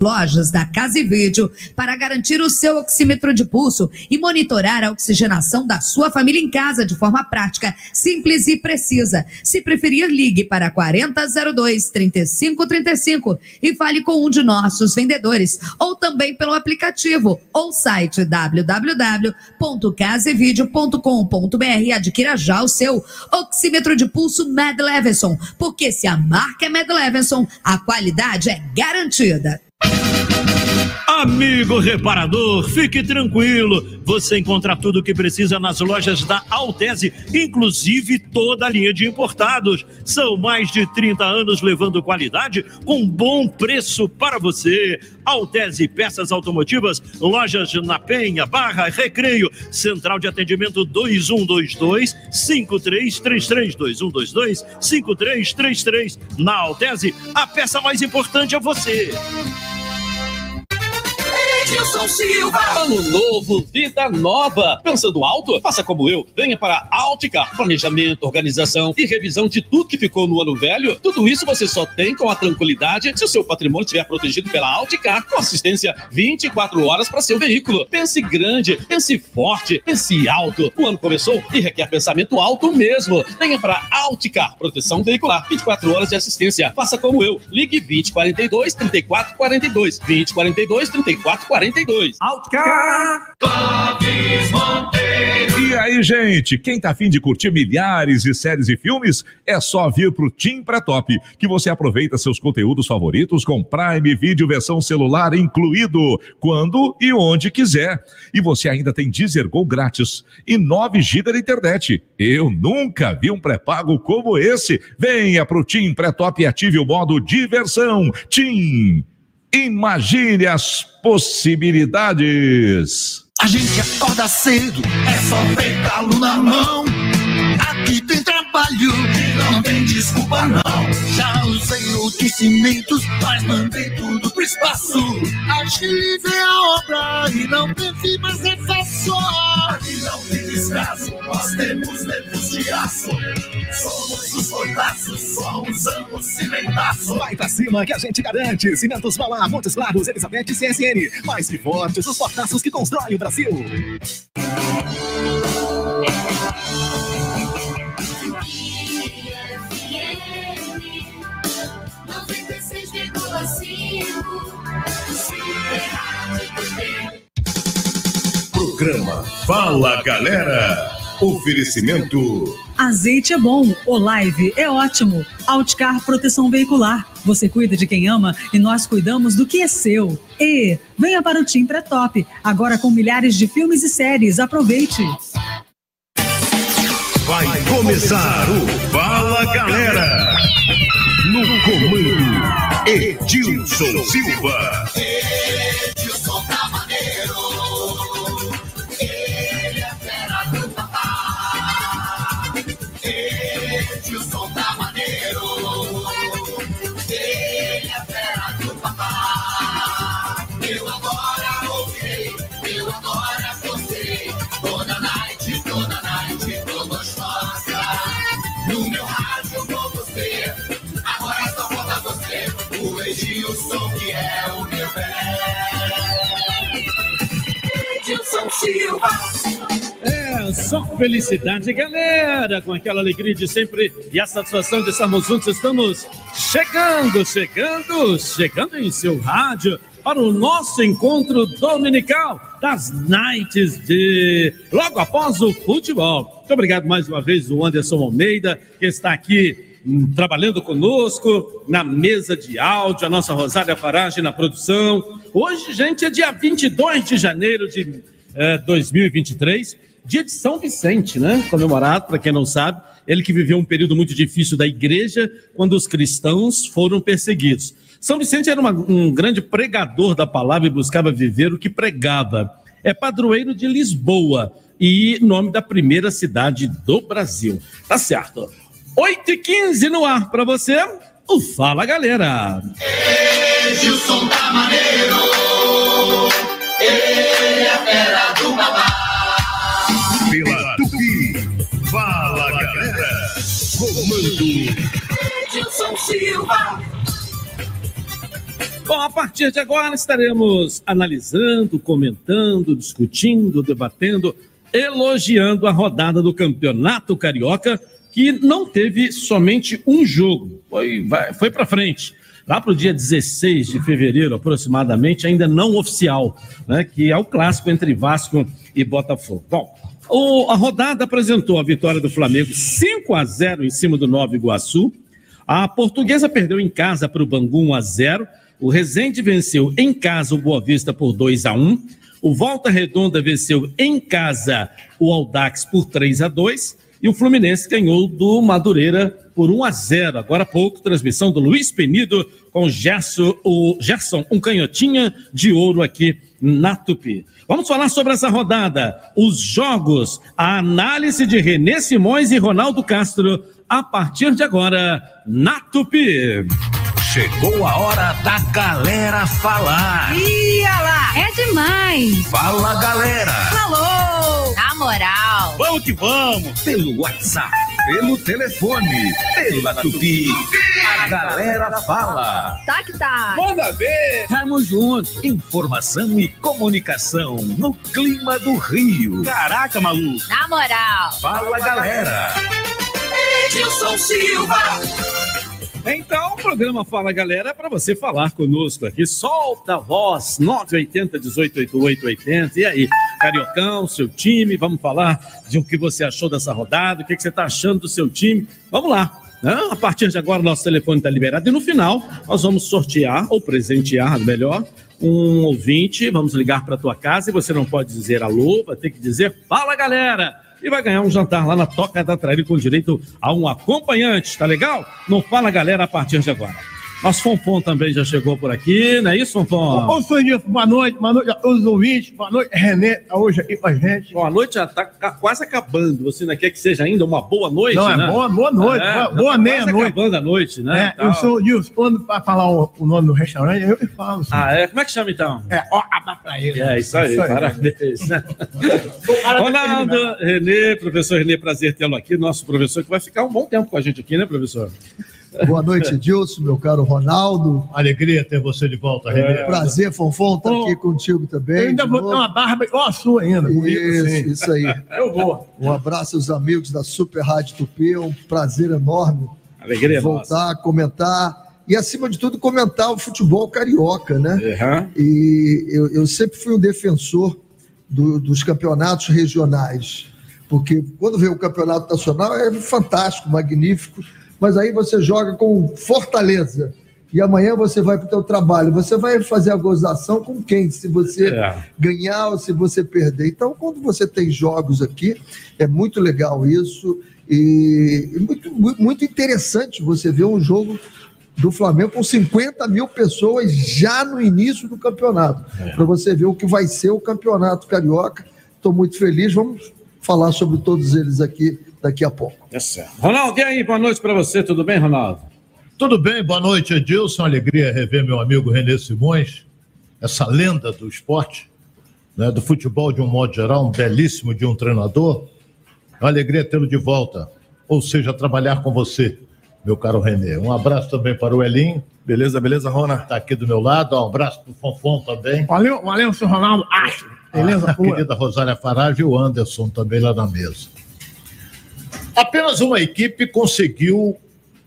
lojas da Casa e Vídeo para garantir o seu oxímetro de pulso e monitorar a oxigenação da sua família em casa de forma prática, simples e precisa. Se preferir, ligue para 4002 3535 e fale com um de nossos vendedores ou também pelo aplicativo ou site www.casevideo.com.br e adquira já o seu oxímetro de pulso Mad Levinson, porque se a marca é Mad Levinson, a qualidade é garantida. Amigo reparador, fique tranquilo. Você encontra tudo o que precisa nas lojas da Altese, inclusive toda a linha de importados. São mais de 30 anos levando qualidade com bom preço para você. Altese Peças Automotivas, lojas na Penha, Barra, Recreio, Central de Atendimento 2122 5333 2122 5333. Na Altese, a peça mais importante é você. Edilson Silva. Ano novo, vida nova. Pensando alto? Faça como eu. Venha para Alticar. Planejamento, organização e revisão de tudo que ficou no ano velho. Tudo isso você só tem com a tranquilidade se o seu patrimônio estiver protegido pela Alticar. Com assistência 24 horas para seu veículo. Pense grande, pense forte, pense alto. O ano começou e requer pensamento alto mesmo. Venha para Alticar. Proteção veicular. 24 horas de assistência. Faça como eu. Ligue 2042 3442. 2042 3442. 42. Outcar! E aí, gente, quem tá afim de curtir milhares de séries e filmes, é só vir pro Tim Pré Top, que você aproveita seus conteúdos favoritos com Prime Video versão celular incluído, quando e onde quiser. E você ainda tem Deezer Go grátis e 9 GB de internet. Eu nunca vi um pré-pago como esse. Venha pro Tim Pré Top e ative o modo diversão. Tim Imagine as possibilidades. A gente acorda cedo, é só pegá-lo na mão. Aqui tem trabalho, desculpa não. Já usei outros cimentos, mas mandei tudo pro espaço. Agilize a obra e não pense mais fácil. Aqui não tem descaso, nós temos nervos de aço. Somos os doidaços, só usamos cimentaço. Vai pra cima que a gente garante. Cimentos Valar, Montes Claros, Elizabeth e CSN. Mais que fortes, os portaços que constroem o Brasil. Programa Fala Galera. Oferecimento. Azeite é bom, o live é ótimo. Outcar Proteção Veicular. Você cuida de quem ama e nós cuidamos do que é seu. E venha para o Team Pré-Top, agora com milhares de filmes e séries. Aproveite. Vai começar o Fala Galera. No comando, Edilson Silva. É, só felicidade, galera, com aquela alegria de sempre e a satisfação de estarmos juntos. Estamos chegando, chegando, chegando em seu rádio para o nosso encontro dominical das nights de logo após o futebol. Muito obrigado mais uma vez, o Anderson Almeida, que está aqui hum, trabalhando conosco na mesa de áudio, a nossa Rosália Farage na produção. Hoje, gente, é dia 22 de janeiro de eh, 2023, dia de São Vicente, né? Comemorado, para quem não sabe, ele que viveu um período muito difícil da igreja, quando os cristãos foram perseguidos. São Vicente era uma- um grande pregador da palavra e buscava viver o que pregava. É padroeiro de Lisboa e nome da primeira cidade do Brasil. Tá certo. 8 e 15 no ar para você. O Fala Galera. Edilson. Ele é fera do babá. Pela Tupi. Fala Galera. Comando. Edilson Silva. Bom, a partir de agora estaremos analisando, comentando, discutindo, debatendo, elogiando a rodada do Campeonato Carioca, que não teve somente um jogo, foi, foi para frente. Lá para o dia 16 de fevereiro, aproximadamente, ainda não oficial, né, que é o clássico entre Vasco e Botafogo. Bom, o, a rodada apresentou a vitória do Flamengo 5 a 0 em cima do Nova Iguaçu. A portuguesa perdeu em casa para o Bangu 1 a 0 o Rezende venceu em casa o Boa Vista por 2 a 1 O Volta Redonda venceu em casa o Aldax por 3 a 2 E o Fluminense ganhou do Madureira por 1 a 0 Agora há pouco, transmissão do Luiz Penido com Gerson, o Gerson, um canhotinha de ouro aqui na Tupi. Vamos falar sobre essa rodada, os jogos, a análise de Renê Simões e Ronaldo Castro a partir de agora na Tupi. Chegou a hora da galera falar. Ia lá, é demais. Fala galera. Falou. Moral. Vamos que vamos. Pelo WhatsApp, pelo telefone, pela Tupi. A galera fala. Tá que tá. Manda ver. Tamo junto. Informação e comunicação no clima do Rio. Caraca, maluco. Na moral. Fala galera. Edilson Silva. Então, o programa Fala Galera é para você falar conosco aqui. Solta a voz, 980 1888 80. E aí, Cariocão, seu time, vamos falar de o que você achou dessa rodada, o que, que você está achando do seu time. Vamos lá. Né? A partir de agora, nosso telefone está liberado. E no final, nós vamos sortear, ou presentear, melhor, um ouvinte. Vamos ligar para tua casa e você não pode dizer alô, vai ter que dizer Fala Galera e vai ganhar um jantar lá na Toca da Traíra com direito a um acompanhante, tá legal? Não fala, galera, a partir de agora. Nosso Fonfon também já chegou por aqui, não é isso, Fonfon? Ô, Soninho, boa noite, boa noite a todos os ouvintes, boa noite, René, tá hoje aqui com a gente. Boa noite já tá quase acabando, você ainda quer que seja ainda uma boa noite, Não, né? é boa, boa noite, É, boa, boa tá meia-noite. acabando a noite, né? É, eu sou o Nilson, quando para falar o, o nome do restaurante, eu que falo. Ah, é? Como é que chama então? É, ó, aba pra ele. É, isso aí, parabéns. né? Ronaldo, Renê, professor Renê, prazer tê-lo aqui, nosso professor, que vai ficar um bom tempo com a gente aqui, né, professor? Boa noite, Edilson, meu caro Ronaldo. Alegria ter você de volta, René. Prazer, Fonfon, estar Ô, aqui contigo também. Eu ainda vou ter uma barba igual a sua ainda. comigo, Isso, assim. isso aí. Eu vou. Um abraço aos amigos da Super Rádio Tupi, é um prazer enorme Alegria é nossa. voltar, comentar e, acima de tudo, comentar o futebol carioca, né? Uhum. E eu, eu sempre fui um defensor do- dos campeonatos regionais, porque quando vem o campeonato nacional é fantástico, magnífico, mas aí você joga com Fortaleza e amanhã você vai para o teu trabalho, você vai fazer a gozação com quem? Se você É. ganhar ou se você perder. Então, quando você tem jogos aqui, é muito legal isso e, muito, mu- muito interessante você ver um jogo do Flamengo com 50 mil pessoas já no início do campeonato, para você ver o que vai ser o campeonato carioca. Estou muito feliz. Vamos falar sobre todos eles aqui daqui a pouco. É certo. Ronaldo, e aí, boa noite para você, tudo bem, Ronaldo? Tudo bem, boa noite, Edilson. Alegria rever meu amigo Renê Simões, essa lenda do esporte, né, do futebol de um modo geral, um belíssimo de um treinador. É uma alegria tê-lo de volta, ou seja, trabalhar com você, meu caro Renê. Um abraço também para o Elinho. Beleza, beleza, Rona? Está aqui do meu lado. Um abraço para o Fonfon também. Valeu, valeu, seu Ronaldo. Acho. Beleza, a pura. querida Rosália Farage e o Anderson também lá na mesa. Apenas uma equipe conseguiu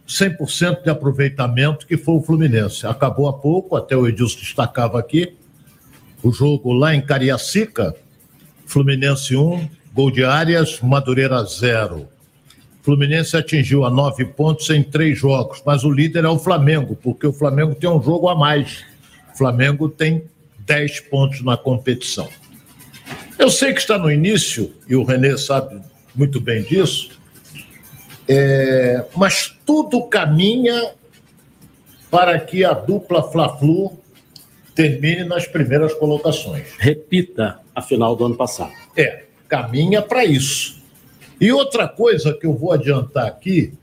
100% de aproveitamento, que foi o Fluminense. Acabou há pouco, até o Edilson destacava aqui, o jogo lá em Cariacica, Fluminense 1, gol de Arias, Madureira 0. Fluminense atingiu a nove pontos em três jogos, mas o líder é o Flamengo, porque o Flamengo tem um jogo a mais. O Flamengo tem 10 pontos na competição. Eu sei que está no início, e o Renê sabe muito bem disso, é, mas tudo caminha para que a dupla Fla-Flu termine nas primeiras colocações. Repita a final do ano passado. É, caminha para isso. E outra coisa que eu vou adiantar aqui,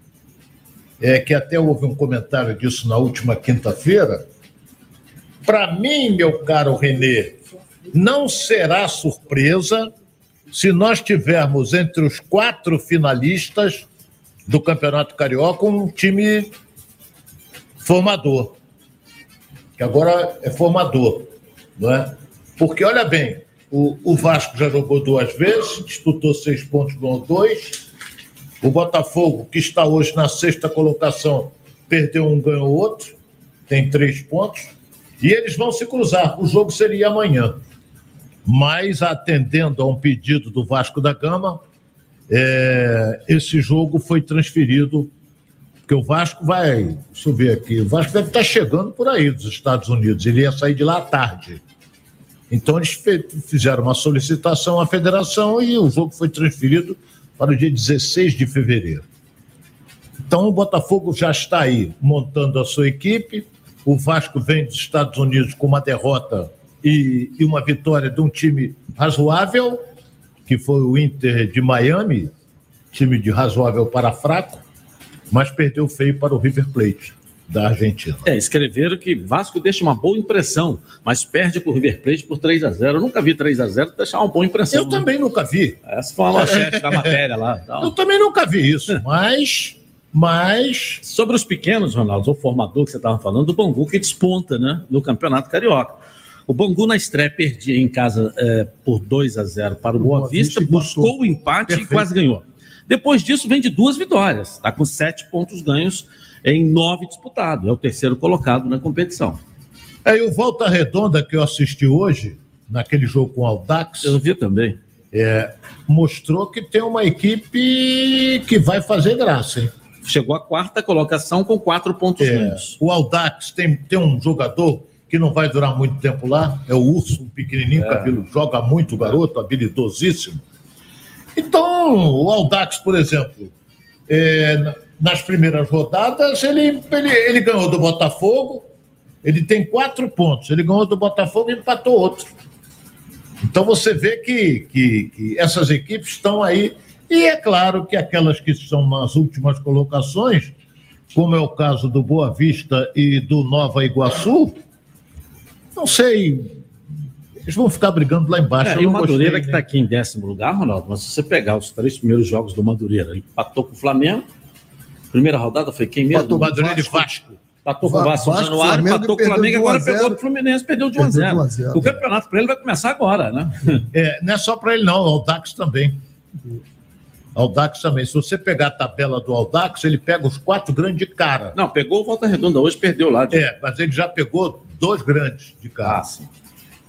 é que até houve um comentário disso na última quinta-feira. Para mim, meu caro Renê, não será surpresa se nós tivermos entre os quatro finalistas do Campeonato Carioca um time formador. que agora é formador, não é? Porque, olha bem, o, o Vasco já jogou duas vezes, disputou seis pontos, ganhou dois. O Botafogo, que está hoje na sexta colocação, perdeu um, ganhou outro, tem três pontos. E eles vão se cruzar. O jogo seria amanhã. Mas, atendendo a um pedido do Vasco da Gama, é, esse jogo foi transferido porque o Vasco vai, deixa eu ver aqui, o Vasco deve estar chegando por aí dos Estados Unidos, ele ia sair de lá à tarde. Então eles fizeram uma solicitação à federação e o jogo foi transferido para o dia 16 de fevereiro. Então o Botafogo já está aí montando a sua equipe. O Vasco vem dos Estados Unidos com uma derrota e, e uma vitória de um time razoável, que foi o Inter de Miami, time de razoável para fraco mas perdeu feio para o River Plate da Argentina. É, escreveram que Vasco deixa uma boa impressão, mas perde para o River Plate por 3 a 0 Eu nunca vi 3 a 0 deixar uma boa impressão. Eu né? também nunca vi. Essa foi a manchete da matéria lá. Então. Eu também nunca vi isso, mas... Mas. Sobre os pequenos, Ronaldo, o formador que você estava falando, do Bangu que desponta né, no Campeonato Carioca. O Bangu na estreia perdia em casa é, por 2 a 0 para o Boa, Boa Vista, Vista buscou o empate Perfeito. e quase ganhou. Depois disso, vem de duas vitórias. Está com sete pontos ganhos em nove disputados. É o terceiro colocado na competição. É, e o Volta Redonda que eu assisti hoje, naquele jogo com o Aldax. Eu vi também. É, mostrou que tem uma equipe que vai fazer graça, hein? Chegou à quarta colocação com quatro pontos é, ganhos. O Aldax tem, tem um jogador que não vai durar muito tempo lá, é o Urso, um pequenininho, é. cabelo, joga muito, garoto, habilidosíssimo. Então, o Aldax, por exemplo, é, nas primeiras rodadas, ele, ele, ele ganhou do Botafogo, ele tem quatro pontos. Ele ganhou do Botafogo e empatou outro. Então você vê que, que, que, essas equipes estão aí. E é claro que aquelas que estão nas últimas colocações, como é o caso do Boa Vista e do Nova Iguaçu, não sei, eles vão ficar brigando lá embaixo. É, e o Madureira gostei, que está aqui em décimo lugar, Ronaldo, mas se você pegar os três primeiros jogos do Madureira, ele empatou com o Flamengo. Primeira rodada foi quem mesmo? Empatou Madureira e Vasco. Empatou com o Vasco, Vasco Januário, empatou com o Flamengo, agora pegou o Fluminense, perdeu de 1 a 0. O campeonato para ele vai começar agora, né? É, não é só para ele, não, o Aldax também. Aldax também. Se você pegar a tabela do Aldax, ele pega os quatro grandes de cara. Não, pegou o Volta Redonda hoje, perdeu lá. De... É, mas ele já pegou dois grandes de sim.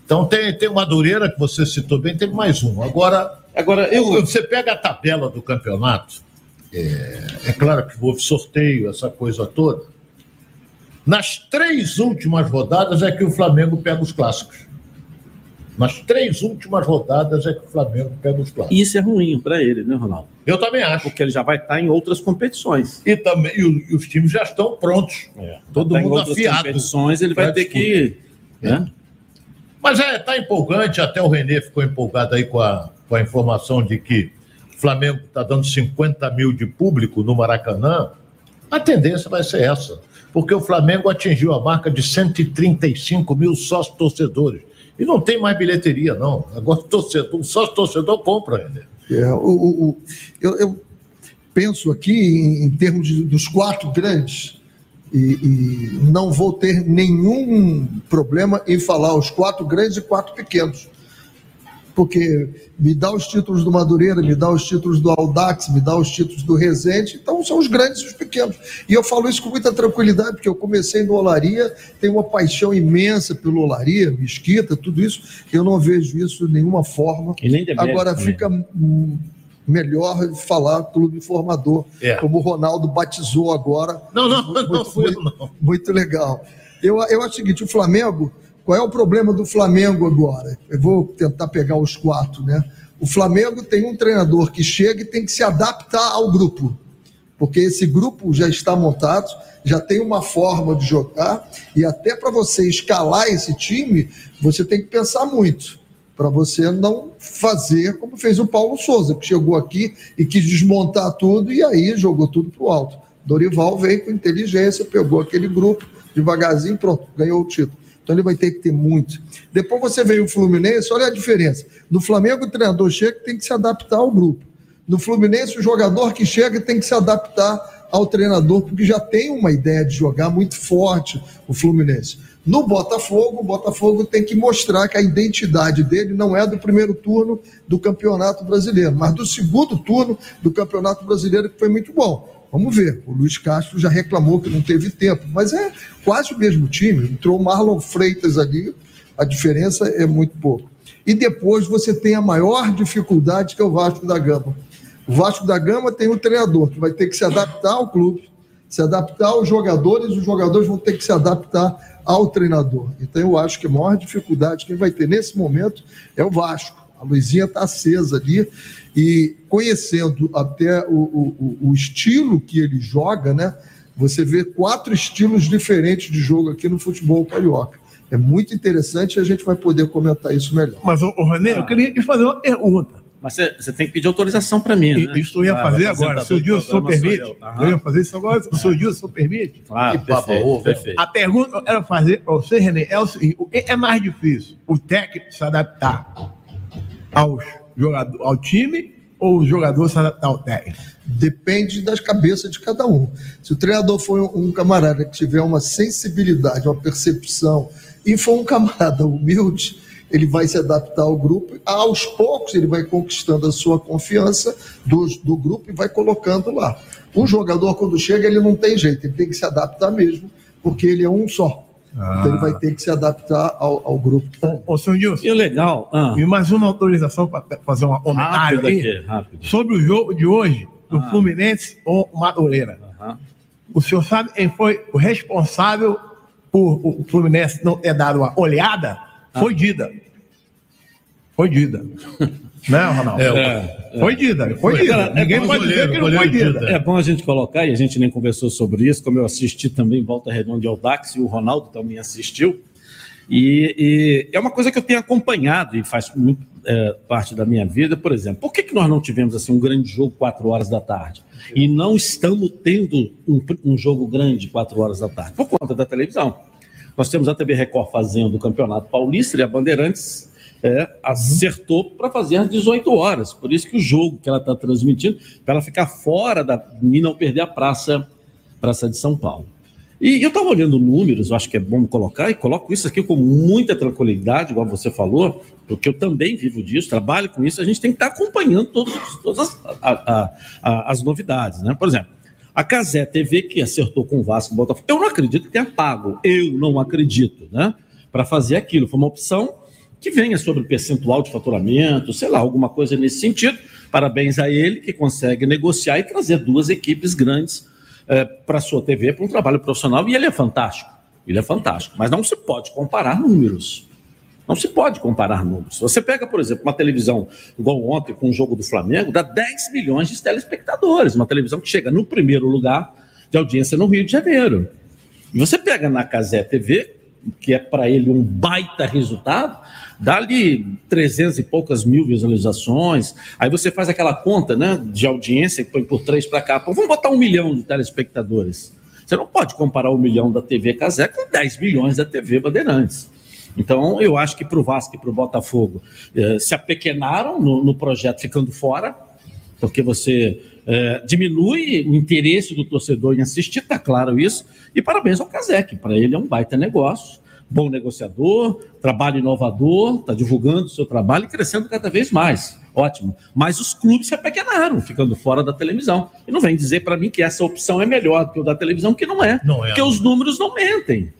Então tem, tem o Madureira, que você citou bem, tem mais um. Agora, Agora eu... você pega a tabela do campeonato, é, é claro que houve sorteio, essa coisa toda. Nas três últimas rodadas é que o Flamengo pega os clássicos. Nas três últimas rodadas é que o Flamengo pega os clássicos. Isso é ruim para ele, né, Ronaldo? Eu também acho. Porque ele já vai estar em outras competições. E também e, os times já estão prontos. É. Todo tá mundo em afiado. competições, ele vai ter que. Né? Mas é, tá empolgante, até o Renê ficou empolgado aí com a, com a informação de que o Flamengo está dando 50 mil de público no Maracanã. A tendência vai ser essa, porque o Flamengo atingiu a marca de 135 mil sócios torcedores. E não tem mais bilheteria, não. Agora torcedor, o sócio torcedor compra, Renê. É, o, o, eu, eu, penso aqui em, em termos de, dos quatro grandes e, e, não vou ter nenhum problema em falar os quatro grandes e quatro pequenos. Porque me dá os títulos do Madureira, me dá os títulos do Audax, me dá os títulos do Resende, então são os grandes e os pequenos. E eu falo isso com muita tranquilidade, porque eu comecei no Olaria, tenho uma paixão imensa pelo Olaria, Mesquita, tudo isso, eu não vejo isso de nenhuma forma. Agora fica melhor falar clube formador, é. como o Ronaldo batizou agora. Não, não, muito, não fui muito, não. Muito legal. Eu, eu acho o seguinte, o Flamengo, qual é o problema do Flamengo agora? Eu vou tentar pegar os quatro, né? O Flamengo tem um treinador que chega e tem que se adaptar ao grupo, porque esse grupo já está montado, já tem uma forma de jogar, e até para você escalar esse time, você tem que pensar muito para você não fazer como fez o Paulo Souza, que chegou aqui e quis desmontar tudo e aí jogou tudo para o alto. Dorival veio com inteligência, pegou aquele grupo, devagarzinho, pronto, ganhou o título. Então ele vai ter que ter muito. Depois você veio o Fluminense, olha a diferença. No Flamengo, o treinador chega e tem que se adaptar ao grupo. No Fluminense, o jogador que chega tem que se adaptar ao treinador, porque já tem uma ideia de jogar muito forte o Fluminense. No Botafogo, o Botafogo tem que mostrar que a identidade dele não é do primeiro turno do Campeonato Brasileiro, mas do segundo turno do Campeonato Brasileiro, que foi muito bom. Vamos ver. O Luiz Castro já reclamou que não teve tempo, mas é quase o mesmo time. Entrou o Marlon Freitas ali, a diferença é muito pouco. E depois você tem a maior dificuldade, que é o Vasco da Gama. O Vasco da Gama tem um treinador que vai ter que se adaptar ao clube, se adaptar aos jogadores, os jogadores vão ter que se adaptar ao treinador. Então eu acho que a maior dificuldade que vai ter nesse momento é o Vasco. A luzinha está acesa ali e conhecendo até o, o, o estilo que ele joga, né? Você vê quatro estilos diferentes de jogo aqui no futebol carioca. É muito interessante e a gente vai poder comentar isso melhor. Mas, o René, eu queria te fazer uma pergunta. Mas você, tem que pedir autorização para mim, né? Isso eu ia Ah, fazer agora, se o sou permite. eu. Eu ia fazer isso agora, se o Gilson permite. Claro, Que perfeito, ovo. perfeito. A pergunta que eu quero fazer para você, René, é o seguinte: o que é mais difícil? O técnico se adaptar aos jogador, ao time ou o jogador se adaptar ao técnico? Depende das cabeças de cada um. Se o treinador for um, camarada que tiver uma sensibilidade, uma percepção, e for um camarada humilde, ele vai se adaptar ao grupo. Aos poucos, ele vai conquistando a sua confiança do, do grupo e vai colocando lá. O jogador, quando chega, ele não tem jeito, ele tem que se adaptar mesmo, porque ele é um só. Então, ele vai ter que se adaptar ao, ao grupo. Ô, senhor Gilson. E o legal. Ah, E mais uma autorização para fazer uma homenagem rápido aqui, rápido. sobre o jogo de hoje do Fluminense ou Madureira. O senhor sabe quem foi o responsável por o Fluminense não ter dado uma olhada? Foi Dida. Foi Dida. Não, Ronaldo? É, Foi Dida. Foi Dida. Cara, é Ninguém bom pode dizer que não foi Dida. É bom a gente colocar, e a gente nem conversou sobre isso, como eu assisti também Volta Redonda e Audax, e o Ronaldo também assistiu. E, e é uma coisa que eu tenho acompanhado e faz muito é, parte da minha vida. Por exemplo, por que, que nós não tivemos assim, um grande jogo quatro horas da tarde? E não estamos tendo um, um jogo grande quatro horas da tarde? Por conta da televisão. Nós temos a TV Record fazendo o Campeonato Paulista e a Bandeirantes é, acertou para fazer às 18 horas. Por isso que o jogo que ela está transmitindo, para ela ficar fora da e não perder a praça, praça de São Paulo. E eu estava olhando números, acho que é bom colocar, e coloco isso aqui com muita tranquilidade, igual você falou, porque eu também vivo disso, trabalho com isso, a gente tem que estar acompanhando todos, todas as, a- a- as novidades. Né? Por exemplo, a Casé TV, que acertou com o Vasco Botafogo, eu não acredito que tenha pago, eu não acredito, né? Para fazer aquilo. Foi uma opção que venha sobre percentual de faturamento, sei lá, alguma coisa nesse sentido. Parabéns a ele que consegue negociar e trazer duas equipes grandes para a sua TV para um trabalho profissional. E ele é fantástico. Ele é fantástico. Mas não se pode comparar números. Não se pode comparar números. Você pega, por exemplo, uma televisão igual ontem com o jogo do Flamengo, dá 10 milhões de telespectadores. Uma televisão que chega no primeiro lugar de audiência no Rio de Janeiro. E você pega na Casé TV, que é para ele um baita resultado, dá ali 300 e poucas mil visualizações. Aí você faz aquela conta né, de audiência põe por três para cá. Pô, vamos botar um milhão de telespectadores. Você não pode comparar um milhão da TV Casé com 10 milhões da TV Bandeirantes. Então, eu acho que para o Vasco e para o Botafogo eh, se apequenaram no, no projeto ficando fora, porque você eh, diminui o interesse do torcedor em assistir, está claro isso. E parabéns ao Casec, para ele é um baita negócio, bom negociador, trabalho inovador, está divulgando o seu trabalho e crescendo cada vez mais. Ótimo. Mas os clubes se apequenaram, ficando fora da televisão. E não vem dizer para mim que essa opção é melhor do que o da televisão, que não é. Não é. Porque os números não mentem.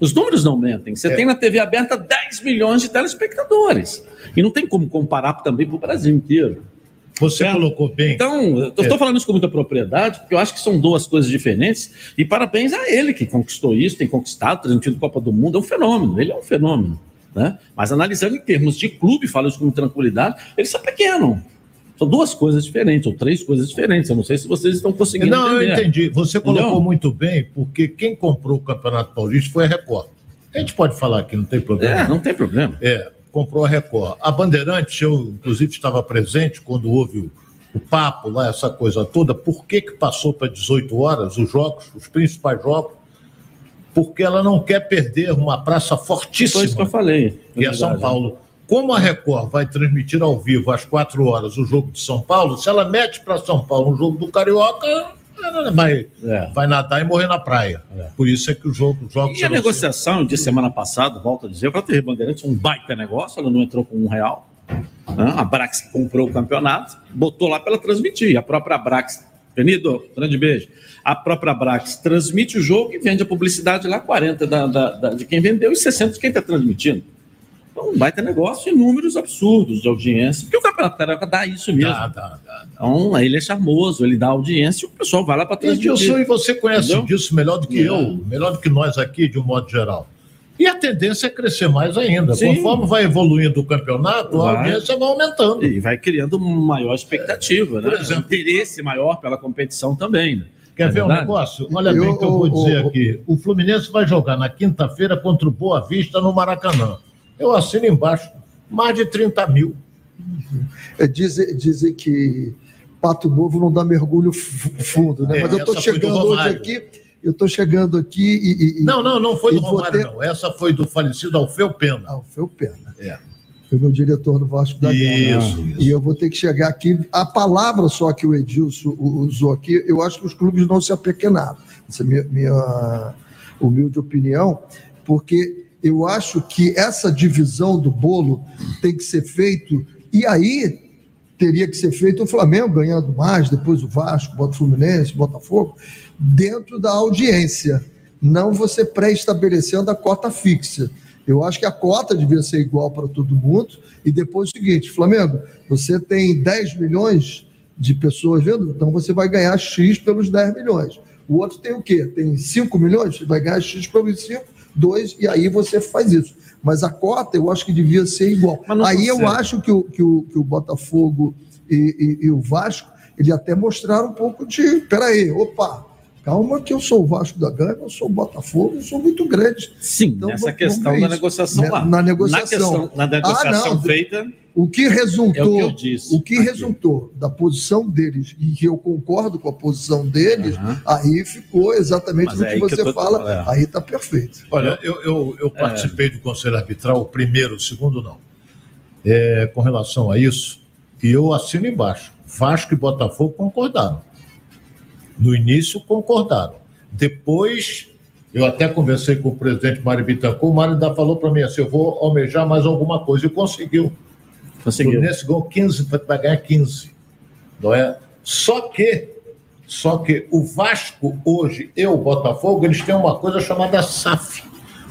Os números não mentem. Você É. tem na TV aberta 10 milhões de telespectadores. E não tem como comparar também para o Brasil inteiro. Você colocou bem. Então, eu estou É. falando isso com muita propriedade, porque eu acho que são duas coisas diferentes. E parabéns a ele que conquistou isso, tem conquistado, transmitido Copa do Mundo, é um fenômeno. Ele é um fenômeno. Né? Mas analisando em termos de clube, falo isso com tranquilidade, eles são pequenos. São duas coisas diferentes, ou três coisas diferentes. Eu não sei se vocês estão conseguindo Não, eu entender. entendi. Você colocou Entendeu? muito bem, porque quem comprou o Campeonato Paulista foi a Record. A gente pode falar aqui, não tem problema. É, não tem problema. É, comprou a Record. A Bandeirantes, eu inclusive estava presente quando houve o, o papo lá, essa coisa toda. Por que, que passou para 18 horas os jogos, os principais jogos? Porque ela não quer perder uma praça fortíssima. Foi isso que eu falei. que é São Paulo. Como a Record vai transmitir ao vivo às quatro horas o jogo de São Paulo, se ela mete para São Paulo um jogo do Carioca, Vai, vai nadar e morrer na praia. Por isso é que o jogo, E a serão negociação de semana passada, volto a dizer, para ter Bandeirantes, um baita negócio, ela não entrou com um real. né? A Brax comprou o campeonato, botou lá para ela transmitir. A própria Brax, Penido, grande beijo. A própria Brax transmite o jogo e vende a publicidade lá, 40 da, da- da- de quem vendeu e 60 de quem está transmitindo. Então, um baita negócio e números absurdos de audiência. Porque o Campeonato Carioca dá isso mesmo. Dá, dá, dá. Então, ele é charmoso, ele dá audiência e o pessoal vai lá para transmitir. Edilson, e você conhece Entendeu? disso melhor do que É. eu, melhor do que nós aqui, de um modo geral. E a tendência é crescer mais ainda. Sim. Conforme vai evoluindo o campeonato, a Vai. audiência vai aumentando. E vai criando uma maior expectativa, né? Por exemplo- interesse maior pela competição também. Né? Quer É ver um verdade? negócio? Olha bem o que eu vou dizer aqui. O Fluminense vai jogar na quinta-feira contra o Boa Vista no Maracanã. Eu assino embaixo. Mais de 30 mil. É, dizem, dizem que Pato Novo não dá mergulho fu- fundo, né? É, Mas eu estou chegando hoje aqui, eu estou chegando aqui e. e- Não, não, não foi do Romário, ter- não. Essa foi do falecido Alfeu Pena. Alfeu Pena. É. Foi meu diretor do Vasco da Gama. Isso, E eu vou ter que chegar aqui. A palavra só que o Edilson usou aqui, eu acho que os clubes não se apequenaram. Essa é a minha, minha humilde opinião, porque eu acho que essa divisão do bolo tem que ser feito, e aí teria que ser feito o Flamengo ganhando mais, depois o Vasco, bota o Fluminense, Botafogo, dentro da audiência. Não você pré-estabelecendo a cota fixa. Eu acho que a cota devia ser igual para todo mundo. E depois o seguinte, Flamengo, você tem 10 milhões de pessoas vendo, então você vai ganhar X pelos 10 milhões. O outro tem o quê? Tem 5 milhões? Vai ganhar X pelos 5, 2, e aí você faz isso. Mas a cota eu acho que devia ser igual. Aí eu acho que o, que o, que o Botafogo e, e- e o Vasco, ele até mostraram um pouco de. Peraí, opa, calma, que eu sou o Vasco da Gama, eu sou o Botafogo, eu sou muito grande. Sim, Então, nessa vamos questão da negociação Na- lá. na negociação. Na, questão, na negociação Ah, feita, O que resultou, É o que o que resultou da posição deles, e que eu concordo com a posição deles, aí ficou exatamente Mas é que que você eu tô- fala, é. aí está perfeito. Olha, eu, eu, eu participei do Conselho Arbitral, o primeiro, o segundo não. É, com relação a isso, e eu assino embaixo. Vasco e Botafogo concordaram. No início, concordaram. Depois, eu até conversei com o presidente Mário Bittencourt, o Mário ainda falou para mim assim, eu vou almejar mais alguma coisa, e conseguiu. Conseguiu. O Fluminense ganhou 15, vai ganhar 15. Não é? Só que, só que o Vasco hoje e o Botafogo, eles têm uma coisa chamada SAF.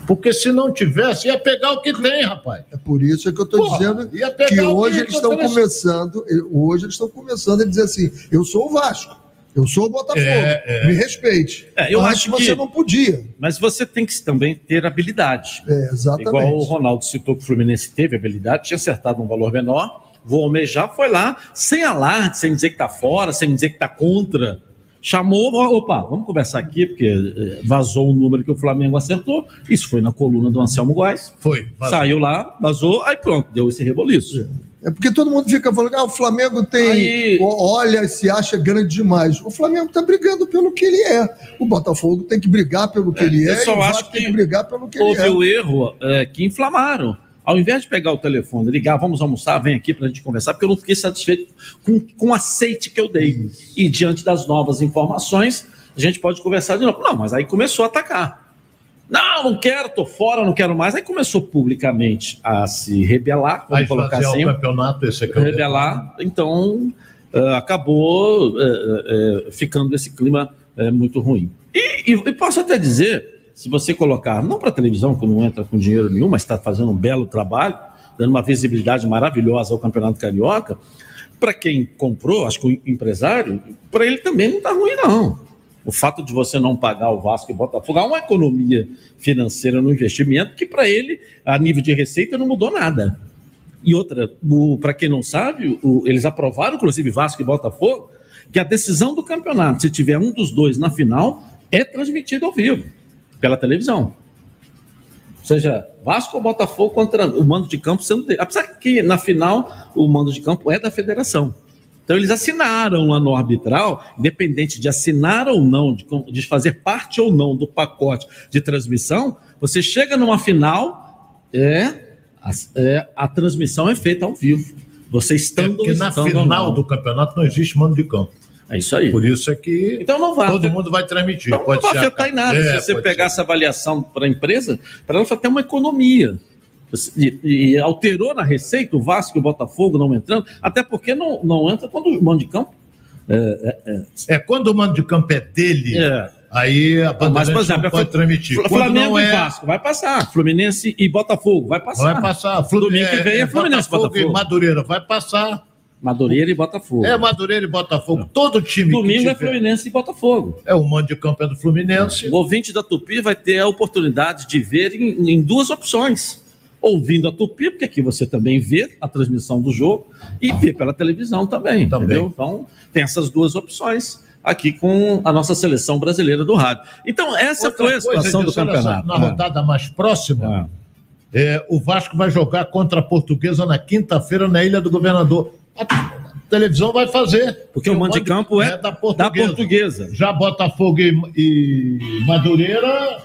Porque se não tivesse, ia pegar o que tem, rapaz. É por isso que eu estou dizendo ia pegar que hoje que eles estão começando, hoje eles estão começando a dizer assim, eu sou o Vasco, eu sou o Botafogo, É, é. me respeite. É, eu Antes acho você que- não podia. mas você tem que também ter habilidade. É, exatamente. Igual o Ronaldo citou que o Fluminense teve habilidade, tinha acertado um valor menor, vou almejar, foi lá, sem alarde, sem dizer que está fora, sem dizer que está contra. Chamou, opa, vamos conversar aqui, porque eh, vazou o número que o Flamengo acertou. Isso foi na coluna do Anselmo Góes. Foi. vazou. Saiu lá, vazou, aí pronto, deu esse reboliço. É porque todo mundo fica falando, ah, o Flamengo tem. Aí- Olha, se acha grande demais. O Flamengo está brigando pelo que ele é. O Botafogo tem que brigar pelo que ele eu é. só e o acho que tem que brigar pelo que ele Houve é. o erro é, que inflamaram. Ao invés de pegar o telefone, ligar, vamos almoçar, vem aqui para a gente conversar, porque eu não fiquei satisfeito com, com o aceite que eu dei. E diante das novas informações, a gente pode conversar de novo. Não, mas aí começou a atacar. Não, não quero, tô fora, não quero mais. Aí começou publicamente a se rebelar, vamos colocar fazer assim. o campeonato, esse é o rebelar, então eh, acabou eh, eh, ficando esse clima muito ruim. E, e- e posso até dizer, se você colocar, não para televisão, que não entra com dinheiro nenhum, mas está fazendo um belo trabalho, dando uma visibilidade maravilhosa ao Campeonato Carioca, para quem comprou, acho que o empresário, para ele também não está ruim, não. O fato de você não pagar o Vasco e Botafogo há uma economia financeira no investimento que, para ele, a nível de receita, não mudou nada. E outra, para quem não sabe, o- eles aprovaram, inclusive Vasco e Botafogo, que a decisão do campeonato, se tiver um dos dois na final, é transmitida ao vivo, pela televisão. Ou seja, Vasco ou Botafogo contra o mando de campo sendo. Apesar que na final o mando de campo é da federação. Então eles assinaram lá no arbitral, independente de assinar ou não, de, de fazer parte ou não do pacote de transmissão, você chega numa final, é, a, é, a transmissão é feita ao vivo. Você estando Porque na final do campeonato não existe mando de campo. É isso aí. Por isso é que Então não vai. todo mundo vai transmitir. Então, não vai ser afetar em nada. É, Se você pode pegar essa avaliação para a empresa, para ela só tem uma economia. E, e alterou na receita o Vasco e o Botafogo não entrando, até porque não, não entra quando o mando de campo. É, é, é. É quando o mando de campo é dele, É. aí a Mas, Bandeirantes por exemplo, não pode transmitir. Quando Flamengo não e é, Vasco vai passar. Fluminense e Botafogo vai passar. vai passar. Domingo que vem é Fluminense e Botafogo e Botafogo. Madureira vai passar. Madureira e Botafogo. É Madureira e Botafogo. Todo time Domingo que é tiver- Fluminense e Botafogo. É o mando de campo é do Fluminense. O ouvinte da Tupi vai ter a oportunidade de ver em, em duas opções. Ouvindo a Tupi, porque aqui você também vê a transmissão do jogo, e vê pela televisão também, Também. entendeu? Então, tem essas duas opções aqui com a nossa seleção brasileira do rádio. Então, essa Outra foi a coisa, situação do olha só, campeonato. Na rodada mais próxima, é, o Vasco vai jogar contra a Portuguesa na quinta-feira na Ilha do Governador. A televisão vai fazer. Porque o mando de campo é da Da Portuguesa. portuguesa. Já Botafogo e, e Madureira,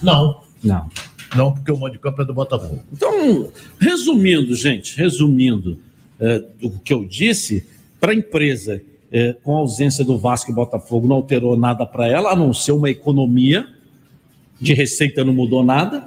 não. Não. Não, porque o de campo é do Botafogo. Então, resumindo, gente, resumindo é, o que eu disse, para a empresa, é, com a ausência do Vasco e Botafogo, não alterou nada para ela, a não ser uma economia de receita, não mudou nada,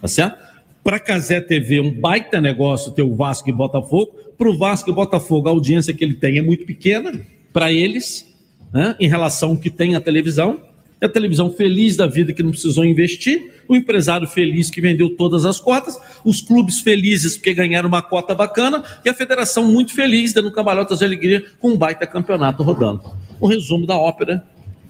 tá certo? Para a Casé TV, um baita negócio ter o Vasco e Botafogo. Para o Vasco e Botafogo, a audiência que ele tem é muito pequena para eles, né, em relação ao que tem a televisão. É a televisão feliz da vida que não precisou investir, o empresário feliz que vendeu todas as cotas, os clubes felizes porque ganharam uma cota bacana e a federação muito feliz, dando cambalhotas de alegria com um baita campeonato rodando. Um resumo da ópera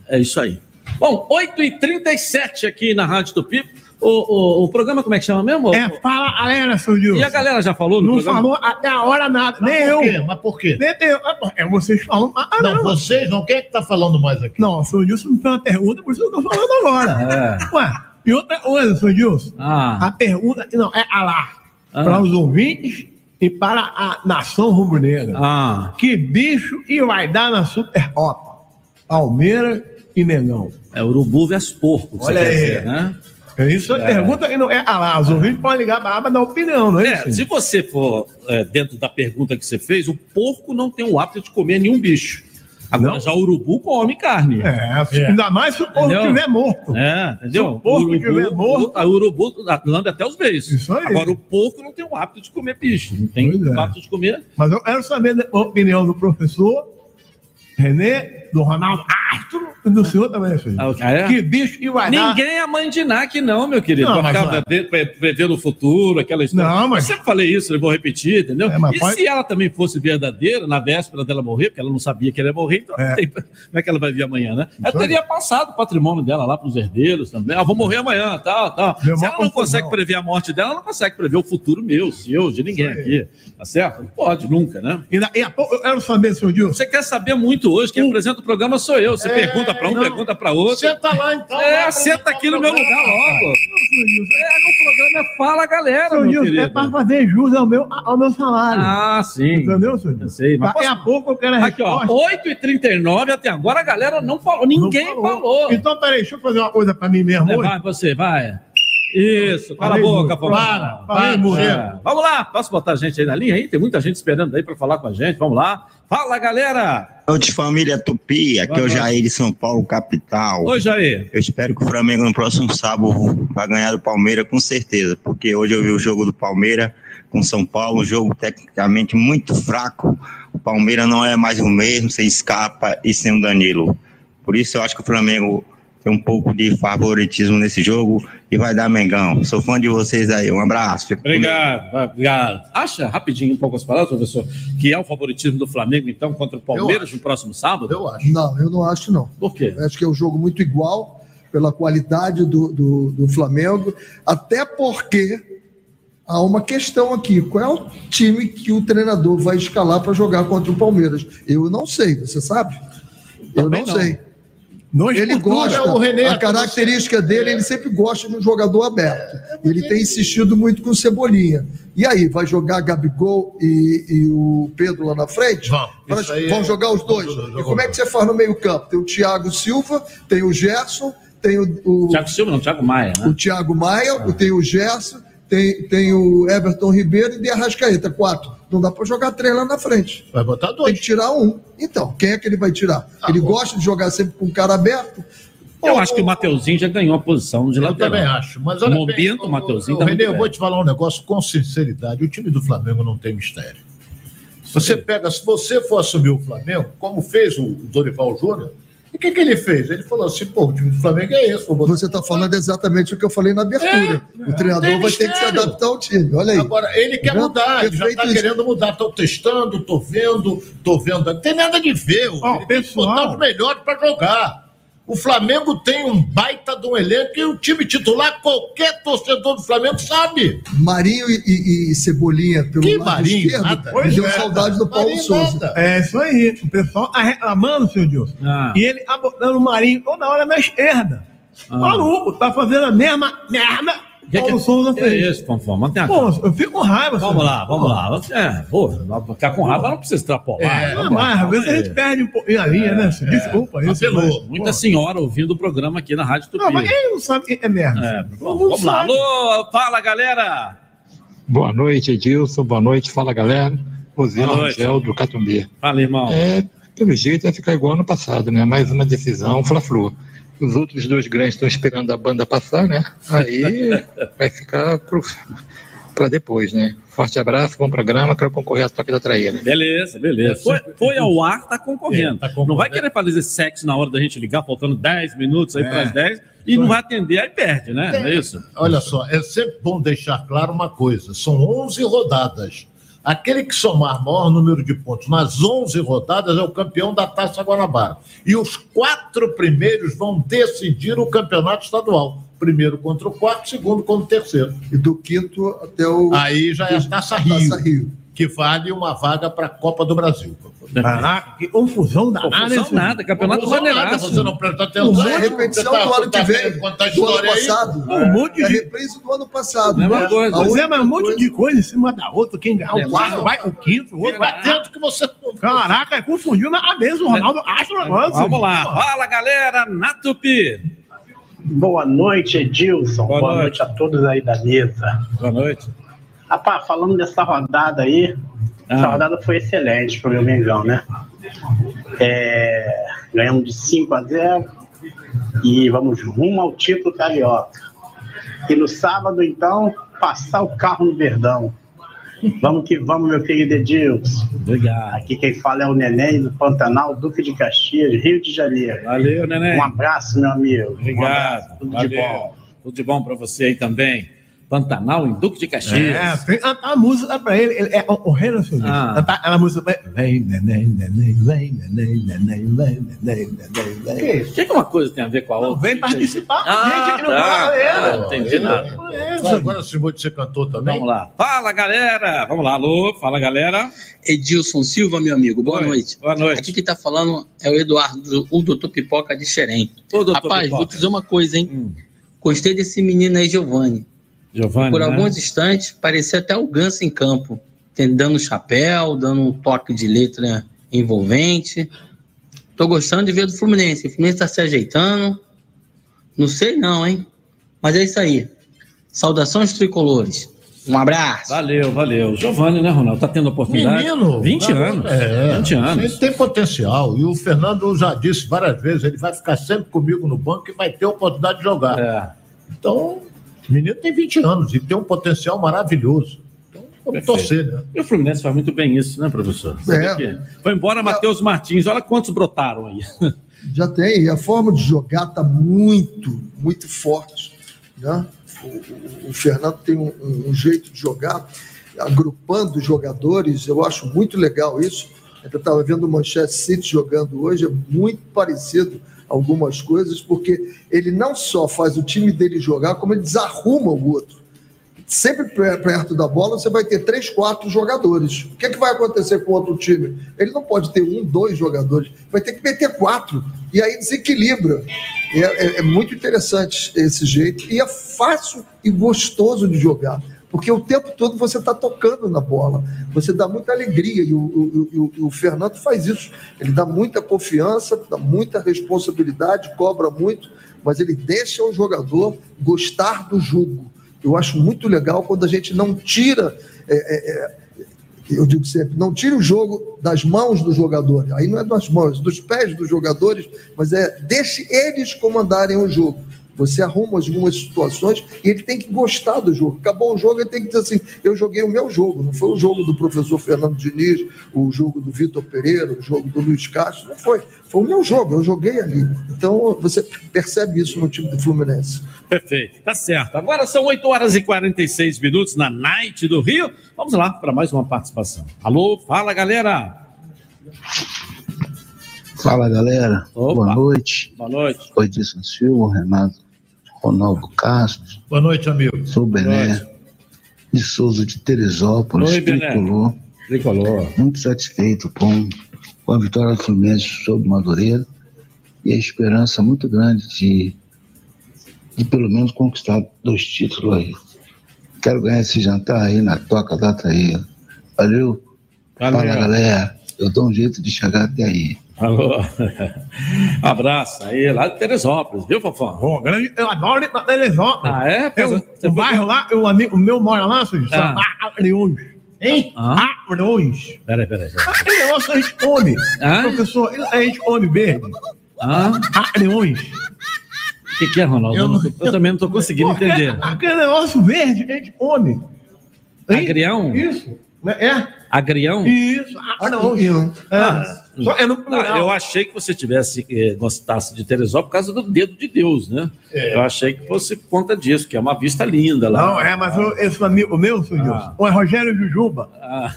é isso aí. Bom, 8h37 aqui na Rádio Tupi. O, o, o programa, como é que chama mesmo? É, fala a galera, seu Gil. E a galera já falou no Não programa? falou até a hora nada. Nem Mas eu. por quê? Mas por quê? Nem eu. É vocês falam. Ah, Não, não. vocês não. Quem é que tá falando mais aqui? Não, seu Gilson me fez uma pergunta, por isso que eu tô falando agora. É. Ué, e outra coisa, seu Gilson. Ah. A pergunta não é a lá. Ah. Para os ouvintes e para a nação rubro-negra. Ah, Que bicho e vai dar na Supercopa? Palmeiras e Negão. é urubu versus porco. Olha aí. dizer, né? É isso, É. pergunta que não é a lá. Os ouvintes podem ligar para a aba da opinião, não é, É, se você for é, dentro da pergunta que você fez, o porco não tem o hábito de comer nenhum bicho. Agora, Não? já o urubu come carne. É, ainda mais se o Entendeu? estiver morto. É, entendeu? Se o porco estiver morto- O, o urubu lambe até os beijos. Isso aí. Agora, o porco não tem o hábito de comer bicho. Não tem Pois é. o hábito de comer. Mas eu quero saber a opinião do professor Renê, do Ronaldo Astro e do senhor também, filho. Ah, é? Que bicho dar. Ninguém é mãe de NAC, não, meu querido. Não, mas não. prevendo- pre- prevendo o futuro, aquela história. Não, mas- Eu sempre falei isso, eu vou repetir, entendeu? É, mas e pode- se ela também fosse verdadeira, na véspera dela morrer, porque ela não sabia que ela ia morrer, então É. tem- como é que ela vai vir amanhã, né? Ela Isso aí. teria passado o patrimônio dela lá para os herdeiros também. Ah, vou morrer amanhã, tal, tal. Deu Se ela não consegue prever a morte dela, ela não consegue prever o futuro meu, seu, de ninguém aqui. Tá certo? Não pode nunca, né? E daqui a pouco eu quero saber, seu Gilson. Você quer saber muito hoje, quem apresenta o programa sou eu. Você É, pergunta para um, não. pergunta para outro. Senta lá então. É, vai senta aqui no meu lugar logo. É, no programa é Fala Galera, Seu meu querido. é para fazer jus ao meu, ao meu salário. Ah, sim. Entendeu, Eu Gilson? sei, mas Daqui a posso- pouco eu quero a Aqui, ó, resposta. 8h39 até agora a galera não falou. Ninguém Não falou. Então, peraí, deixa eu fazer uma coisa para mim mesmo É, hoje. vai, você, vai. Isso, cala a boca, por Para, para. É. Vamos lá, posso botar a gente aí na linha aí? Tem muita gente esperando aí para falar com a gente. Vamos lá. Fala, galera. Noite família Tupi, aqui é o. Jair de São Paulo, capital. Oi, Jair. Eu espero que o Flamengo no próximo sábado vai ganhar do Palmeiras com certeza, porque hoje eu vi o jogo do Palmeiras com São Paulo, um jogo tecnicamente muito fraco. O Palmeiras não é mais o mesmo, sem Scarpa e sem o Danilo. Por isso eu acho que o Flamengo um pouco de favoritismo nesse jogo e vai dar Mengão. Sou fã de vocês aí, um abraço. Obrigado, obrigado. Acha, rapidinho, em poucas palavras, professor, que é o favoritismo do Flamengo, então, contra o Palmeiras no próximo sábado? Eu acho. Não, eu não acho, não. Por quê? Eu acho que é um jogo muito igual pela qualidade do, do, do Flamengo, até porque há uma questão aqui: qual é o time que o treinador vai escalar para jogar contra o Palmeiras? Eu não sei, você sabe? Eu Também não, não. sei. Nós Ele por tudo, gosta, o René, a característica dele, ele sempre gosta de um jogador aberto. Ele tem insistido muito com o Cebolinha. E aí, vai jogar Gabigol e, e o Pedro lá na frente? Vão é- jogar os dois. E como é que você faz no meio-campo? Tem o Thiago Silva, tem o Gerson, tem o, o, Thiago Silva, não, Thiago Maia, né? o Thiago Maia, tem o Gerson, tem, tem o Everton Ribeiro e de Arrascaeta, quatro. Não dá para jogar três lá na frente. Vai botar dois. Tem que tirar um. Então, quem é que ele vai tirar? ele gosta de jogar sempre com o cara aberto. Eu acho que o Mateuzinho já ganhou a posição de Eu lateral. também acho. Mas o olha momento, bem, o Mateuzinho Ô, tá Renê, eu vou te falar um negócio com sinceridade. O time do Flamengo não tem mistério. Você pega, se você for assumir o Flamengo, como fez o Dorival Júnior, o que, que ele fez? Ele falou assim: pô, o time do Flamengo é esse. Você está falando exatamente o que eu falei na abertura. o treinador tem vai ter que se mistério. adaptar ao time. Olha aí. Agora, ele quer Né? mudar, ele já está querendo mudar. Estou testando, estou vendo, estou vendo. Não tem nada de ver. ele tem que botar os melhores para jogar. O Flamengo tem um baita de um elenco e o time titular, qualquer torcedor do Flamengo sabe. Marinho e, e- e Cebolinha pelo Que lado Marinho? esquerdo, Nada. me deu é. saudade do Paulo Marinho Souza. nada. É isso aí. O pessoal tá reclamando, seu Dilson. Ah. E ele botando o Marinho toda hora na esquerda. Maluco, tá fazendo a mesma merda que Que que- Paulo Souza que fez. é isso, Fonfon? Mantém a Pô, calma. eu fico com raiva. Vamos lá, vamos lá. É, pô, ficar com raiva não precisa extrapolar. É, Vamos mas às vezes a gente perde um pouquinho a linha, né? senhor? Desculpa isso. Apelou. mas- Muita senhora ouvindo o programa aqui na Rádio Tupi. Não, mas quem não sabe que é merda? É, vamos, lá. Alô, fala galera! Boa noite, Edilson. Boa noite, fala galera. Noite. Rangel do Catumbê. Fala, irmão. É, pelo jeito vai ficar igual ano passado, né? Mais uma decisão, Fla-Flu. Os outros dois grandes estão esperando a banda passar, né? Aí vai ficar para depois, né? Forte abraço, bom programa, quero concorrer a toque da traíra. Beleza, beleza. Foi, foi ao ar, tá concorrendo. É, tá concorrendo. Não vai querer fazer sexo na hora da gente ligar, faltando 10 minutos aí É. para as 10 e não vai atender, aí perde, né? Não é isso? Olha só, é sempre bom deixar claro uma coisa: são 11 rodadas. Aquele que somar maior número de pontos nas 11 rodadas é o campeão da Taça Guanabara. E os quatro primeiros vão decidir o campeonato estadual. Primeiro contra o quarto, segundo contra o terceiro. E do quinto até o. Aí já é a Taça Rio, Taça Rio. Que vale uma vaga para a Copa do Brasil. Caraca, que confusão danada. Confusão hein, senhor? nada, campeonato Confusão nada. Você não presta atenção. Não, é a repetição tá- do ano tá que vem. a Do ano história aí? passado. Um monte É de- reprise do ano passado. Mesma coisa. A Pois é, mas um monte coisa- de coisa em cima da outra. Quem ganhar É, o quarto mas- vai o quinto, o outro vai. atento que você. Caraca, confundiu na cabeça. O Ronaldo acha o negócio. Vamos lá. Fala, galera, na Tupi. Boa noite, Edilson. Boa Boa, noite. noite. a todos aí da mesa. Boa noite. Rapaz, falando dessa rodada aí, essa Ah. rodada foi excelente pro meu Mengão, né? É, ganhamos de 5 a 0 e vamos rumo ao título carioca. E no sábado, então, passar o carro no Verdão. Vamos que vamos, meu querido Edilson. Obrigado. Aqui quem fala é o Neném do Pantanal, Duque de Caxias, Rio de Janeiro. Valeu, neném. Um abraço, meu amigo. Um Obrigado. abraço, tudo de Valeu. bom. Tudo de bom para você aí também. Pantanal em Duque de Caxias. É, tem a, a música pra ele, ele é o, o rei do seu Ah. A música pra ele. Vem, neném, neném, vem, neném, neném, vem, neném, neném, vem. O que, que uma coisa tem a ver com a outra? Vem participar com Ah, gente aqui no tá. Baladeira. Ah, entendi nada. É, Agora se você cantou também. Vamos lá. Fala, galera. Vamos lá, alô. Fala, galera. Edilson Silva, meu amigo, boa Oi, noite. boa noite. Aqui quem tá falando é o Eduardo, o doutor Pipoca de Xerém. Ô, doutor Rapaz, Pipoca. vou te dizer uma coisa, hein? Hum. Gostei desse menino aí, Giovanni. Giovanni, Por né? alguns instantes, parecia até o Ganso em campo, dando chapéu, dando um toque de letra envolvente. Tô gostando de ver do Fluminense. O Fluminense tá se ajeitando. Não sei não, hein? Mas é isso aí. Saudações tricolores. Um abraço. Valeu, valeu. Giovanni, né, Ronaldo? Tá tendo oportunidade? Menino. 20 anos. É, 20 anos. Ele tem potencial. E o Fernando já disse várias vezes: ele vai ficar sempre comigo no banco e vai ter a oportunidade de jogar. É. Então, o menino tem 20 anos e tem um potencial maravilhoso. Então, vamos torcer, né? E o Fluminense faz muito bem isso, né, professor? É. Foi embora Matheus Martins. Olha quantos brotaram aí. Já tem, e a forma de jogar está muito, muito forte. Né? O, o- o Fernando tem um, um- um jeito de jogar, agrupando os jogadores, eu acho muito legal isso. Eu estava vendo o Manchester City jogando hoje, é muito parecido algumas coisas, porque ele não só faz o time dele jogar, como ele desarruma o outro. Sempre per- perto da bola, você vai ter três, quatro jogadores. O que, é que vai acontecer com outro time? Ele não pode ter um, dois jogadores, vai ter que meter quatro. E aí desequilibra. É, é- é muito interessante esse jeito. E é fácil e gostoso de jogar. Porque o tempo todo você está tocando na bola. Você dá muita alegria. E o, o- o- o- Fernando faz isso. Ele dá muita confiança, dá muita responsabilidade, cobra muito, mas ele deixa o jogador gostar do jogo. Eu acho muito legal quando a gente não tira. é, é, é, Eu digo sempre, não tire o jogo das mãos do jogador. Aí não é das mãos, dos pés dos jogadores, mas é deixe eles comandarem o jogo. Você arruma algumas situações e ele tem que gostar do jogo. Acabou o jogo, ele tem que dizer assim: eu joguei o meu jogo, não foi o jogo do professor Fernando Diniz, o jogo do Vitor Pereira, o jogo do Luiz Castro, não foi. Foi o meu jogo, eu joguei ali. Então você percebe isso no time do Fluminense. Perfeito, tá certo. Agora são 8 horas e 46 minutos na Night do Rio. Vamos lá para mais uma participação. Alô, fala galera. Fala galera, boa noite. Boa noite. Oi, Edson Silva, Renato Ronaldo Castro. Boa noite, amigo. Sou Bené de Souza de Teresópolis, Oi, Bené. tricolor. Tricolor. Muito satisfeito com, com a vitória do Fluminense sobre Madureira e a esperança muito grande de, de pelo menos conquistar dois títulos aí. Quero ganhar esse jantar aí na Toca da Traíra. Valeu? Valeu. Fala, galera. Eu dou um jeito de chegar até aí. Alô. Abraço aí, lá de Teresópolis, viu, Fofão? Bom, grande, eu adoro ir pra Teresópolis. Ah, é? Eu, o bairro lá, o amigo o meu mora lá, Sérgio, Ah. chama Arleões. Hein? Ah. Peraí, peraí. Aquele negócio a gente come. Ah? Professor, a gente come verde. Ah? Arleões. O que, que é, Ronaldo? Eu, Eu não- não- eu também não estou conseguindo entender. é- Aquele negócio verde a gente come. Hein? Agrião? Isso. É. Agrião? Isso. Arleões. Ah, É. Só é no Ah, plural. eu achei que você tivesse eh, gostasse de Teresópolis por causa do dedo de Deus, né? É. Eu achei que fosse por conta disso, que é uma vista linda lá. Não, é, mas o- esse amigo meu, senhor, Ah. o é Rogério Jujuba.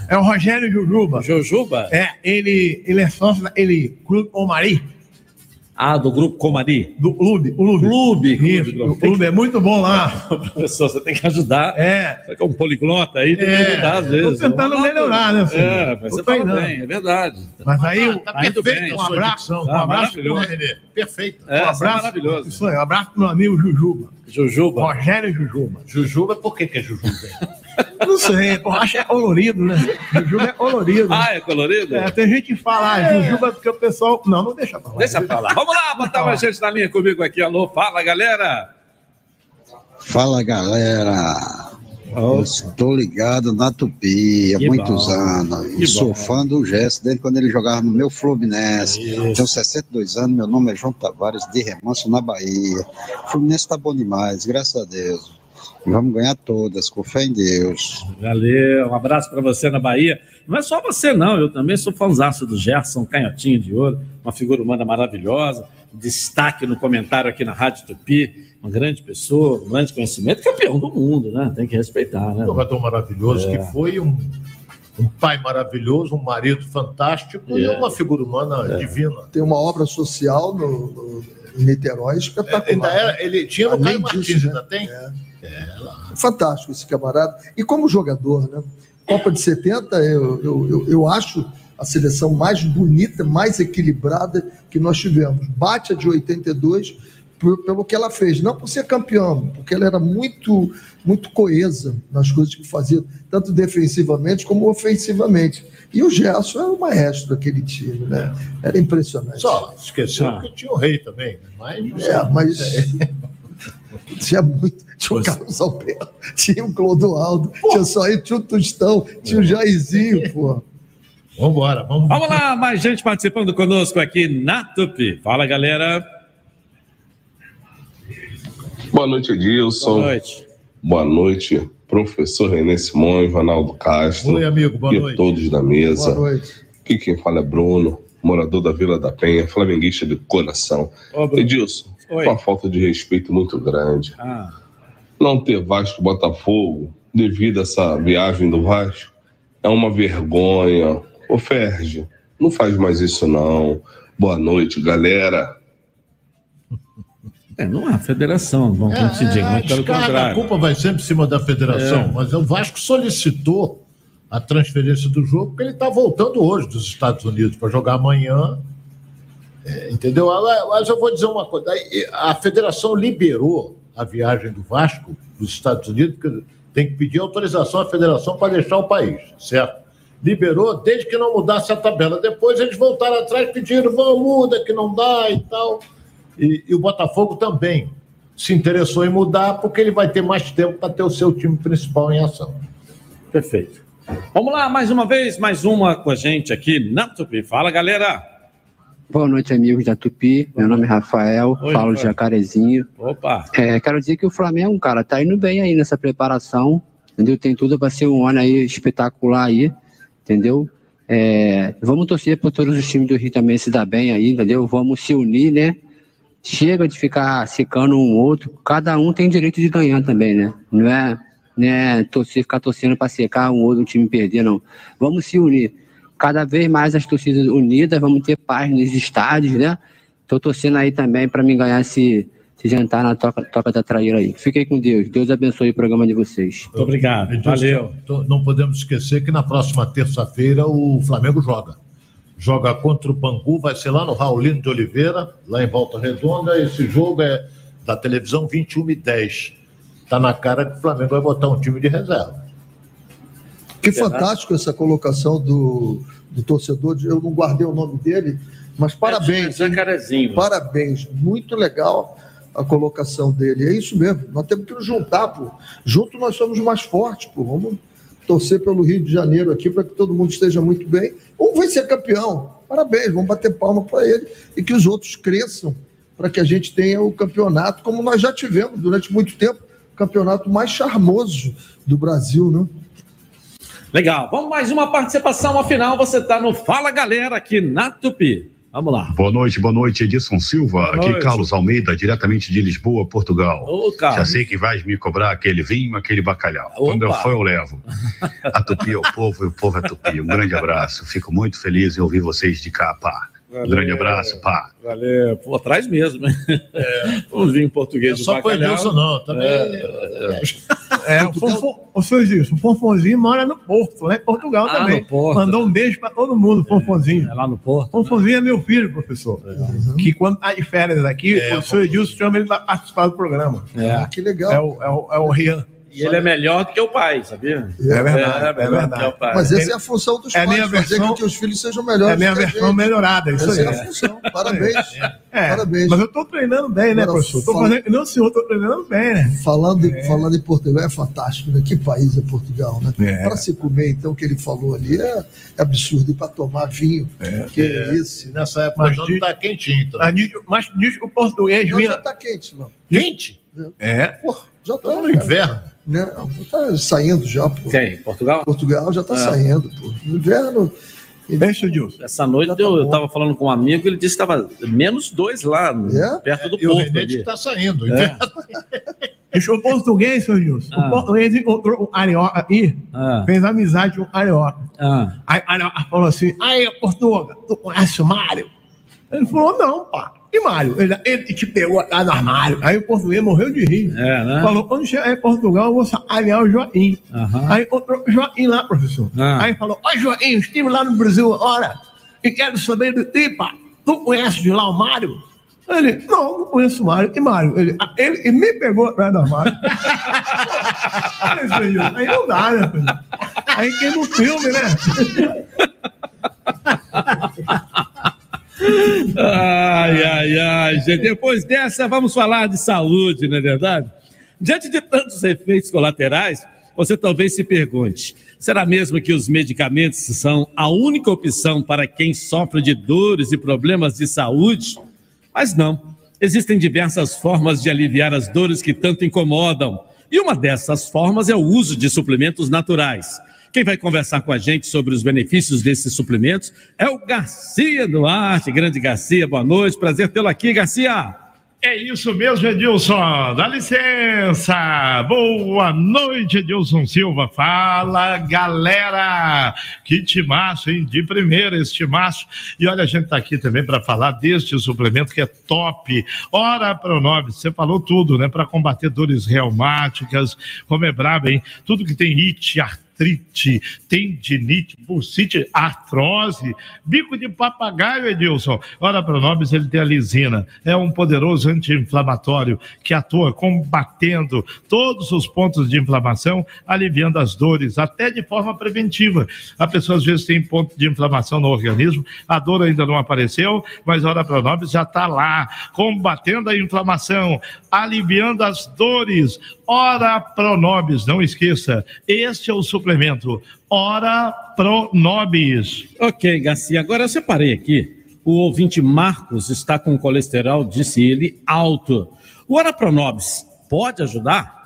É o Rogério Jujuba. Jujuba? É, ele, ele é sócio, da- ele, Clube Omari. Ah, do grupo Comari? Do clube, o clube. Clube, Isso, o clube é muito bom lá. Professor, você tem que ajudar. É. Você que é um poliglota aí, tem que É, ajudar às vezes. tentando Vamos lá, melhorar, né, filho? É, mas você fala bem, é verdade. Mas aí, Tá indo bem. um abraço, um Ah, abraço pro. Renê. Perfeito. É, um é abraço, maravilhoso. Isso aí, um abraço pro meu amigo Jujuba. Jujuba? Rogério Jujuba. Jujuba, por que, que é Jujuba? Não sei, que é colorido, né? Jujuba é colorido. Ah, é colorido? É, tem gente que fala, ah, Jujuba é porque o pessoal. Não, não deixa pra lá. Deixa pra lá. Vamos lá, botar mais gente na linha comigo aqui. Alô, fala, galera. Fala galera, eu estou ligado na Tupi há Que muitos bom. anos Que sou bom. fã do Gesto desde quando ele jogava no meu Fluminense. Tenho 62 anos, meu nome é João Tavares de Remanso na Bahia. O Fluminense está bom demais, graças a Deus. E vamos ganhar todas, com fé em Deus. Valeu, um abraço para você na Bahia. Não é só você, não. Eu também sou fãzaço do Gerson Canhotinho de Ouro, uma figura humana maravilhosa. Destaque no comentário aqui na Rádio Tupi. Uma grande pessoa, um grande conhecimento, campeão do mundo, né? Tem que respeitar, né? Um jogador maravilhoso, É. que foi um, um pai maravilhoso, um marido fantástico e É. uma figura humana divina. Tem uma obra social no, no- em Niterói espetacular. Ainda era- ele tinha no Caio disso, Martins, né? ainda tem? Fantástico esse camarada. E como jogador, né? Copa de 70, eu, eu, eu, eu acho a seleção mais bonita, mais equilibrada que nós tivemos. Bate a de 82 por- pelo que ela fez, não por ser campeão, porque ela era muito, muito coesa nas coisas que fazia, tanto defensivamente como ofensivamente. E o Gerson era o maestro daquele time, né? Era impressionante. Só esqueceu Ah. que tinha o rei também. né? Mas, É, mas tinha muito. Tinha o Carlos Alberto, tinha o Clodoaldo, tinha só aí, tinha o Tostão, tinha o Jairzinho, pô. Vamos embora, vamos Vamos lá, mais gente participando conosco aqui na Tupi. Fala, galera. Boa noite, Edilson. Boa noite. Boa noite, professor René Simões, Ronaldo Castro. Oi, amigo, boa e noite. todos da mesa. Boa noite. Aqui quem fala é Bruno, morador da Vila da Penha, flamenguista de coração. Ô. Edilson, Oi. uma falta de respeito muito grande. Ah, Não ter Vasco e Botafogo devido a essa viagem do Vasco é uma vergonha. Ô, Ferge, não faz mais isso não. Boa noite, galera. é, não há federação, vamos É, é, muito pelo descarga, a culpa vai sempre em cima da federação, É. mas o Vasco solicitou a transferência do jogo porque ele está voltando hoje dos Estados Unidos para jogar amanhã. É, entendeu? Mas- Mas eu vou dizer uma coisa: a federação liberou a viagem do Vasco dos Estados Unidos, porque tem que pedir autorização à federação para deixar o país, certo? Liberou desde que não mudasse a tabela. Depois eles voltaram atrás, pediram, vamos, muda, que não dá e tal. E, e o Botafogo também se interessou em mudar, porque ele vai ter mais tempo para ter o seu time principal em ação. Perfeito. Vamos lá, mais uma vez, mais uma com a gente aqui na Tupi. Fala, galera. Boa noite, amigos da Tupi. Meu nome é Rafael, Oi, falo de. Jacarezinho. Opa. É, quero dizer que o Flamengo, cara, tá indo bem aí nessa preparação, entendeu? Tem tudo para ser um ano aí espetacular aí, entendeu? É, vamos torcer para todos os times do Rio também se dar bem aí, entendeu? Vamos se unir, né? Chega de ficar secando um outro. Cada um tem direito de ganhar também, né? Não é, né, torcer, ficar torcendo para secar um outro time perder, não. Vamos se unir. Cada vez mais as torcidas unidas, vamos ter paz nos estádios, né? Tô torcendo aí também para me ganhar esse, esse jantar na toca, toca da traíra aí. Fiquem com Deus. Deus abençoe o programa de vocês. Muito obrigado. Edilson, Valeu. Não podemos esquecer que na próxima terça-feira o Flamengo joga. Joga contra o Bangu, vai ser lá no Raulino de Oliveira, lá em Volta Redonda. Esse jogo é da televisão 21 e 10. Tá na cara que o Flamengo vai botar um time de reserva. Que fantástico essa colocação do, do torcedor. de- Eu não guardei o nome dele, mas parabéns. Jacarezinho. Parabéns. Muito legal a colocação dele. É isso mesmo. Nós temos que nos juntar, pô. Junto nós somos mais fortes, pô. Vamos torcer pelo Rio de Janeiro aqui para que todo mundo esteja muito bem. Um vai ser campeão. Parabéns, vamos bater palma para ele e que os outros cresçam para que a gente tenha o campeonato, como nós já tivemos durante muito tempo, o campeonato mais charmoso do Brasil, né? Legal. Vamos mais uma participação. Afinal, você está no Fala Galera aqui na Tupi. Vamos lá. Boa noite, boa noite, Edson Silva. Boa Aqui noite. Carlos Almeida, diretamente de Lisboa, Portugal. Ô, Carlos. Já sei que vais me cobrar aquele vinho, aquele bacalhau. Quando eu Opa. for, eu levo. A Tupi é o povo e o povo é Tupi. Um grande abraço. Fico muito feliz em ouvir vocês de cá, pá. Valeu. grande abraço, pá. Valeu. Pô, atrás mesmo. Vamos vir em português É só com o bacalhau. Edilson, não. Também É, É, o, Fonfon, o seu o Fonfonzinho mora no Porto, lá em Portugal Ah, também. no Porto. Mandou um beijo para todo mundo, Fonfonzinho. É lá no Porto. Fonfonzinho é meu filho, professor. Que quando tá de férias aqui, É, o seu Edilson chama ele para participar do programa. É. Que legal. É o, é o, é o Rian. E ele é melhor do que o pai, sabia? É verdade, é, melhor do que o verdade. pai. Mas essa é a função dos É a pais, minha fazer versão- com que os filhos sejam melhores. É a minha versão gente. melhorada, isso Essa aí. é a função. Parabéns. É, Parabéns. Mas eu tô treinando bem, né, Agora, professor? Fala- fazendo, não, senhor, tô treinando bem, né? Falando, em- falando em Portugal, é fantástico, né? Que país é Portugal, né? É. Para se comer, então, o que ele falou ali é, é absurdo. E para tomar vinho, que É. isso. Nessa época Mas não diz- tá quentinho. Então. Mas diz, que o português Não, vinha. já tá quente, não. Quente? É. Pô, já tá. no inverno. Né? Tá saindo já, pô. Quem? Portugal? Portugal já tá É. saindo, pô. No inverno. Deixa, Edilson. Essa noite eu, eu tava falando com um amigo, ele disse que estava menos dois lá, É? perto do o Porto. Ali. está saindo. É. o português, seu Edilson. Ah. O português encontrou um carioca aqui, Ah. fez amizade com um carioca. Ah. Aí o carioca falou assim: aí, Portuga, tu conhece o Mário? Ele falou: não, pá. E Mário? Ele, ele te pegou lá no armário. Aí o português morreu de rir. É, né? Falou: quando chegar em Portugal, eu vou sacanear o Joaquim. Aham. Aí encontrou o Joaquim lá, professor. Ah. Aí falou: Ó, Joaquim, estive lá no Brasil agora e quero saber do ti, pá. Tu conhece de lá o Mário? Ele, não, não conheço o Mário. E Mário? Ele, "Ah, ele, ele me pegou atrás do armário. Aí, não dá, né, filho? Aí queima o filme, né? Ai, ai, ai, gente. Depois dessa, vamos falar de saúde, não é verdade? Diante de tantos efeitos colaterais, você talvez se pergunte: será mesmo que os medicamentos são a única opção para quem sofre de dores e problemas de saúde? Mas não. Existem diversas formas de aliviar as dores que tanto incomodam. E uma dessas formas é o uso de suplementos naturais. Quem vai conversar com a gente sobre os benefícios desses suplementos é o Garcia Duarte. Grande Garcia, boa noite. Prazer tê-lo aqui, Garcia. É isso mesmo, Edilson. Dá licença. Boa noite, Edilson Silva. Fala, galera. Que timaço, hein? De primeira esse timaço. E olha, a gente tá aqui também para falar deste suplemento que é top. Ora Pronove, você falou tudo, né? Para combater dores reumáticas, como é brabo, hein? Tudo que tem it, artrite, tendinite, bursite, artrose, bico de papagaio, Edilson. Ora Pronobis, ele tem a lisina. É um poderoso anti-inflamatório que atua combatendo todos os pontos de inflamação, aliviando as dores, até de forma preventiva. A pessoa às vezes tem ponto de inflamação no organismo, a dor ainda não apareceu, mas Ora Pronobis já está lá, combatendo a inflamação, aliviando as dores. Ora Pronobis, não esqueça, este é o suplemento Ora Pronobis. Ok, Garcia, agora eu separei aqui. O ouvinte Marcos está com colesterol, disse ele, alto. O Ora Pronobis pode ajudar?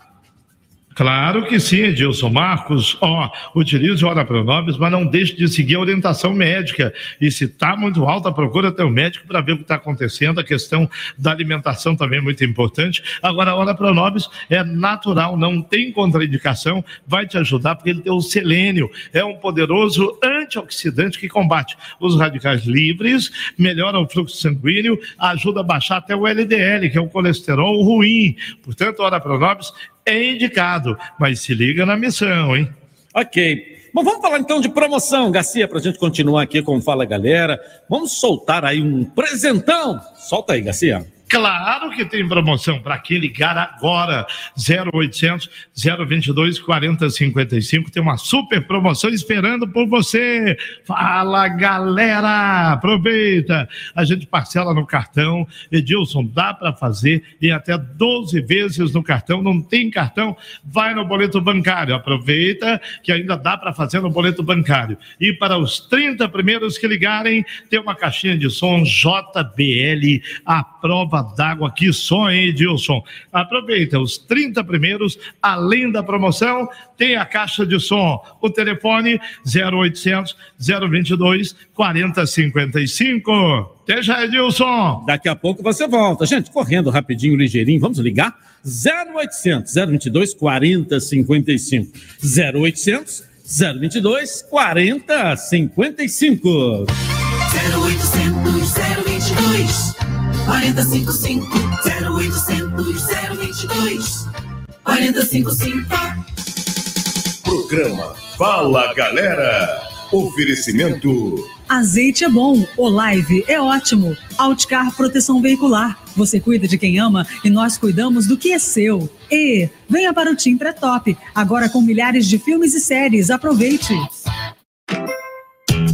Claro que sim, Edilson Marcos. Ó, utilize o Hora Pronobis, mas não deixe de seguir a orientação médica. E se está muito alta, procura teu médico para ver o que está acontecendo. A questão da alimentação também é muito importante. Agora, a Hora Pronobis é natural, não tem contraindicação, vai te ajudar porque ele tem o selênio. É um poderoso antioxidante que combate os radicais livres, melhora o fluxo sanguíneo, ajuda a baixar até o LDL, que é o colesterol ruim. Portanto, a Hora Pronobis é indicado, mas se liga na missão, hein? Ok. Bom, vamos falar então de promoção, Garcia, para a gente continuar aqui com Fala Galera. Vamos soltar aí um presentão. Solta aí, Garcia. Claro que tem promoção para quem ligar agora. 0800 022 4055. Tem uma super promoção esperando por você. Fala, galera! Aproveita. A gente parcela no cartão. Edilson, dá para fazer em até 12 vezes no cartão. Não tem cartão? Vai no boleto bancário. Aproveita que ainda dá para fazer no boleto bancário. E para os 30 primeiros que ligarem, tem uma caixinha de som JBL, a prova d'água que só, hein, Edilson? Aproveita os 30 primeiros, além da promoção, tem a caixa de som. O telefone 0800 022 4055. Até já, Edilson. Daqui a pouco você volta. Gente, correndo rapidinho, ligeirinho, vamos ligar? 0800 022 4055. 0800 022 4055. 0800 022 455 0800 022 455 Programa Fala Galera. Oferecimento. Azeite é bom, Olive é ótimo. Outcar Proteção Veicular. Você cuida de quem ama e nós cuidamos do que é seu. E venha para o Tim Pré-Top, agora com milhares de filmes e séries. Aproveite.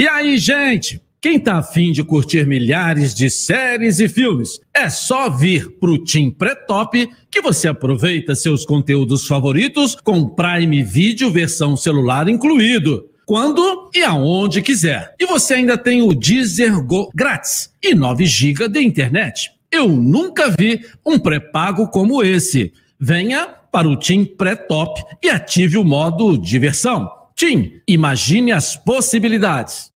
E aí, gente? Quem tá afim de curtir milhares de séries e filmes, é só vir pro Team Pré-Top que você aproveita seus conteúdos favoritos com Prime Video versão celular incluído. Quando e aonde quiser. E você ainda tem o Deezer Go grátis e 9 GB de internet. Eu nunca vi um pré-pago como esse. Venha para o Team Pré-Top e ative o modo diversão. Tim, imagine as possibilidades.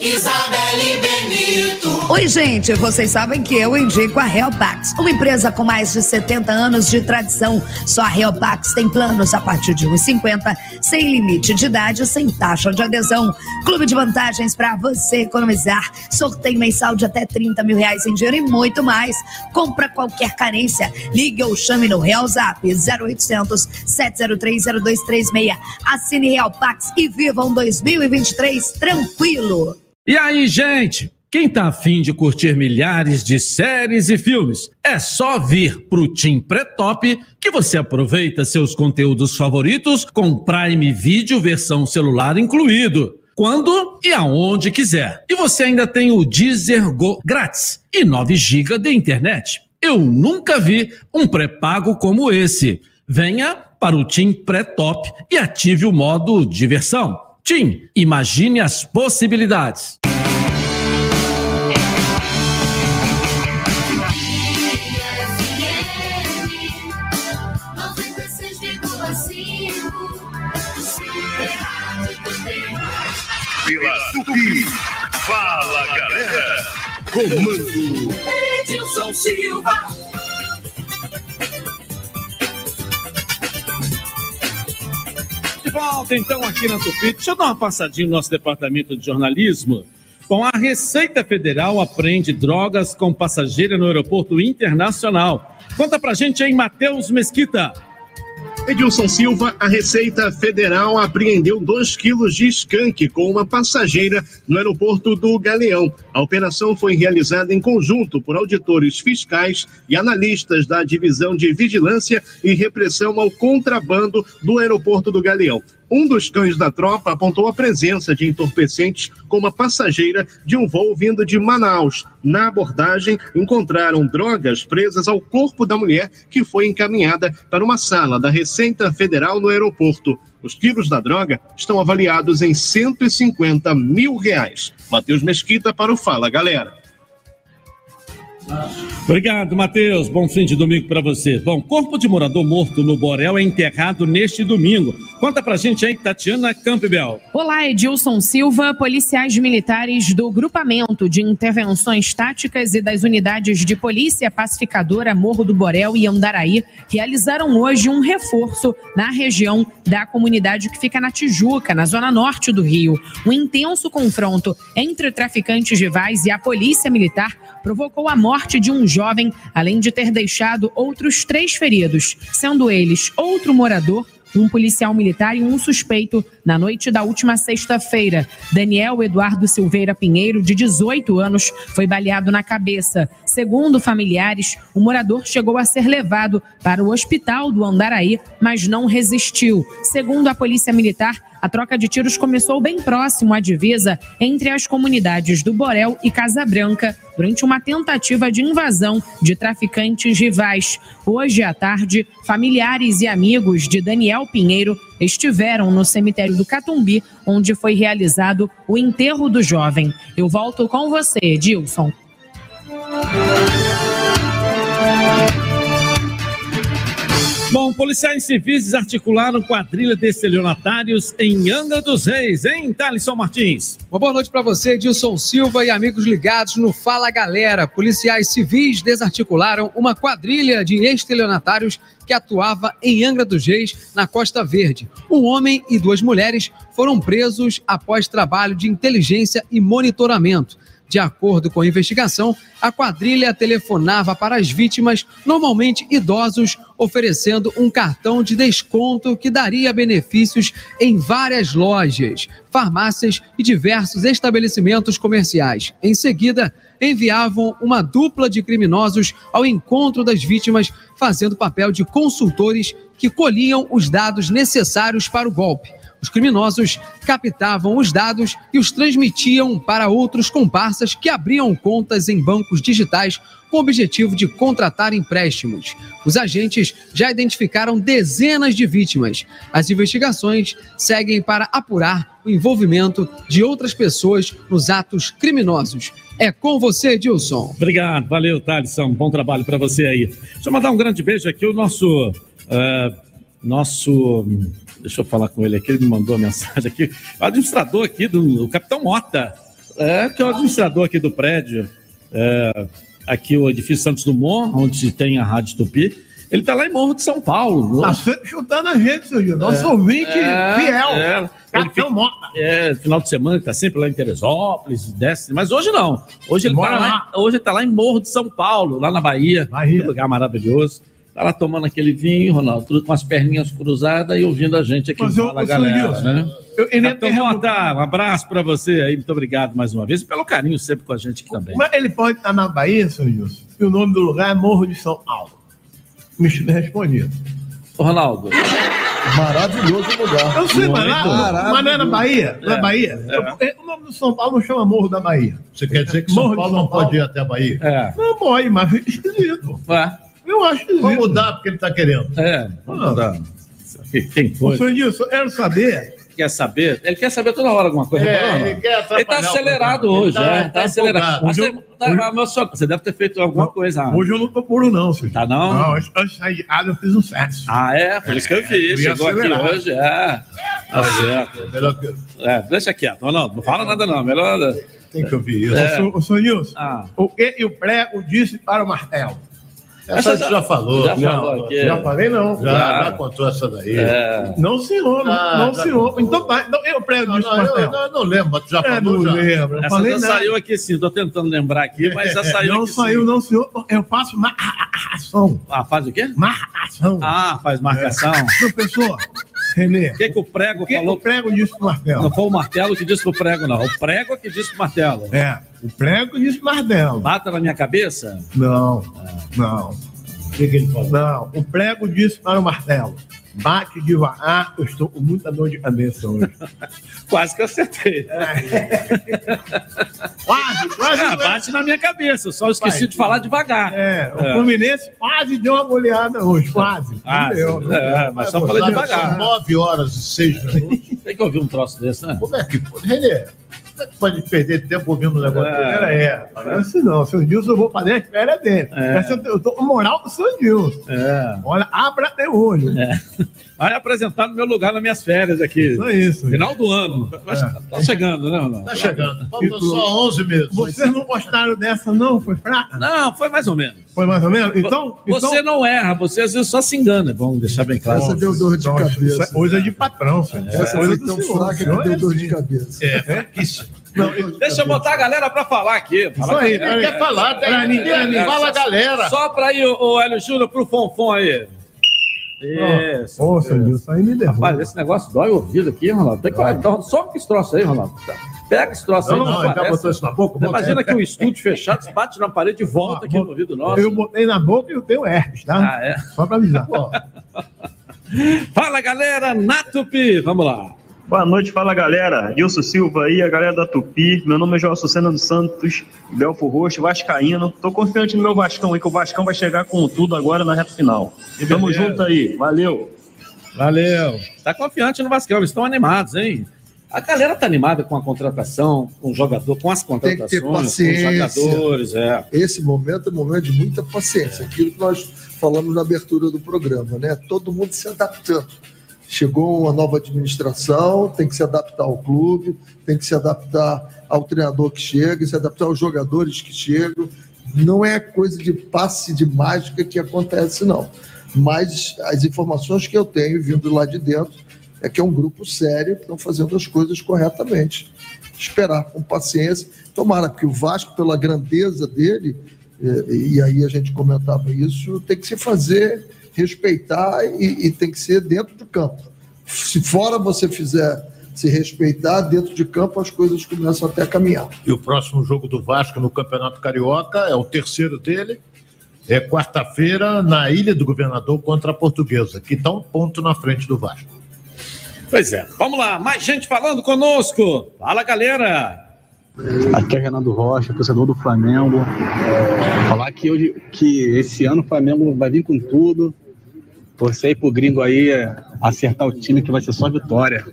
Isabelle Benito. Oi, gente, vocês sabem que eu indico a Helpax, uma empresa com mais de 70 anos de tradição. Só a Helpax tem planos a partir de 1,50, sem limite de idade, sem taxa de adesão. Clube de vantagens para você economizar, sorteio mensal de até 30 mil reais em dinheiro e muito mais. Compra qualquer carência, ligue ou chame no Real Zap 0800 703 0236. Assine Helpax e viva um 2023 tranquilo. E aí, gente? Quem tá afim de curtir milhares de séries e filmes, é só vir pro Team Pré-Top que você aproveita seus conteúdos favoritos com Prime Video versão celular incluído. Quando e aonde quiser. E você ainda tem o Deezer Go grátis e 9 GB de internet. Eu nunca vi um pré-pago como esse. Venha para o Team Pré-Top e ative o modo diversão. TIM, imagine as possibilidades. Pela Tupi, fala galera, comando Edilson Silva. De volta então aqui na Tupi. Deixa eu dar uma passadinha no nosso departamento de jornalismo. Bom, a Receita Federal apreende drogas com passageira no aeroporto internacional. Conta pra gente aí, Matheus Mesquita. Edilson Silva, a Receita Federal apreendeu 2 quilos de skunk com uma passageira no aeroporto do Galeão. A operação foi realizada em conjunto por auditores fiscais e analistas da Divisão de Vigilância e Repressão ao Contrabando do aeroporto do Galeão. Um dos cães da tropa apontou a presença de entorpecentes com uma passageira de um voo vindo de Manaus. Na abordagem, encontraram drogas presas ao corpo da mulher que foi encaminhada para uma sala da Receita Federal no aeroporto. Os quilos da droga estão avaliados em 150 mil reais. Matheus Mesquita para o Fala Galera. Obrigado, Matheus. Bom fim de domingo para você. Bom, corpo de morador morto no Borel é enterrado neste domingo. Conta pra gente aí, Tatiana Campbell. Olá, Edilson Silva. Policiais militares do Grupamento de Intervenções Táticas e das Unidades de Polícia Pacificadora Morro do Borel e Andaraí realizaram hoje um reforço na região da comunidade que fica na Tijuca, na zona norte do Rio. Um intenso confronto entre traficantes rivais e a Polícia Militar provocou a morte de um jovem, além de ter deixado outros três feridos, sendo eles outro morador um policial militar e um suspeito na noite da última sexta-feira. Daniel Eduardo Silveira Pinheiro, de 18 anos, foi baleado na cabeça. Segundo familiares, o morador chegou a ser levado para o hospital do Andaraí, mas não resistiu. Segundo a Polícia Militar, a troca de tiros começou bem próximo à divisa entre as comunidades do Borel e Casa Branca, durante uma tentativa de invasão de traficantes rivais. Hoje à tarde, familiares e amigos de Daniel Pinheiro estiveram no cemitério do Catumbi, onde foi realizado o enterro do jovem. Eu volto com você, Edilson. Bom, policiais civis desarticularam quadrilha de estelionatários em Angra dos Reis, hein, Thalisson Martins? Uma boa noite para você, Edilson Silva e amigos ligados no Fala Galera. Policiais civis desarticularam uma quadrilha de estelionatários que atuava em Angra dos Reis, na Costa Verde. Um homem e duas mulheres foram presos após trabalho de inteligência e monitoramento. De acordo com a investigação, a quadrilha telefonava para as vítimas, normalmente idosos, oferecendo um cartão de desconto que daria benefícios em várias lojas, farmácias e diversos estabelecimentos comerciais. Em seguida, enviavam uma dupla de criminosos ao encontro das vítimas, fazendo papel de consultores que colhiam os dados necessários para o golpe. Os criminosos captavam os dados e os transmitiam para outros comparsas que abriam contas em bancos digitais com o objetivo de contratar empréstimos. Os agentes já identificaram dezenas de vítimas. As investigações seguem para apurar o envolvimento de outras pessoas nos atos criminosos. É com você, Dilson. Obrigado, valeu, Thalisson. Bom trabalho para você aí. Deixa eu mandar um grande beijo aqui, o nosso. eh, nosso. Deixa eu falar com ele aqui, ele me mandou uma mensagem aqui. O administrador aqui do o Capitão Mota, é, que é o administrador aqui do prédio, é, aqui o edifício Santos Dumont, onde tem a Rádio Tupi. Ele tá lá em Morro de São Paulo. Tá sempre chutando a gente, seu Gil. Nosso É, ouvinte é, fiel. é. Capitão fica- Mota. É, final de semana ele tá sempre lá em Teresópolis, desce, mas hoje não. Hoje ele, tá Bora lá, hoje ele tá lá em Morro de São Paulo, lá na Bahia. Um lugar maravilhoso. Tá lá tomando aquele vinho, Ronaldo, tudo com as perninhas cruzadas e ouvindo a gente aqui Mas, Fala ô, Galera, né? eu- ele é Capitão Mota, um abraço para você aí, muito obrigado mais uma vez, e pelo carinho sempre com a gente aqui também. Mas ele pode estar na Bahia, seu Gilson, e o nome do lugar é Morro de São Paulo. Me respondido. Ronaldo. Maravilhoso lugar. Eu sei, mas, lá, Maravilhoso. mas não é na Bahia? Não é, É, Bahia? é. O nome do São Paulo não chama Morro da Bahia. Você quer dizer que São Morro de Paulo São não pode Paulo. ir até a Bahia? É. Não pode, mas fica esquisito. Eu acho esquisito. Vamos mudar porque ele está querendo. É, vamos mudar. Quem Ô, senhor Edilson, eu quero saber quer saber, ele quer saber toda hora alguma coisa. É, não, não. ele tá o acelerado programa. hoje, Ele tá- é, tá acelerado. Hoje você, tá, mas só- você deve ter feito alguma coisa. Hoje eu não tô puro, não, senhor. Tá não? Não, antes de sair de casa eu fiz um sexo. Ah, é? Por isso que eu Eu fiz. ia Chegou aqui acelerar. hoje, é. Tá certo. É, deixa quieto. Não, não fala nada não. Melhor... Tem que ouvir isso. É. Ô, senhor Nilson, Ah. o que o prego disse para o martelo? Essa você já falou. Já, Já falou aqui. já falei, não. Já, já contou essa daí. É. Não, senhor, não, Ah, não já senhor. contou. Então tá, então eu prego Não, disse não, eu, não, eu não lembro, mas tu já É, falou. não já. lembro. Essa falei já nada. saiu aqui sim, tô tentando lembrar aqui, mas já saiu Não saiu, não, senhor. Eu faço marcação. Ah, faz o quê? Marcação. Ah, faz marcação. Professor, Renê. O que, que o prego que falou? o prego disse pro martelo? Não foi o martelo que disse pro prego, não. O prego é que disse pro martelo. É, o prego disse pro martelo. Bata na minha cabeça? Não, não. O que, que ele falou? Não, o prego disse para o martelo. Bate devagar, eu estou com muita dor de cabeça hoje. Quase que eu acertei. Quase, quase. Ah, bate na minha cabeça, eu só esqueci Vai. de falar devagar. É, o É. Fluminense quase deu uma goleada hoje, quase. Ah, Não deu, não é, deu. mas só Vai, falei devagar. são Nove horas e seis minutos. Tem que ouvir um troço desse, né? Como é que pode? Renê, é pode perder tempo ouvindo um negócio desse? Pera aí, não é assim não. Seu Nilson, eu vou fazer as férias dele. É. Eu tô com moral do seu Nilson. É. Olha, abra até olho. É. Vai apresentar no meu lugar nas minhas férias aqui. Só isso. Final do ano. Mas Tá chegando, né, Ronaldo? Tá chegando. Faltam só 11 meses. Vocês não gostaram dessa, não? Foi fraca? Não, foi mais ou menos. Foi mais ou menos? Então, Você então... não erra, você às vezes só se engana. Vamos deixar bem claro. Essa deu dor de Nossa, cabeça. isso é coisa de patrão, senhor. Essa Essa foi tão fraca que deu é dor de cabeça. É, fraquíssimo. Não, Deixa eu botar a galera pra falar aqui. Isso Fala, aí, galera. quer falar, Pra ninguém, fala galera. Só pra ir, o Hélio Júnior, pro Fonfon aí. Isso. Seu Nilson, aí me derruba. Rapaz, esse negócio dói o ouvido aqui, Ronaldo. Tem que então, só esse troço aí, Ronaldo. Pega esse troço aí. Não, que não, ele já botou isso na boca, Você. Imagina que o estúdio fechado, você bate na parede e volta aqui no ouvido nosso. Eu botei na boca e eu tenho herpes, tá? Ah, é? Só pra avisar. Fala, galera, na Tupi. Vamos lá. Boa noite, fala galera. Gilson Silva aí, a galera da Tupi. Meu nome é João Sucena dos Santos, Belfo Roxo, Vascaíno. Tô confiante no meu Vascão aí, que o Vascão vai chegar com tudo agora na reta final. Tamo beleza. junto aí, valeu. Valeu. Tá confiante no Vasco, eles estão animados, hein? A galera tá animada com a contratação, com o jogador, com as Tem que ter contratações, com os paciência. jogadores, é. Esse momento é um momento de muita paciência. Aquilo que nós falamos na abertura do programa, né? Todo mundo se adaptando. Chegou uma nova administração, tem que se adaptar ao clube, tem que se adaptar ao treinador que chega, se adaptar aos jogadores que chegam. Não é coisa de passe de mágica que acontece, não. Mas as informações que eu tenho vindo lá de dentro é que é um grupo sério que estão fazendo as coisas corretamente. Esperar com paciência. Tomara, porque o Vasco, pela grandeza dele, eh, e aí a gente comentava isso, tem que se fazer respeitar e, e tem que ser dentro do campo. Se fora você fizer se respeitar, dentro de campo as coisas começam até a caminhar. E o próximo jogo do Vasco no Campeonato Carioca é o terceiro dele. É quarta-feira na Ilha do Governador contra a Portuguesa, que está um ponto na frente do Vasco. Pois é. Vamos lá, mais gente falando conosco. Fala, galera. Aqui é Renato Rocha, torcedor do Flamengo. Falar que, hoje, que esse ano o Flamengo vai vir com tudo. Torcer aí pro gringo aí é, acertar o time que vai ser só vitória.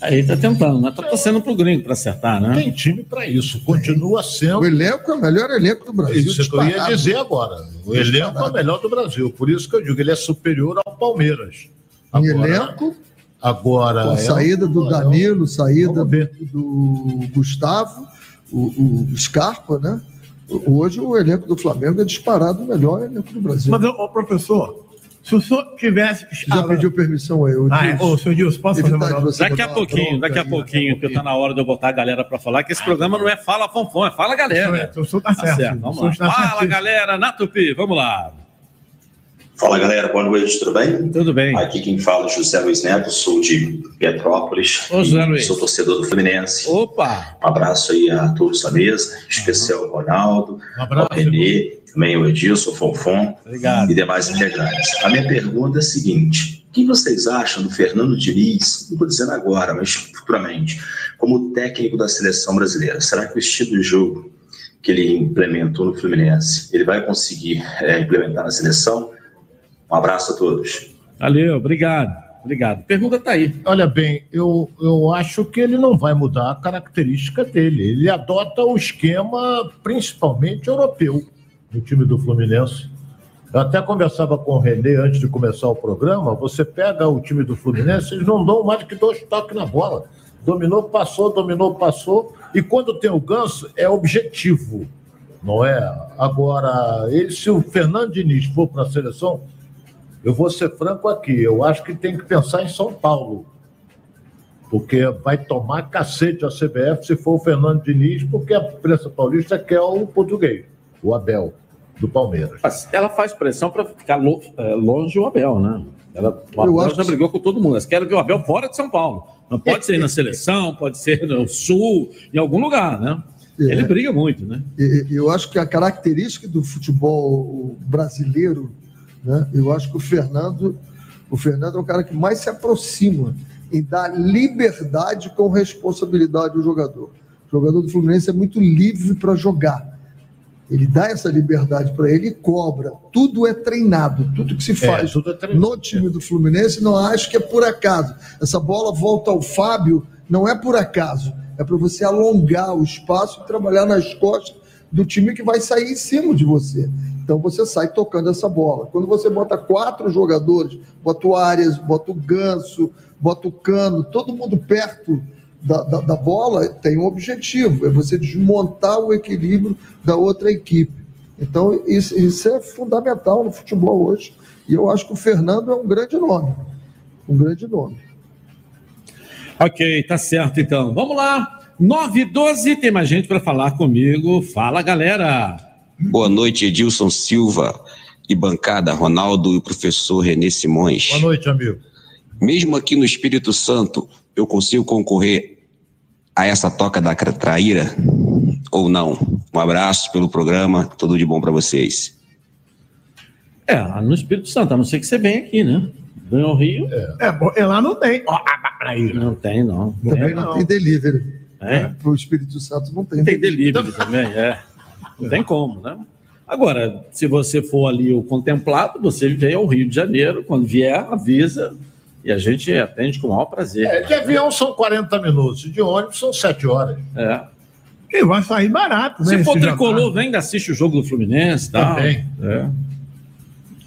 Aí tá tentando, né? Tá torcendo pro gringo pra acertar, né? Tem time para isso, continua sendo. O elenco é o melhor elenco do Brasil. Isso que eu ia dizer agora. O elenco é o melhor do Brasil. Por isso que eu digo, ele é superior ao Palmeiras. Em elenco, Agora. com é saída do Danilo, saída Vamos ver. do Gustavo, o, o Scarpa, né? Hoje o elenco do Flamengo é disparado o melhor elenco do Brasil. Mas, ô, professor, se o senhor tivesse. Já pediu permissão aí. Ah, é. Ô, senhor Dilson, posso fazer uma Daqui a pouquinho, daqui a pouquinho, que tá na hora de eu botar a galera pra falar, que esse programa não é Fala Fonfon, é Fala Galera. O senhor tá certo. Vamos O senhor lá. está Fala, certíssimo. galera, na Tupi, vamos lá. Fala galera, boa noite, tudo bem? Tudo bem. Aqui quem fala é José Luiz Neto, sou de Petrópolis. Ô, José Luiz. Sou torcedor do Fluminense. Opa! Um abraço aí a todos da mesa, em especial o Ronaldo, Um abraço. o Renê, também o Edilson, o Fonfon Obrigado. e demais integrantes. A minha pergunta é a seguinte: o que vocês acham do Fernando Diniz, não estou dizendo agora, mas futuramente, como técnico da seleção brasileira? Será que o estilo de jogo que ele implementou no Fluminense, ele vai conseguir é, implementar na seleção? Um abraço a todos. Valeu, obrigado. obrigado. Pergunta tá aí. Olha bem, eu, eu acho que ele não vai mudar a característica dele. Ele adota o esquema principalmente europeu no time do Fluminense. Eu até conversava com o Renê antes de começar o programa. Você pega o time do Fluminense, eles não dão mais do que dois toques na bola. Dominou, passou, dominou, passou. E quando tem o ganso, é objetivo, não é? Agora, ele, se o Fernando Diniz for para a seleção, eu vou ser franco aqui, eu acho que tem que pensar em São Paulo. Porque vai tomar cacete a CBF se for o Fernando Diniz, porque a imprensa paulista quer o português, o Abel, do Palmeiras. Ela faz pressão para ficar é, longe do Abel, né? Ela, o Eu Abel acho já que- brigou com todo mundo. Elas querem ver o Abel fora de São Paulo. Não pode ser na seleção, pode ser no Sul, em algum lugar, né? Ele briga muito, né? Eu acho que a característica do futebol brasileiro, né? Eu acho que o Fernando, o Fernando é o cara que mais se aproxima em dar liberdade com responsabilidade ao jogador. O jogador do Fluminense é muito livre para jogar. Ele dá essa liberdade para ele e cobra. Tudo é treinado, tudo que se faz tudo é treinado. no time do Fluminense, não acho que é por acaso. Essa bola volta ao Fábio, não é por acaso. É para você alongar o espaço e trabalhar nas costas do time que vai sair em cima de você. Então você sai tocando essa bola. Quando você bota quatro jogadores, bota o Arias, bota o Ganso, bota o Cano, todo mundo perto da, da, da bola, tem um objetivo: é você desmontar o equilíbrio da outra equipe. Então, isso, isso é fundamental no futebol hoje. E eu acho que o Fernando é um grande nome. Um grande nome. Ok, tá certo então. Vamos lá. 9 e 12, tem mais gente para falar comigo. Fala, galera. Boa noite, Edilson Silva e bancada, Ronaldo e o professor Renê Simões. Boa noite, amigo. Mesmo aqui no Espírito Santo, eu consigo concorrer a essa toca da tra- traíra ou não? Um abraço pelo programa, tudo de bom para vocês. É, lá no Espírito Santo, a não ser que você venha aqui, né? Vem ao Rio. É, bom, e lá não tem. Ó, aí. Não tem, não. Também não, tem delivery. É? Para o Espírito Santo não tem. Tem delivery também, é. Não tem como, né? Agora, se você for ali o contemplado, você vem ao Rio de Janeiro, quando vier, avisa e a gente atende com o maior prazer. É, de avião são 40 minutos, de ônibus são 7 horas. É. E vai sair barato, né? Se for tricolor, jantar. vem, assiste o jogo do Fluminense e tal. Também. É.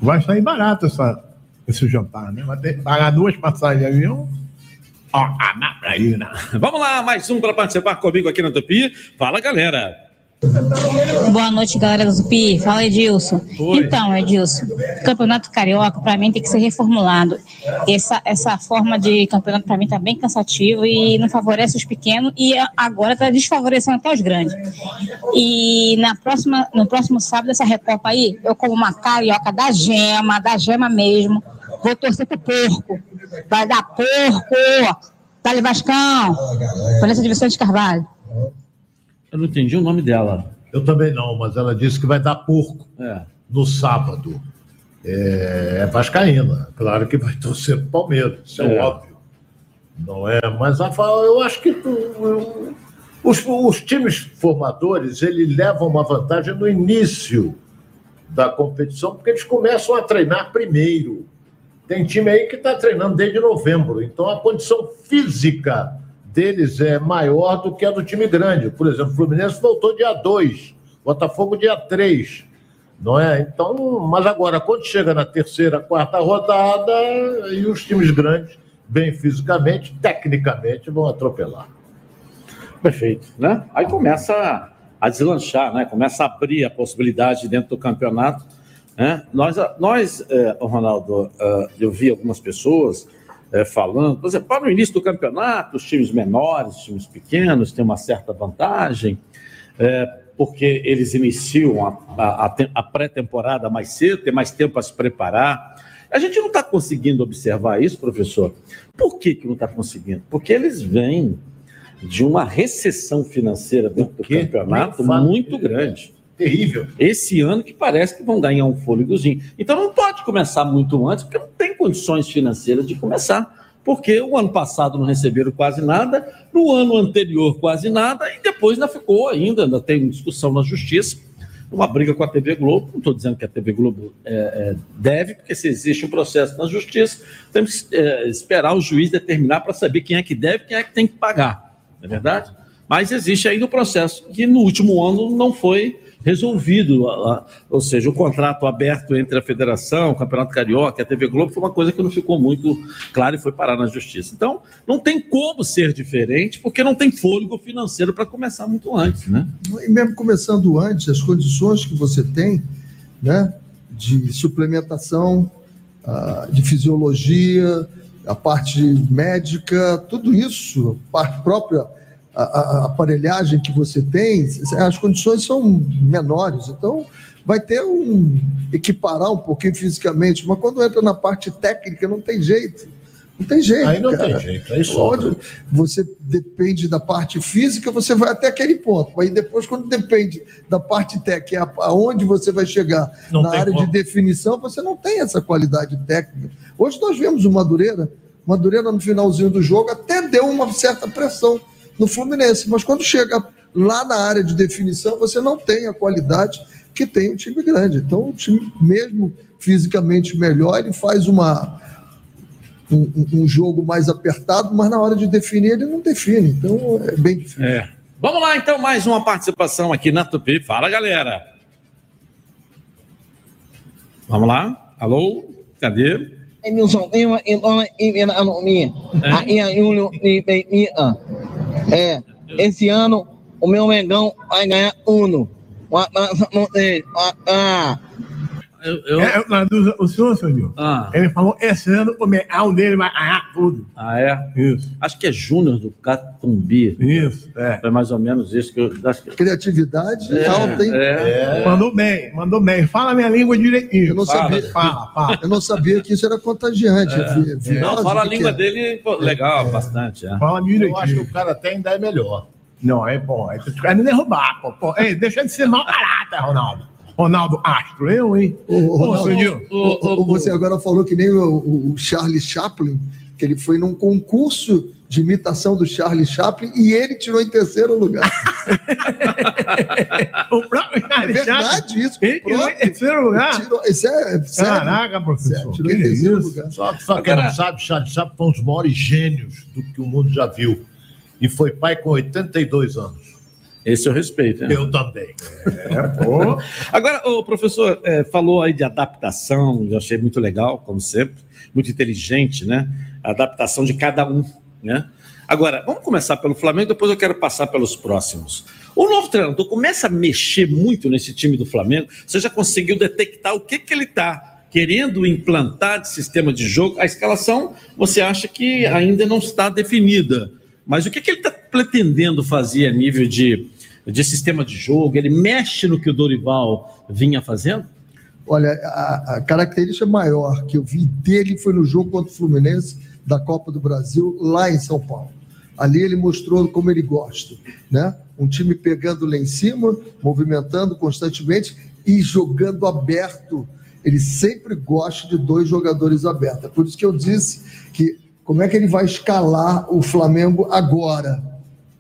Vai sair barato essa, esse jantar, né? Vai ter que pagar duas passagens de avião. Ó, a. Vamos lá, mais um para participar comigo aqui na Tupi. Fala, galera. Boa noite, galera do Tupi. Fala, Edilson. Oi. Então, Edilson, Campeonato Carioca, para mim, tem que ser reformulado. Essa, essa forma de campeonato, para mim, tá bem cansativo e não favorece os pequenos e agora está desfavorecendo até os grandes. E na próxima, no próximo sábado, essa Recopa aí, eu como uma carioca da gema, da gema mesmo, vou torcer pro porco. Vai dar porco! Dale Vascão! Vanessa de Vicente Carvalho. Eu não entendi o nome dela. Eu também não, mas ela disse que vai dar porco É. no sábado. É, é Vascaína. Claro que vai torcer pro Palmeiras, isso é, É. óbvio. Não é? Mas Rafael, eu acho que eu- os, os times formadores eles levam uma vantagem no início da competição, porque eles começam a treinar primeiro. Tem time aí que está treinando desde novembro, então a condição física deles é maior do que a do time grande. Por exemplo, o Fluminense voltou dia 2, Botafogo dia 3. Não é? Então, mas agora, quando chega na terceira, quarta rodada, e os times grandes, bem fisicamente, tecnicamente, vão atropelar. Perfeito, né? Aí começa a deslanchar, né? Começa a abrir a possibilidade dentro do campeonato. Né? Nós, nós eh, Ronaldo, eh, eu vi algumas pessoas eh, falando, por exemplo, para o início do campeonato, os times menores, os times pequenos têm uma certa vantagem, eh, porque eles iniciam a, a- a te- a pré-temporada mais cedo, tem mais tempo a se preparar. A gente não está conseguindo observar isso, professor. Por que, que não está conseguindo? Porque eles vêm de uma recessão financeira dentro do campeonato muito grande. Terrível. Esse ano que parece que vão ganhar um fôlegozinho. Então não pode começar muito antes, porque não tem condições financeiras de começar. Porque o ano passado não receberam quase nada, no ano anterior quase nada, e depois ainda ficou ainda, ainda tem discussão na justiça, uma briga com a TV Globo. Não estou dizendo que a TV Globo é, é, deve, porque se existe um processo na justiça, temos que é, esperar o juiz determinar para saber quem é que deve quem é que tem que pagar. Não é verdade? Mas existe ainda o processo que no último ano não foi resolvido, ou seja, o contrato aberto entre a federação, o Campeonato Carioca e a TV Globo foi uma coisa que não ficou muito clara e foi parar na justiça. Então, não tem como ser diferente, porque não tem fôlego financeiro para começar muito antes, né? E mesmo começando antes, as condições que você tem, né, de suplementação, ah, de fisiologia, a parte médica, tudo isso, a parte própria, a, a- aparelhagem que você tem, as condições são menores. Então, vai ter um equiparar um pouquinho fisicamente, mas quando entra na parte técnica, não tem jeito. Não tem jeito. Aí não cara. tem jeito, aí. Onde você depende da parte física, você vai até aquele ponto. Aí depois, quando depende da parte técnica, aonde você vai chegar Não na área como. de definição, você não tem essa qualidade técnica. Hoje nós vemos o Madureira, Madureira no finalzinho do jogo até deu uma certa pressão no Fluminense, mas quando chega lá na área de definição, você não tem a qualidade que tem o time grande. Então, o time, mesmo fisicamente melhor, ele faz uma, um, um- um jogo mais apertado, mas na hora de definir, ele não define. Então, é bem difícil. É. Vamos lá, então, mais uma participação aqui na Tupi. Fala, galera. Vamos lá. Alô? Cadê? Emilson, tem uma uma economia. Aí a Júlio me permita. É, esse ano o meu Mengão vai ganhar Uno. Um vocês. Ah, É, o senhor, senhor, ele falou esse ano o meal dele vai ganhar tudo. Ah, é? Isso. Acho que é Júnior do Catumbi. Isso, é. Foi mais ou menos isso que eu acho que... Criatividade É, alta, hein? é. Mandou bem, mandou bem. Fala a minha língua direitinho. Eu não sabia. Fala, fala. Eu não sabia que isso era contagiante. É. vi- virose, Não, fala a língua é? dele, pô, legal, bastante. É. Fala Eu acho que o cara até ainda é melhor. Não, é bom. É, tu quer me derrubar, pô. pô. Ei, deixa de ser mau caráter, Ronaldo. Ronaldo Astro, eu, hein? Ô, ô, Ô, Ronaldo, ô, você agora falou que nem o, o- o Charlie Chaplin, que ele foi num concurso de imitação do Charlie Chaplin e ele tirou em terceiro lugar. O próprio É Charlie verdade Chaplin, isso. Ele tirou em terceiro lugar. Tirou, isso é sério. Caraca, professor. Tirou em terceiro lugar. Só, só quem não sabe, Charles Chaplin foi um dos maiores gênios do que o mundo já viu. E foi pai com 82 anos. Esse eu respeito. né? Eu também. É, pô. Agora, o professor é, falou aí de adaptação, eu achei muito legal, como sempre, muito inteligente, né? A adaptação de cada um, né? Agora, vamos começar pelo Flamengo, depois eu quero passar pelos próximos. O novo treinador começa a mexer muito nesse time do Flamengo. Você já conseguiu detectar o que, que ele está querendo implantar de sistema de jogo? A escalação você acha que ainda não está definida. Mas o que, que ele está pretendendo fazer a nível de, de sistema de jogo? Ele mexe no que o Dorival vinha fazendo? Olha, a, a característica maior que eu vi dele foi no jogo contra o Fluminense da Copa do Brasil, lá em São Paulo. Ali ele mostrou como ele gosta, né? Um time pegando lá em cima, movimentando constantemente e jogando aberto. Ele sempre gosta de dois jogadores abertos. É por isso que eu disse que como é que ele vai escalar o Flamengo agora,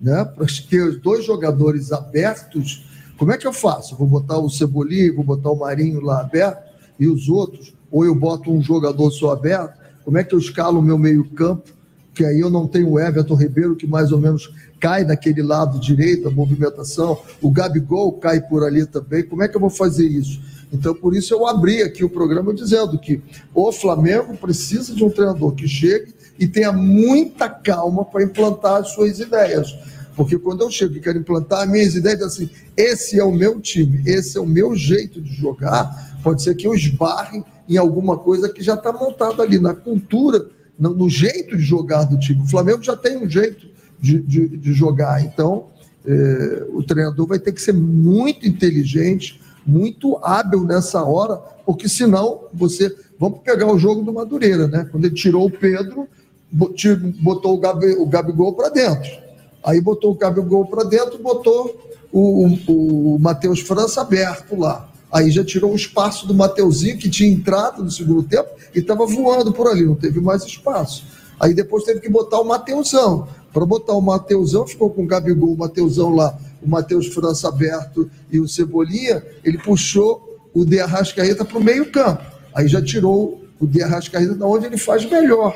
né? Ter os dois jogadores abertos, como é que eu faço? Vou botar o Cebolinha, vou botar o Marinho lá aberto e os outros? Ou eu boto um jogador só aberto? Como é que eu escalo o meu meio-campo? Que aí eu não tenho o Everton Ribeiro, que mais ou menos cai daquele lado direito, a movimentação. O Gabigol cai por ali também. Como é que eu vou fazer isso? Então, por isso eu abri aqui o programa dizendo que o Flamengo precisa de um treinador que chegue e tenha muita calma para implantar as suas ideias. Porque quando eu chego e quero implantar as minhas ideias, assim, esse é o meu time, esse é o meu jeito de jogar, pode ser que eu esbarre em alguma coisa que já está montada ali na cultura, no, jeito de jogar do time. O Flamengo já tem um jeito de, de, de jogar, então eh, o treinador vai ter que ser muito inteligente, muito hábil nessa hora, porque senão você. Vamos pegar o jogo do Madureira, né? Quando ele tirou o Pedro, botou o, Gabi, o Gabigol para dentro. Aí botou o Gabigol para dentro, botou o, o, o Matheus França aberto lá. Aí já tirou o espaço do Mateuzinho, que tinha entrado no segundo tempo e estava voando por ali, não teve mais espaço. Aí depois teve que botar o Mateuzão. Para botar o Mateuzão, ficou com o Gabigol, o Mateuzão lá o Matheus França aberto e o Cebolinha, ele puxou o De Arrascaeta para o meio campo. Aí já tirou o De Arrascaeta da onde ele faz melhor,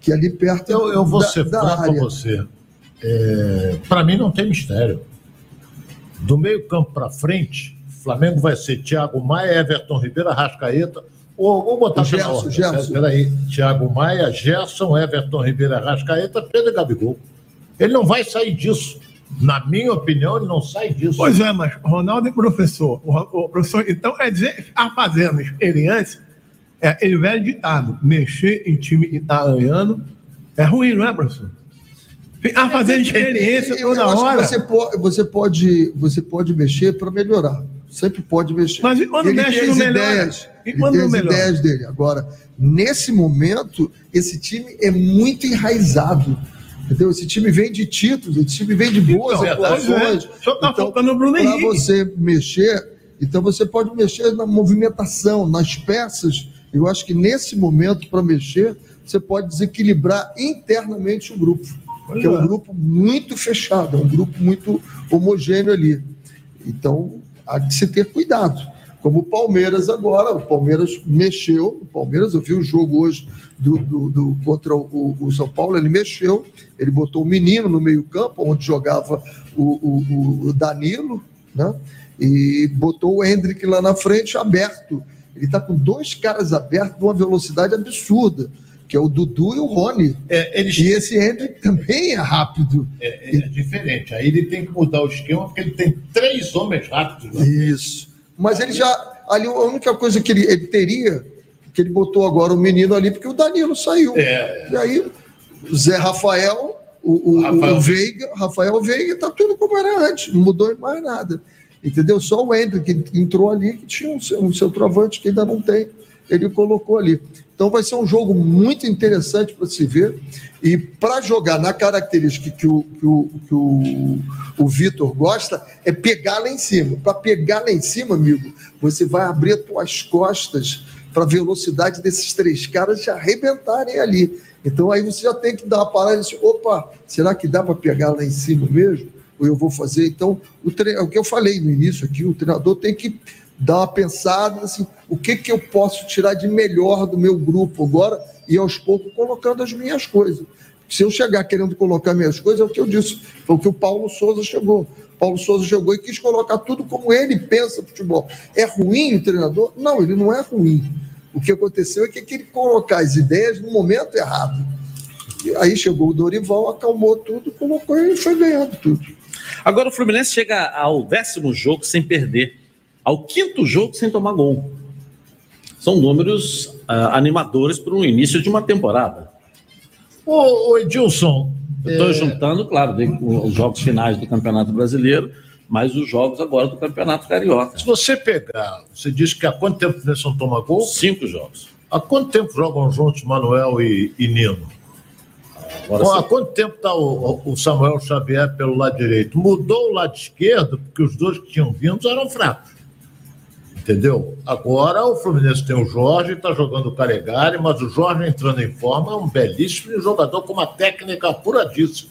que é ali perto Eu, eu vou da, ser da franco com área. você. É, para mim não tem mistério. Do meio campo para frente, o Flamengo vai ser Thiago Maia, Everton Ribeiro, Arrascaeta. Ou, vou botar O Gerson, ordem, Gerson. Peraí. Thiago Maia, Gerson, Everton Ribeiro, Arrascaeta, Pedro e Gabigol. Ele não vai sair disso. Na minha opinião, ele não sai disso. Pois é, mas Ronaldo é professor. O, Ro- o professor, então, é dizer, a fazendo experiência, é aquele velho ditado: mexer em time italiano é ruim, não é, professor? Ficar fazendo experiência Eu- eu toda acho que hora. Você pode, você pode, você pode mexer para melhorar. Sempre pode mexer. Mas e quando ele mexe, tem melhora? ideias. E ele quando tem não as ideias dele. Agora, nesse momento, esse time é muito enraizado. Entendeu? Esse time vem de títulos, esse time vem de boas Então, atuações. é, o senhor tá então, no Bruno Henrique. você mexer, então você pode mexer na movimentação, nas peças. Eu acho que nesse momento, para mexer, você pode desequilibrar internamente o grupo. Que é é. um grupo muito fechado, é um grupo muito homogêneo ali. Então, há que se ter cuidado. Como o Palmeiras agora, o Palmeiras mexeu, o Palmeiras, eu vi o jogo hoje do, do- do- contra o, o São Paulo, ele mexeu, ele botou o menino no meio-campo, onde jogava o, o- o- o Danilo, né? E botou o Hendrick lá na frente aberto. Ele está com dois caras abertos numa velocidade absurda, que é o Dudu e o Rony. E esse Hendrick também é rápido. É, é diferente. Aí ele tem que mudar o esquema, porque ele tem três homens rápidos. né? Isso. Mas ele já. Ali a única coisa que ele, ele teria, que ele botou agora o menino ali, porque o Danilo saiu. É. E aí, o Zé Rafael, o, o, Rafael. o Veiga, Rafael Veiga, tá tudo como era antes, não mudou mais nada. Entendeu? Só o Hendrick que entrou ali, que tinha um, um centroavante que ainda não tem, ele colocou ali. Então vai ser um jogo muito interessante para se ver. E para jogar na característica que o, que o, que o, o Vitor gosta, é pegar lá em cima. Para pegar lá em cima, amigo, você vai abrir as tuas costas para a velocidade desses três caras já arrebentarem ali. Então aí você já tem que dar uma parada e dizer, opa, será que dá para pegar lá em cima mesmo? Ou eu vou fazer? Então, o, tre... é o que eu falei no início aqui, o treinador tem que dar uma pensada assim, o que, que eu posso tirar de melhor do meu grupo agora e aos poucos colocando as minhas coisas. Se eu chegar querendo colocar minhas coisas, é o que eu disse, foi o que o Paulo Souza chegou. Paulo Souza chegou e quis colocar tudo como ele pensa futebol. É ruim o treinador? Não, ele não é ruim. O que aconteceu é que ele colocar as ideias no momento errado. E aí chegou o Dorival, acalmou tudo, colocou e foi ganhando tudo. Agora o Fluminense chega ao décimo jogo sem perder, ao quinto jogo sem tomar gol. São números ah, animadores para o início de uma temporada. Ô, ô Edilson. Estou é, juntando, claro, os jogos finais do Campeonato Brasileiro, mas os jogos agora do Campeonato Carioca. Se você pegar, você diz que há quanto tempo o Fluminense não toma gol? Cinco jogos. Há quanto tempo jogam juntos Manuel e, e Nino? Agora Bom, há quanto tempo está o, o Samuel Xavier pelo lado direito? Mudou o lado esquerdo, porque os dois que tinham vindo eram fracos. Entendeu? Agora o Fluminense tem o Jorge, está jogando o Calegari, mas o Jorge entrando em forma é um belíssimo jogador com uma técnica apuradíssima.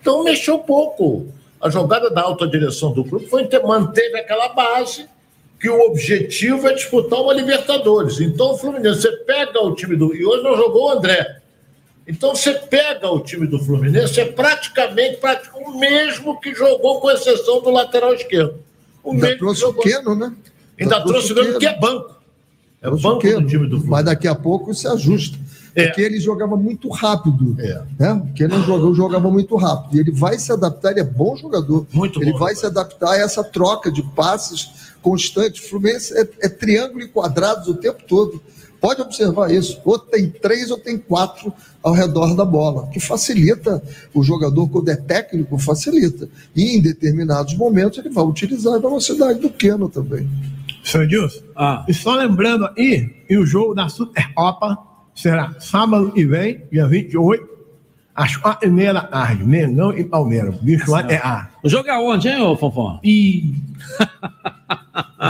Então mexeu pouco. A jogada da alta direção do grupo foi ter, manteve aquela base que o objetivo é disputar uma Libertadores. Então o Fluminense, você pega o time do. E hoje não jogou o André. Então você pega o time do Fluminense, é praticamente, praticamente o mesmo que jogou, com exceção do lateral esquerdo. O Ainda mesmo trouxe que o jogou. Keno, né? Ainda trouxe o Keno, que é banco. É o banco do time do Mas daqui a pouco se ajusta. Porque ele jogava muito rápido. É. Né? Porque ele não jogava, jogava muito rápido. E ele vai se adaptar, ele é bom jogador. Muito ele bom vai se adaptar a essa troca de passes constante. O Fluminense é, é triângulo e quadrados o tempo todo. Pode observar isso. Ou tem três ou tem quatro ao redor da bola, que facilita o jogador, quando é técnico, facilita. E em determinados momentos ele vai utilizar a velocidade do Keno também. Senhor Edilson, e só lembrando aí, e o jogo da Supercopa será sábado que vem, dia 28, às quatro e meia da tarde. Mengão e Palmeiras. O bicho lá é A. O jogo é onde, hein, ô Fonfon? E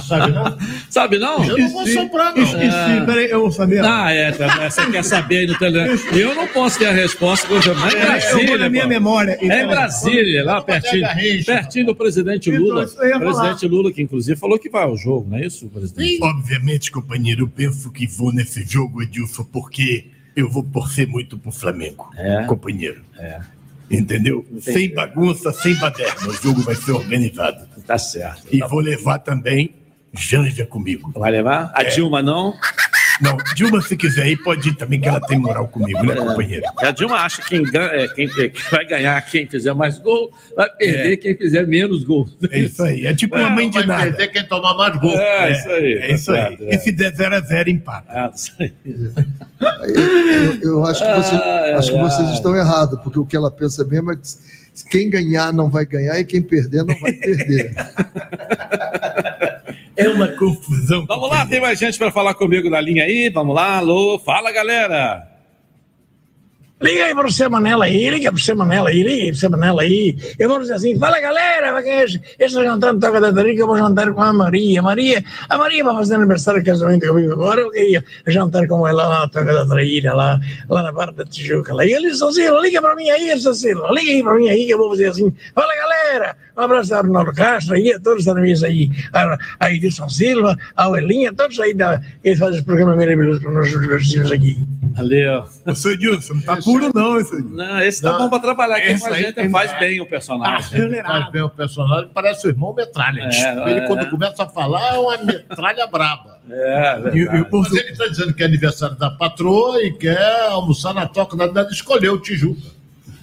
Sabe não? Sabe não? Eu não vou soprar, não. Esqueci, peraí, eu vou saber. Ah, é, tá, você quer saber aí no telefone. Eu não posso ter a resposta, mas é em É, eu Brasília. vou na minha pô. memória, É então. em Brasília, lá pertinho, pertinho do presidente Lula. eu ia falar. presidente Lula, que inclusive falou que vai ao jogo, não é isso, presidente? Obviamente, companheiro, eu penso que vou nesse jogo, Edilson, porque eu vou torcer muito pro Flamengo, companheiro. É. Entendeu? Entendi. Sem bagunça, sem baderna. O jogo vai ser organizado. Tá certo. E vou levar também Janja comigo. Vai levar? A Dilma não? Não, Dilma, se quiser ir, pode ir também, que ela tem moral comigo, né, companheiro? A Dilma acha que quem, é, quem, que vai ganhar quem fizer mais gol, vai perder É. quem fizer menos gol. É isso aí. É tipo uma mãe de vai nada. perder quem tomar mais gol. É, isso aí. É isso aí. É. E se der 0 a 0 empata. Ah, isso aí. Eu, eu acho que, você- Ai, acho que ai, vocês estão errados, porque o que ela pensa mesmo é que quem ganhar não vai ganhar e quem perder não vai perder. É uma confusão. Vamos lá, tem mais gente para falar comigo na linha aí. Vamos lá, alô, fala galera. Liga aí pro seu Manela aí, liga pro seu Manela aí, liga aí pro seu Manela aí. Eu vou dizer assim, fala galera, vai ganhar esse, esse jantar no Toca da Tarica, eu vou jantar com a Maria. Maria, a Maria vai fazer aniversário de casamento comigo agora, eu queria jantar com ela lá na Toca da Traíra, lá, lá na Barra da Tijuca. Lá. E ele, Socilo, liga pra mim aí, Socilo, liga aí pra mim aí, que eu vou fazer assim, fala galera, um abraço a Arnaldo Castro aí, a todos da mesa aí, a, a Edson Silva, a Uelinha, todos aí da, que fazem esse programa maravilhoso para nós divertimos aqui. Ó. Ô, seu Edilson, não tá puro não, esse aí. Não, esse tá bom para trabalhar. Quem Esse faz aí gente faz bem o personagem. Ele faz bem o personagem, parece o irmão Metralha. É, ele, é. quando começa a falar, é uma metralha braba. É, E- e o Mas ele está dizendo que é aniversário da patroa e quer almoçar na toca da Dada, escolheu o Tijuca.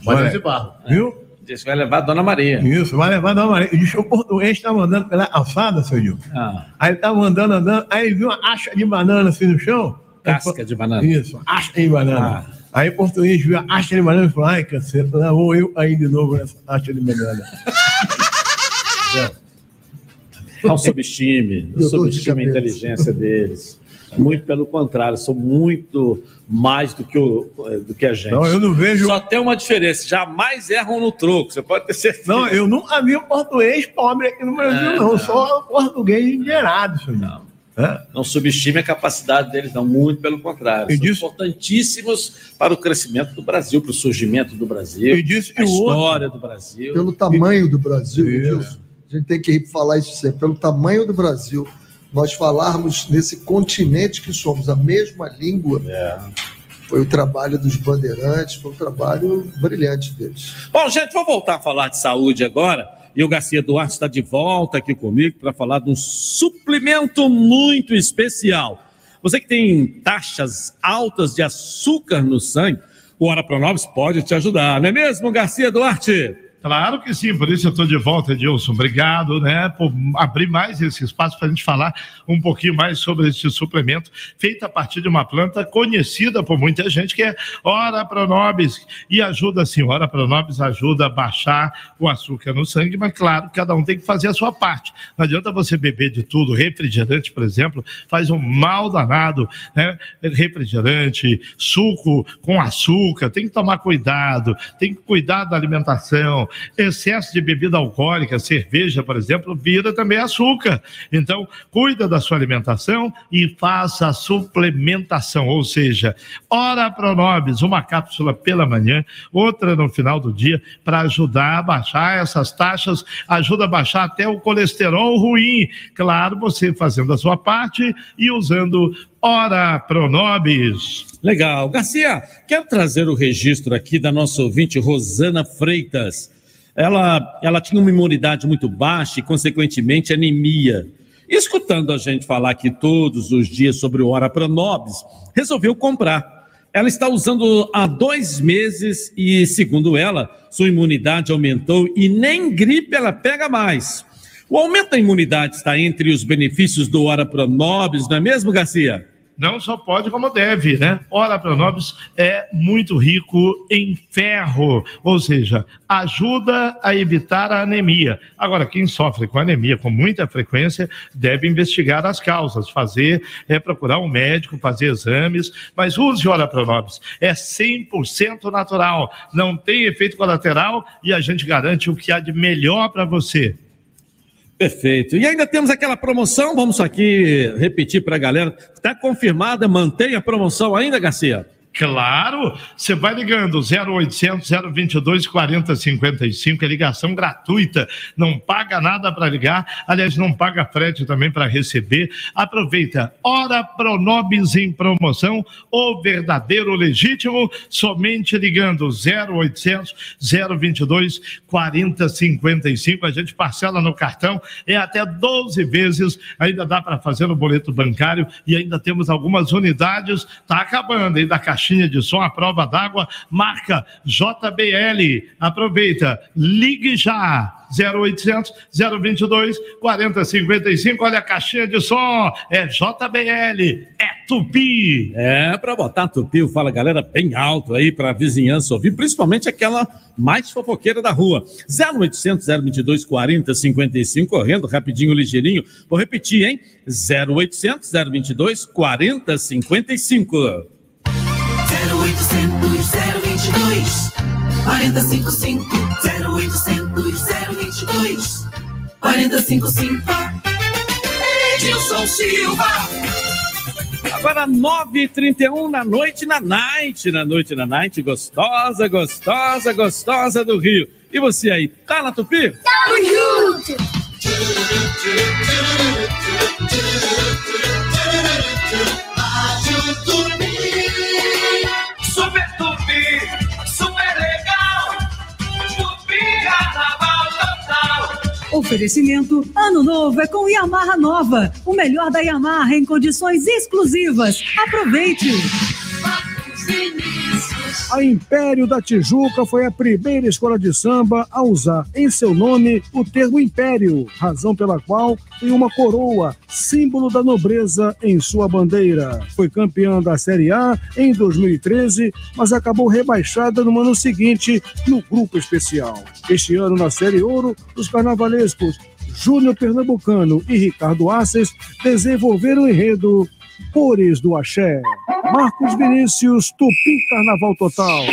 Mas Olha, é de barro. Viu? Diz que vai levar a Dona Maria. Isso, vai levar da Maria. Diz que o português tá mandando pela alçada, seu Edilson. Ah, Aí ele tava andando, andando, aí viu uma acha de banana assim no chão. casca de banana. Isso, acha de banana. Ah. Aí o português viu a acha de banana e falou: ai, caceta, lá vou eu aí de novo nessa acha de banana. Não subestime, não Eu tô de subestime a inteligência deles. Muito pelo contrário, são muito mais do que, o, do que a gente. Não, eu não vejo- Só tem uma diferença, jamais erram no troco, você pode ter certeza. Não, eu nunca vi um português pobre aqui no Brasil, É, não. não. Só português engenheirado, senhor. Não. Não subestime a capacidade deles, não, muito pelo contrário. E São disso- importantíssimos para o crescimento do Brasil, para o surgimento do Brasil, E a o outro- história do Brasil. Pelo tamanho do Brasil. Edilson, a gente tem que falar isso sempre. Pelo tamanho do Brasil, nós falarmos nesse continente que somos a mesma língua, É. foi o trabalho dos bandeirantes, foi um trabalho brilhante deles. Bom, gente, vou voltar a falar de saúde agora. E o Garcia Duarte está de volta aqui comigo para falar de um suplemento muito especial. Você que tem taxas altas de açúcar no sangue, o Hora Pronobis pode te ajudar, não é mesmo, Garcia Duarte? Claro que sim, por isso eu estou de volta, Edilson. Obrigado, né, por abrir mais esse espaço para a gente falar um pouquinho mais sobre esse suplemento feito a partir de uma planta conhecida por muita gente, que é Ora Pronobis. E ajuda, sim, Ora Pronobis ajuda a baixar o açúcar no sangue, mas claro, cada um tem que fazer a sua parte. Não adianta você beber de tudo. Refrigerante, por exemplo, faz um mal danado, né? Refrigerante, suco com açúcar, tem que tomar cuidado, tem que cuidar da alimentação. Excesso de bebida alcoólica, cerveja, por exemplo, vira também açúcar. Então, cuida da sua alimentação e faça a suplementação, ou seja, Ora Pronobis, uma cápsula pela manhã, outra no final do dia, para ajudar a baixar essas taxas, ajuda a baixar até o colesterol ruim. Claro, você fazendo a sua parte e usando Ora Pronobis. Legal. Garcia, quero trazer o registro aqui da nossa ouvinte Rosana Freitas. Ela, ela tinha uma imunidade muito baixa e, consequentemente, anemia. Escutando a gente falar aqui todos os dias sobre o Ora Pronobis, resolveu comprar. Ela está usando há dois meses e, segundo ela, sua imunidade aumentou e nem gripe ela pega mais. O aumento da imunidade está entre os benefícios do Ora Pronobis, não é mesmo, Garcia? Não só pode, como deve, né? Ora Pronobis é muito rico em ferro, ou seja, ajuda a evitar a anemia. Agora, quem sofre com anemia com muita frequência deve investigar as causas, fazer, é procurar um médico, fazer exames, mas use Ora Pronobis. É 100% natural, não tem efeito colateral e a gente garante o que há de melhor para você. Perfeito. E ainda temos aquela promoção, vamos aqui repetir para a galera. Está confirmada, mantém a promoção ainda, Garcia? Claro, você vai ligando 0800 022 4055, é ligação gratuita, não paga nada para ligar, aliás, não paga frete também para receber. Aproveita, Hora Pronobis em promoção, o verdadeiro legítimo, somente ligando 0800 022 4055, a gente parcela no cartão, é até 12 vezes, ainda dá para fazer no boleto bancário e ainda temos algumas unidades, tá acabando aí da caixa caixinha de som, a prova d'água, marca JBL. Aproveita, ligue já. 0800 022 4055. Olha a caixinha de som, é JBL, é Tupi. É, para botar Tupi, Fala Galera bem alto aí para a vizinhança ouvir, principalmente aquela mais fofoqueira da rua. 0800 022 4055, correndo rapidinho, ligeirinho. Vou repetir, hein? 0800 022 4055. 0800 022 455 0800 022 455 Edilson Silva Agora 9h31 na noite na night, na noite na night, gostosa, gostosa, gostosa do Rio. E você aí, tá na Tupi? Tamo junto! Oferecimento Ano Novo é com Yamaha Nova. O melhor da Yamaha em condições exclusivas. Aproveite! A Império da Tijuca foi a primeira escola de samba a usar em seu nome o termo império, razão pela qual tem uma coroa, símbolo da nobreza em sua bandeira. Foi campeã da Série A em 2013, mas acabou rebaixada no ano seguinte no grupo especial. Este ano, na Série Ouro, os carnavalescos Júnior Pernambucano e Ricardo Asses desenvolveram o enredo Cores do Axé. Marcos Vinícius, Tupi Carnaval Total.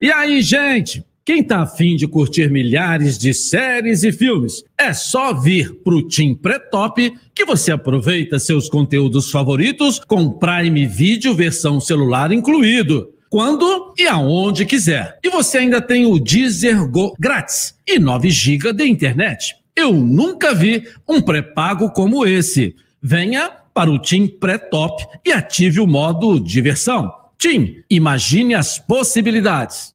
E aí, gente? Quem tá afim de curtir milhares de séries e filmes, é só vir pro Team Pré-Top que você aproveita seus conteúdos favoritos com Prime Video versão celular incluído. Quando e aonde quiser. E você ainda tem o Deezer Go grátis e 9 GB de internet. Eu nunca vi um pré-pago como esse. Venha para o Team Pré-Top e ative o modo diversão. Team, imagine as possibilidades.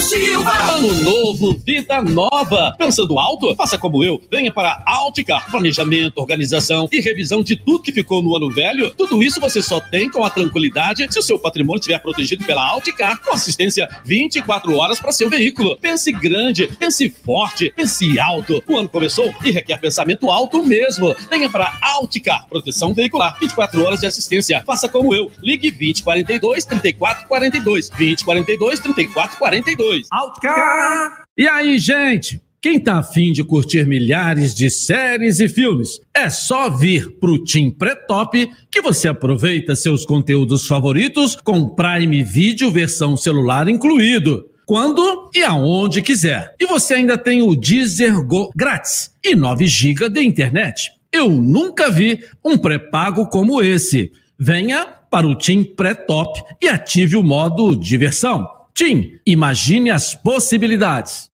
Silva Ano novo, vida nova. Pensando alto? Faça como eu. Venha para Alticar. Planejamento, organização e revisão de tudo que ficou no ano velho. Tudo isso você só tem com a tranquilidade se o seu patrimônio estiver protegido pela Alticar, com assistência 24 horas para seu veículo. Pense grande, pense forte, pense alto. O ano começou e requer pensamento alto mesmo. Venha para Alticar. Proteção veicular. 24 horas de assistência. Faça como eu. Ligue 2042 3442. 2042 3442. Alticar. E aí, gente? Quem tá afim de curtir milhares de séries e filmes, é só vir pro Team Pré-Top que você aproveita seus conteúdos favoritos com Prime Video versão celular incluído. Quando e aonde quiser. E você ainda tem o Deezer Go grátis e 9 GB de internet. Eu nunca vi um pré-pago como esse. Venha para o Team Pré-Top e ative o modo diversão. Tim, imagine as possibilidades.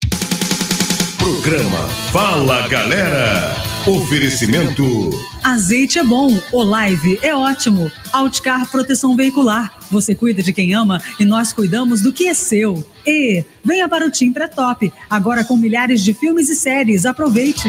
Programa Fala Galera. Oferecimento. Azeite é bom, Olive é ótimo. Outcar Proteção Veicular. Você cuida de quem ama e nós cuidamos do que é seu. E venha para o Tim Pré-Top, agora com milhares de filmes e séries. Aproveite.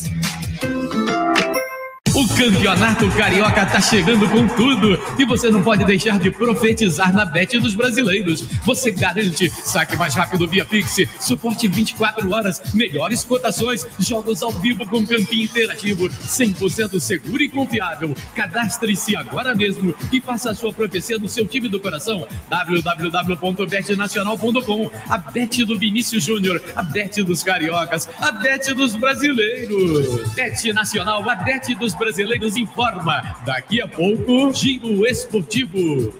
O Campeonato Carioca tá chegando com tudo e você não pode deixar de profetizar na Bet dos brasileiros. Você garante saque mais rápido via Pix, suporte 24 horas, melhores cotações, jogos ao vivo com campinho interativo, 100% seguro e confiável. Cadastre-se agora mesmo e faça a sua profecia do seu time do coração. www.betnacional.com A Bet do Vinícius Júnior, a Bet dos cariocas, a Bet dos brasileiros. Bet Nacional, a Bet dos brasileiros informa. Daqui a pouco, Giro Esportivo.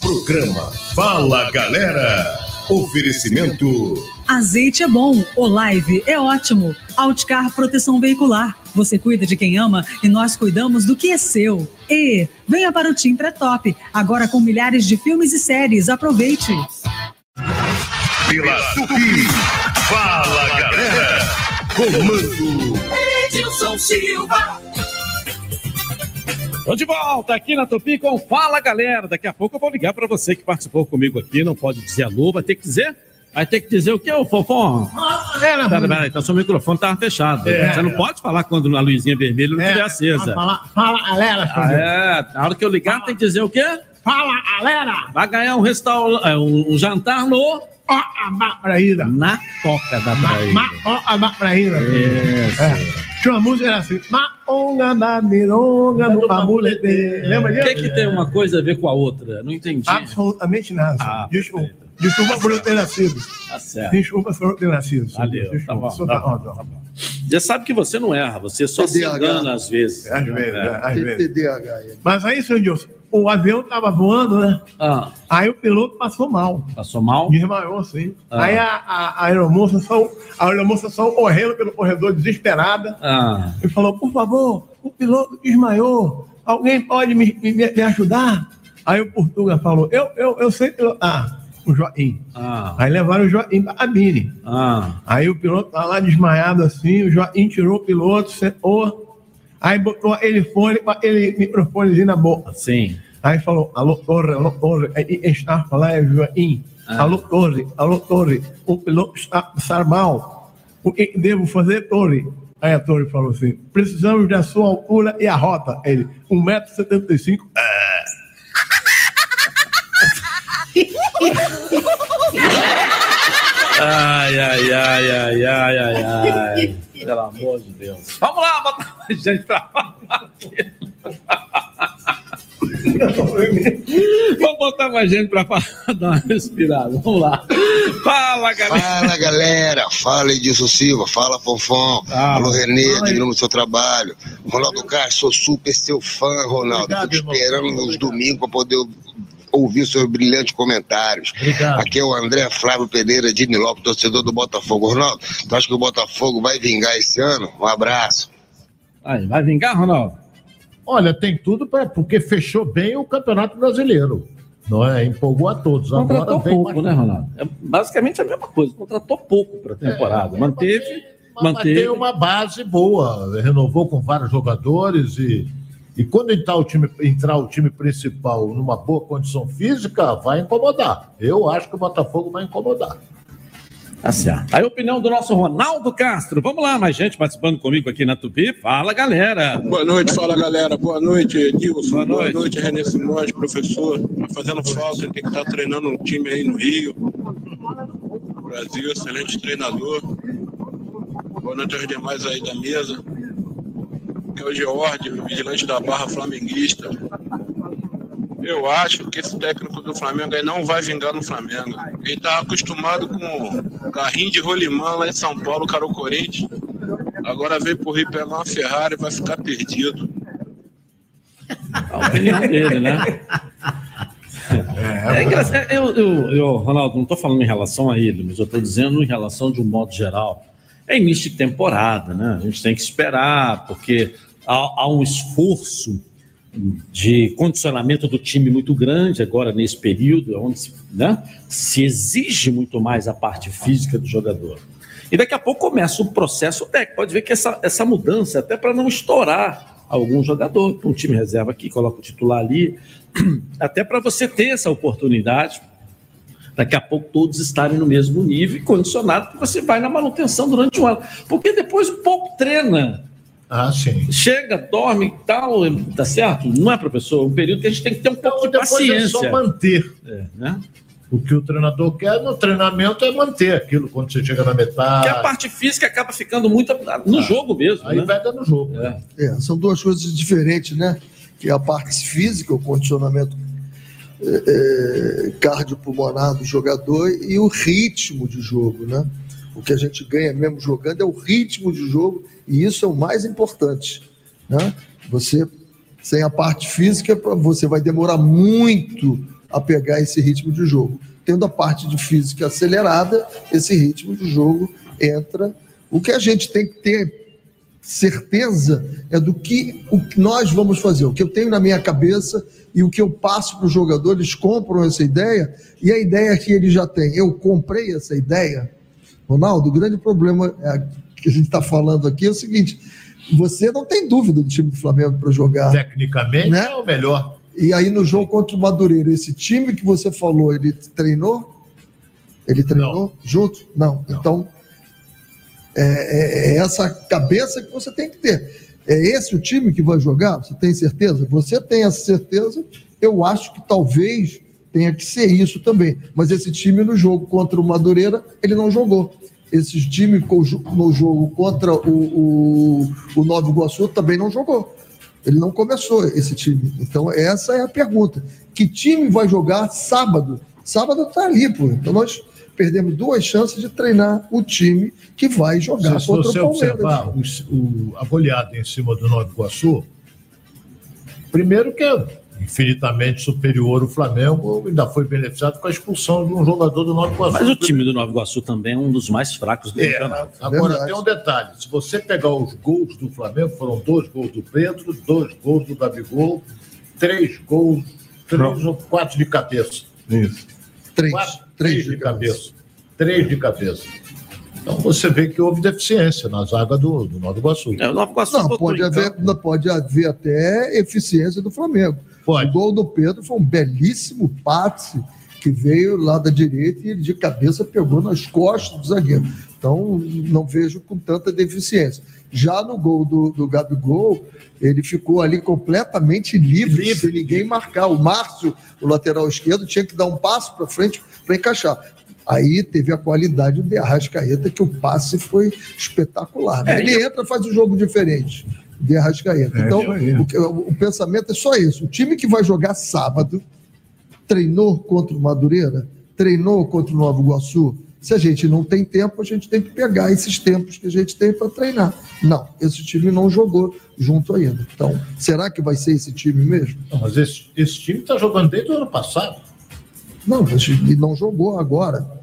Programa Fala Galera. Oferecimento. Azeite é bom, Olive é ótimo. Outcar Proteção Veicular. Você cuida de quem ama e nós cuidamos do que é seu. E venha para o Tim Pré-Top, agora com milhares de filmes e séries. Aproveite. Pela Tupi. Fala Galera. Comando. Edilson Silva. Tô de volta aqui na Tupi com Fala Galera. Daqui a pouco eu vou ligar para você que participou comigo aqui. Não pode dizer alô, vai ter que dizer. Vai ter que dizer o que, ô Fofão? Pera, pera, então seu microfone tava fechado. É. Você não pode falar quando a luzinha vermelha não estiver acesa. Fala, fala, galera. Ah, é, na hora que eu ligar tem que dizer o quê? Fala, galera. Vai ganhar um restaurante, um, um jantar no... Ó, a Mapraíra. Na Toca da Praia. Ma, ó, a Mapraíra. Isso. É. Tinha uma música era assim. Maonga da mironga no amulete. Lembra O disso? que, que tem uma coisa a ver com a outra? Não entendi. Absolutamente nada. Ah, Desculpa. Desculpa por eu ter nascido. Tá certo. Desculpa por eu ter nascido. Valeu, Desculpa. tá bom, Só tá tá- bom, ó, ó. Já sabe que você não erra, você só se engana às vezes. Às vezes, É. é, às vezes. TDAH. é. Mas aí, seu Dilson, o avião tava voando, né? Ah, Aí o piloto passou mal. passou mal? Desmaiou, sim. Ah. Aí a, a, a aeromoça só, a aeromoça só correndo pelo corredor desesperada Ah, e falou: por favor, o piloto desmaiou. Alguém pode me, me, me ajudar? Aí o Portuga falou: eu, eu, eu sei pilotar. O Joaquim. ah, Aí levaram o Joaquim para a cabine. ah. Aí o piloto tá lá desmaiado assim, o Joaquim tirou o piloto, sentou, aí botou aquele fone, aquele microfonezinho na boca. Sim. Aí falou, alô, torre, alô, torre. Aí está lá é Joaquim. Ah. Alô, torre, alô, torre. O piloto está a passar mal. O que devo fazer, torre? Aí a torre falou assim, precisamos da sua altura e a rota. Ele, 1,75m. Ai, ai, ai, ai, ai, ai, ai. Pelo amor de Deus. Vamos lá, botar mais gente pra falar aqui. Vamos botar mais gente pra falar, dar uma respirada. Vamos lá. Fala, galera. Fala galera, fala Edilson Silva, fala Ah, alô Renê, admirando o seu trabalho. Ronaldo Castro, sou super seu fã, Ronaldo. Obrigado, Fico irmão. esperando os domingos para poder ouvir seus brilhantes comentários. Obrigado. Aqui é o André Flávio Pereira de Nilópolis, torcedor do Botafogo. Ronaldo, tu acha que o Botafogo vai vingar esse ano? Um abraço. Aí, vai vingar, Ronaldo? Olha, tem tudo para porque fechou bem o Campeonato Brasileiro. Não é? Empolgou a todos. Agora Contratou vem pouco, mais- né, Ronaldo? É basicamente a mesma coisa. Contratou pouco pra temporada. Manteve, Mas tem manteve. uma base boa, renovou com vários jogadores e, e quando entrar o, time, entrar o time principal numa boa condição física, vai incomodar. Eu acho que o Botafogo vai incomodar. Tá certo. Aí a opinião do nosso Ronaldo Castro. Vamos lá, mais gente participando comigo aqui na Tupi. Fala, galera. Boa noite, fala galera. Boa noite, Edilson. Boa Boa noite. noite, René Simões, professor. Tá fazendo falta, ele tem que estar treinando um time aí no Rio. Brasil, excelente treinador. Boa noite aos demais aí da mesa. Que é o George, vigilante da Barra Flamenguista. Eu acho que esse técnico do Flamengo aí não vai vingar no Flamengo. Ele tá acostumado com carrinho de rolimã lá em São Paulo, cara, o Corinthians. Agora veio pro Rio pegar uma Ferrari e vai ficar perdido. A opinião dele, né? É, engraçado. Eu, eu, eu, Ronaldo, não estou falando em relação a ele, mas eu estou dizendo em relação de um modo geral. É início de temporada, né? A gente tem que esperar, porque há, há um esforço de condicionamento do time muito grande agora nesse período, onde se, né, se exige muito mais a parte física do jogador. E daqui a pouco começa o processo técnico. Pode ver que essa, essa mudança, até para não estourar algum jogador, um time reserva aqui, coloca o titular ali, até para você ter essa oportunidade, daqui a pouco todos estarem no mesmo nível e condicionado que você vai na manutenção durante um ano. Porque depois um pouco treina. Ah, sim. Chega, dorme e tal, tá certo? Não é, professor? Um período que a gente tem que ter um pouco de Depois paciência. é só manter. É, né? O que o treinador quer no treinamento é manter aquilo quando você chega na metade. Porque a parte física acaba ficando muito no jogo mesmo. Aí né? vai dando jogo. É, são duas coisas diferentes, né? Que é a parte física, o condicionamento é, é, cardiopulmonar do jogador e o ritmo de jogo, né? O que a gente ganha mesmo jogando é o ritmo de jogo e isso é o mais importante, né? Você, sem a parte física, você vai demorar muito a pegar esse ritmo de jogo. Tendo a parte de física acelerada, esse ritmo de jogo entra. O que a gente tem que ter certeza é do que, o que nós vamos fazer, o que eu tenho na minha cabeça e o que eu passo para os jogadores, compram essa ideia e a ideia que ele já tem. Eu comprei essa ideia. Ronaldo, o grande problema é, que a gente está falando aqui é o seguinte: você não tem dúvida do time do Flamengo para jogar. Tecnicamente Né? é o melhor. E aí no jogo contra o Madureira, esse time que você falou, ele treinou? Ele treinou junto? Não. Então, é, é- é essa cabeça que você tem que ter. É esse o time que vai jogar? Você tem certeza? Você tem essa certeza? Eu acho que talvez tenha que ser isso também. Mas esse time no jogo contra o Madureira, ele não jogou. Esse time no jogo contra o, o, o Nova Iguaçu também não jogou. Ele não começou esse time. Então, essa é a pergunta. Que time vai jogar sábado? Sábado está ali, pô. Então, nós perdemos duas chances de treinar o time que vai jogar Se contra você o Palmeiras. observar os- o- a goleada em cima do Nova Iguaçu, primeiro que é infinitamente superior o Flamengo, ainda foi beneficiado com a expulsão de um jogador do Nova Iguaçu. Mas o time do Nova Iguaçu também é um dos mais fracos do É, campeonato. agora tem um detalhe: se você pegar os gols do Flamengo, foram dois gols do Pedro, dois gols do Gabigol, três gols, três ou quatro de cabeça. Isso. Três. Quatro, três de cabeça. Três de cabeça. Então você vê que houve deficiência na zaga do, do Nova Iguaçu. É, o Nova Iguaçu Não, pode haver, não, pode haver até eficiência do Flamengo. O gol do Pedro foi um belíssimo passe que veio lá da direita e ele de cabeça pegou nas costas do zagueiro. Então, não vejo com tanta deficiência. Já no gol do, do Gabigol, ele ficou ali completamente livre, sem ninguém marcar. O Márcio, o lateral esquerdo, tinha que dar um passo para frente para encaixar. Aí teve a qualidade do Arrascaeta, que o passe foi espetacular. né? É, ele entra e faz um jogo diferente de Arrascaeta. É, então, o, o pensamento é só isso. O time que vai jogar sábado treinou contra o Madureira, treinou contra o Nova Iguaçu. Se a gente não tem tempo, a gente tem que pegar esses tempos que a gente tem para treinar. Não, esse time não jogou junto ainda. Então, será que vai ser esse time mesmo? Não, mas esse, esse time está jogando desde o ano passado. Não, ele não jogou agora.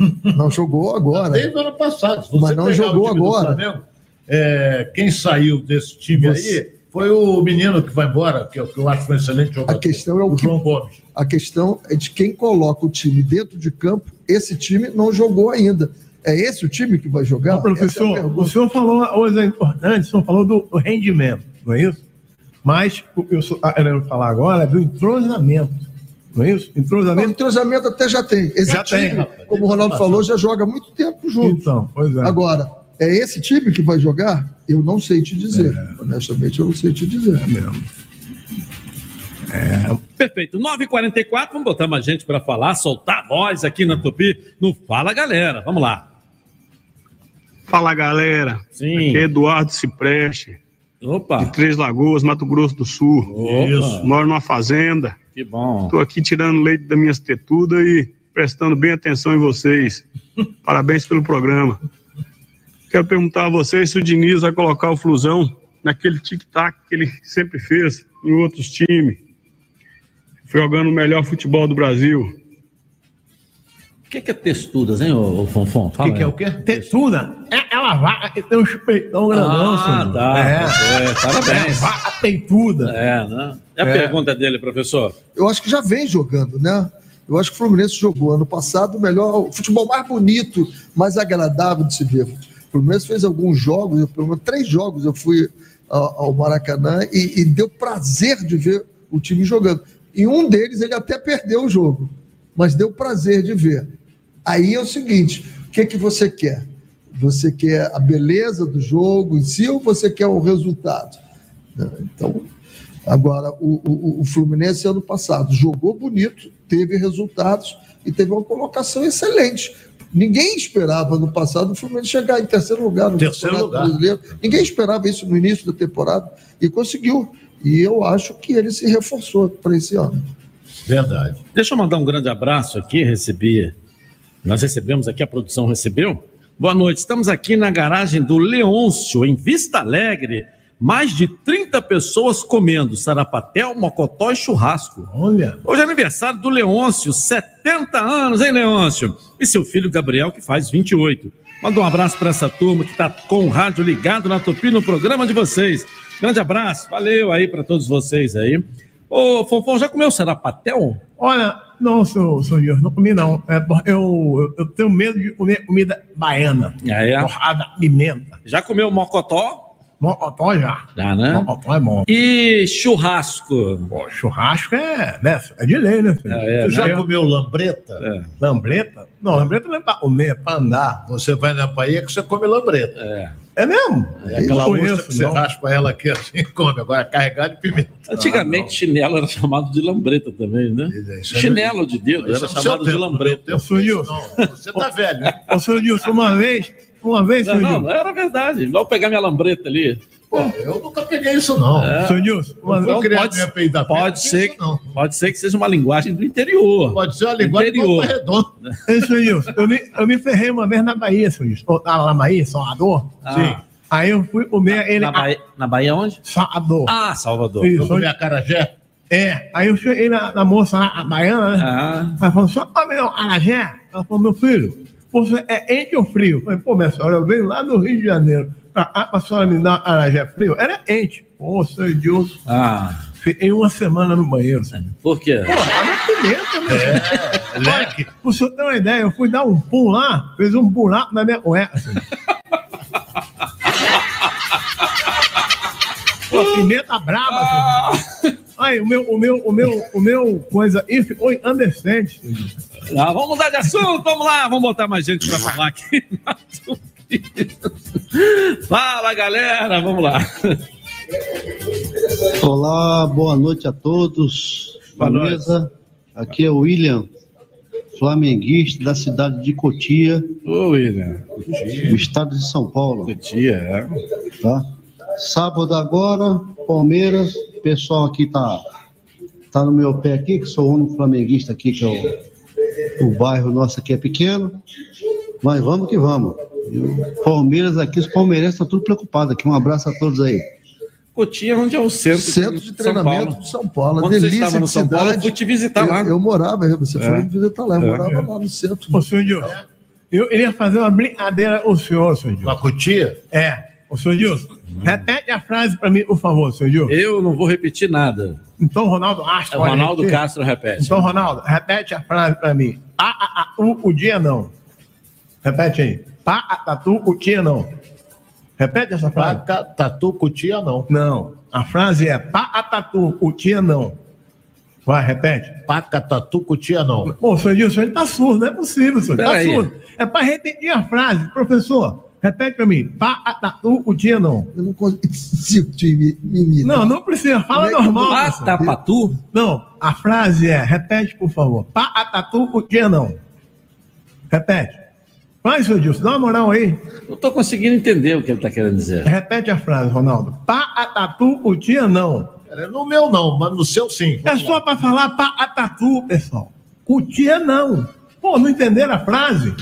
Não jogou agora. Desde o ano passado. Mas não jogou agora. É, quem saiu desse time aí foi o menino que vai embora, que eu, que eu acho um excelente jogador. A questão é o, que, João Gomes. A questão é de quem coloca o time dentro de campo. Esse time não jogou ainda. É esse o time que vai jogar? É a Professor, pergunta. o senhor falou uma coisa importante, o senhor falou do rendimento, não é isso? Mas o que eu estou querendo falar agora é do entrosamento, não é isso? Entrosamento. O entrosamento até já tem. Esse Já time, tem, rapaz. como o Ronaldo falou, já joga há muito tempo junto. Então, pois é. Agora, é esse time que vai jogar? Eu não sei te dizer. Honestamente, eu não sei te dizer. Perfeito. 9h44, vamos botar mais gente para falar, soltar a voz aqui na Tupi. No Fala Galera, vamos lá. Fala galera, Sim. aqui é Eduardo Cipreste. Opa. de Três Lagoas, Mato Grosso do Sul. Isso. Moro numa fazenda. Que bom. Estou aqui tirando leite das minhas tetudas e prestando bem atenção em vocês. Parabéns pelo programa. Quero perguntar a vocês se o Diniz vai colocar o Flusão naquele tic-tac que ele sempre fez em outros times, jogando o melhor futebol do Brasil. O que, que é textudas, hein, ô, ô Fonfon? Fala que, que é o quê? Tetuda. É, ela vai e tem um peitão grandão, Ah, senhor. tá. É. É, parabéns. É, vaca peituda. É, né? É a É. pergunta dele, professor. Eu acho que já vem jogando, né? Eu acho que o Fluminense jogou ano passado o melhor, o futebol mais bonito, mais agradável de se ver. Fluminense fez alguns jogos, pelo menos três jogos eu fui ao, Maracanã e, e deu prazer de ver o time jogando. Em um deles ele até perdeu o jogo, mas deu prazer de ver. Aí é o seguinte: o que, que você quer? Você quer a beleza do jogo em si ou você quer o resultado? Né? Então, Agora, o, o, o Fluminense, ano passado, jogou bonito, teve resultados e teve uma colocação excelente. Ninguém esperava no passado o Fluminense chegar em terceiro lugar no Terceiro lugar. Brasileiro. Ninguém esperava isso no início da temporada e conseguiu. E eu acho que ele se reforçou para esse ano. Verdade. Deixa eu mandar um grande abraço aqui, recebi. Nós recebemos aqui, a produção recebeu. Boa noite, estamos aqui na garagem do Leôncio, em Vista Alegre. Mais de 30 pessoas comendo sarapatel, mocotó e churrasco. Olha. Hoje é aniversário do Leôncio, 70 anos, hein, Leôncio? E seu filho Gabriel, que faz 28. Manda um abraço para essa turma que está com o rádio ligado na Tupi no programa de vocês. Grande abraço, valeu aí para todos vocês aí. Ô, Fonfon, já comeu sarapatel? Olha, não, senhor, senhor não comi não. É, eu, eu tenho medo de comer comida baiana. Ah, é? Torrada, pimenta. Já comeu mocotó? Mocotó já. Já, né? Mocotó é bom. E churrasco? Pô, churrasco é, né, é de lei, né? filho? É, é, Tu já Eu- comeu lambreta? É. Lambreta? Não, lambreta não é pra comer, é pra andar. Você vai na Bahia que você come lambreta. É. É mesmo? É aquela conheço, que você não. raspa ela aqui assim e come. Agora carregada de pimenta. Antigamente, chinelo era chamado de lambreta também, né? isso é- Chinelo de dedo era é chamado de lambreta. Ô, senhor Nilson. Você tá velho, né? Ô, senhor Nilson, uma vez, uma vez, Não, senhor não, Nilson. não era verdade. Vou pegar minha lambreta ali. Pô, eu nunca peguei isso, não. É. Senhor Nilson, Não pode- minha peida Pode ser, pode ser que seja uma linguagem do interior. Pode ser uma linguagem Interior. Volta Redonda. Ei, senhor Nilson, eu me, eu me ferrei uma vez na Bahia, senhor Nilson. Eu tava lá na Bahia, Salvador. Ah. Sim. Aí eu fui comer ele. Na Bahia, na Bahia onde? Salvador. Ah, Salvador. Isso. Eu comi a carajé. É, aí eu cheguei na, na moça lá, a baiana, né? Ah. Ela falou, só come meu arajé. Ela falou, meu filho, você é ente ou frio? Eu falei, pô, minha senhora, eu venho lá do Rio de Janeiro. Pra, cá pra senhora me dar arajé frio? Era ente. Pô, seu idiota. Ah, Fiquei uma semana no banheiro. Sabe? por quê? Pô, tava pimenta, né? É, leque. Pra você ter uma ideia, eu fui dar um pum lá, fez um buraco na minha cueca. assim. Pô, pimenta braba. Assim. Aí, o meu, o meu, o meu, o meu coisa ficou incandescente. Ah, vamos mudar de assunto, vamos lá, vamos botar mais gente para falar aqui. Fala, galera, vamos lá. Olá, boa noite a todos. Boa Beleza? Aqui é o William, flamenguista da cidade de Cotia, Ô, William. no estado de São Paulo. Cotia, é. Tá? Sábado agora, Palmeiras, o pessoal aqui tá, tá no meu pé aqui, que sou o único flamenguista aqui, que é o, o bairro nosso aqui é pequeno, mas vamos que vamos. Palmeiras aqui, os palmeirenses estão tudo preocupados aqui. Um abraço a todos aí. Cotia, onde é o centro, Centro de São treinamento Paulo. de São Paulo. Quando você delícia estava no de São Paulo, eu cidade. fui te visitar eu, lá. Eu morava, você É. foi me visitar lá, eu É. morava lá no centro. Ô, senhor Dilson, eu iria fazer uma brincadeira com o senhor, senhor Dilson. Uma cutia? É. Ô, senhor Dilson, repete a frase pra mim, por favor, senhor Dilson. Eu não vou repetir nada. Então, Ronaldo Astro. É o Ronaldo repetir? Castro repete. Então, Ronaldo, repete a frase pra mim. A, a, a, o, o dia não. Repete aí. Pá, a, tatu, o dia não. Repete essa frase. Paca, tatu, cutia, não. Não. A frase é pá, a, tatu, o dia não. Vai, repete. Paca, tatu, cutia, não. Pô, senhor Dilson, ele tá surdo, não é possível, senhor. Tá Peraí. surdo. É pra repetir a frase. Professor, repete pra mim. Pá, a, tatu, o dia não. Eu não consigo te imi- imitar. Não, não precisa. Fala é normal. Patapatu? Não, a frase é, repete, por favor. Pá, a, tatu, o dia não. Repete. Vai, seu Dilson, dá uma moral aí. Não tô conseguindo entender o que ele tá querendo dizer. Repete a frase, Ronaldo. Pá a tatu, o tia não. É, No meu não, mas no seu sim. É só pra falar pá a tatu, pessoal. O tia não. Pô, não entenderam a frase?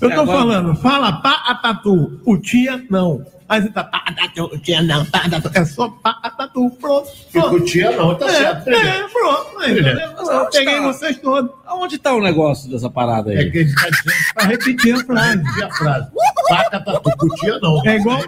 Eu tô agora- falando, fala pá a tatu, o tia não. Aí você tá pá a tatu, o tia não, pá a tatu. É só pá a tatu, pronto. Fica o tia não, tá é, certo, É, entendeu? pronto. Aí, Entendeu? eu peguei vocês todos. Aonde tá o negócio dessa parada aí? É que ele tá Pra repetir a frase. a frase. Paca tatu com tia não. É igual.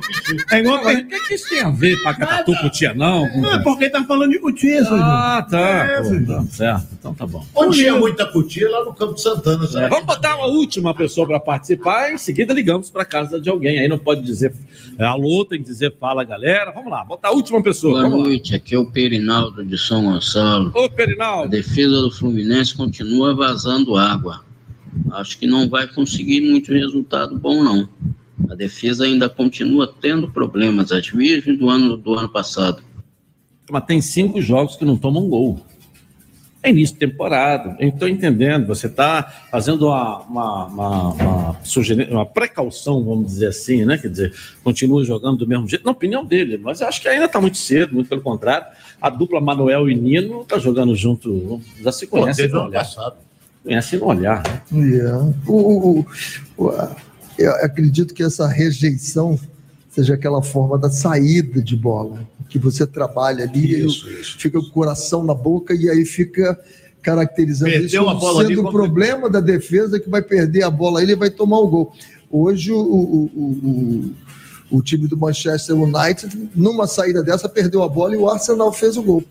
É igual. O que, que isso tem a ver com a catatu com tia não? Com- Não, é porque tá falando de cutia, Ah, tá. É, Pô, tá certo. Então tá bom. Onde tinha muita cutia lá no Campo Santana. É, vamos botar uma última pessoa para participar. Em seguida, ligamos para casa de alguém. Aí não pode dizer é, alô, tem que dizer fala, galera. Vamos lá, botar a última pessoa. Boa Vamos lá. noite, aqui é o Perinaldo de São Gonçalo. Ô, A Perinaldo. defesa do Fluminense continua vazando água. Acho que não vai conseguir muito resultado bom, não. A defesa ainda continua tendo problemas, as mesmas do ano, do ano passado. Mas tem cinco jogos que não tomam gol. É início de temporada. Eu estou entendendo. Você está fazendo uma, uma, uma, uma, uma precaução, vamos dizer assim, né? Quer dizer, continua jogando do mesmo jeito. Na opinião dele, mas acho que ainda está muito cedo, muito pelo contrário. A dupla Manuel e Nino está jogando junto. Já se Pô, conhece desde o no ano passado. Conhece no olhar. né? Yeah. O, o- o- eu acredito que essa rejeição seja aquela forma da saída de bola, que você trabalha ali, Isso, e fica com o coração na boca e aí fica caracterizando Perdeu isso sendo o problema da defesa que vai perder a bola ele vai tomar o gol. Hoje o, o, o, o- o time do Manchester United, numa saída dessa, perdeu a bola e o Arsenal fez o gol.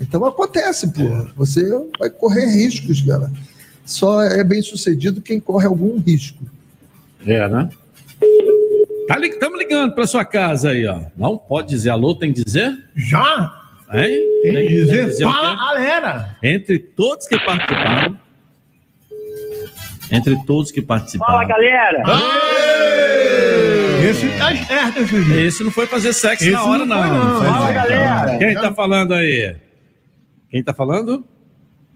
Então acontece, pô. Você vai correr riscos, cara. Só é bem sucedido quem corre algum risco. É, né? Estamos ligando para sua casa aí, ó. Não pode dizer alô, tem que dizer? Já? Hein? Tem que dizer, o fala, quê? galera. Entre todos que participaram. Entre todos que participaram. Fala, galera! Esse tá certo, esse vídeo. Esse não foi fazer sexo Esse na hora, não não. foi, não. Fala, galera. Quem tá falando aí? Quem tá falando?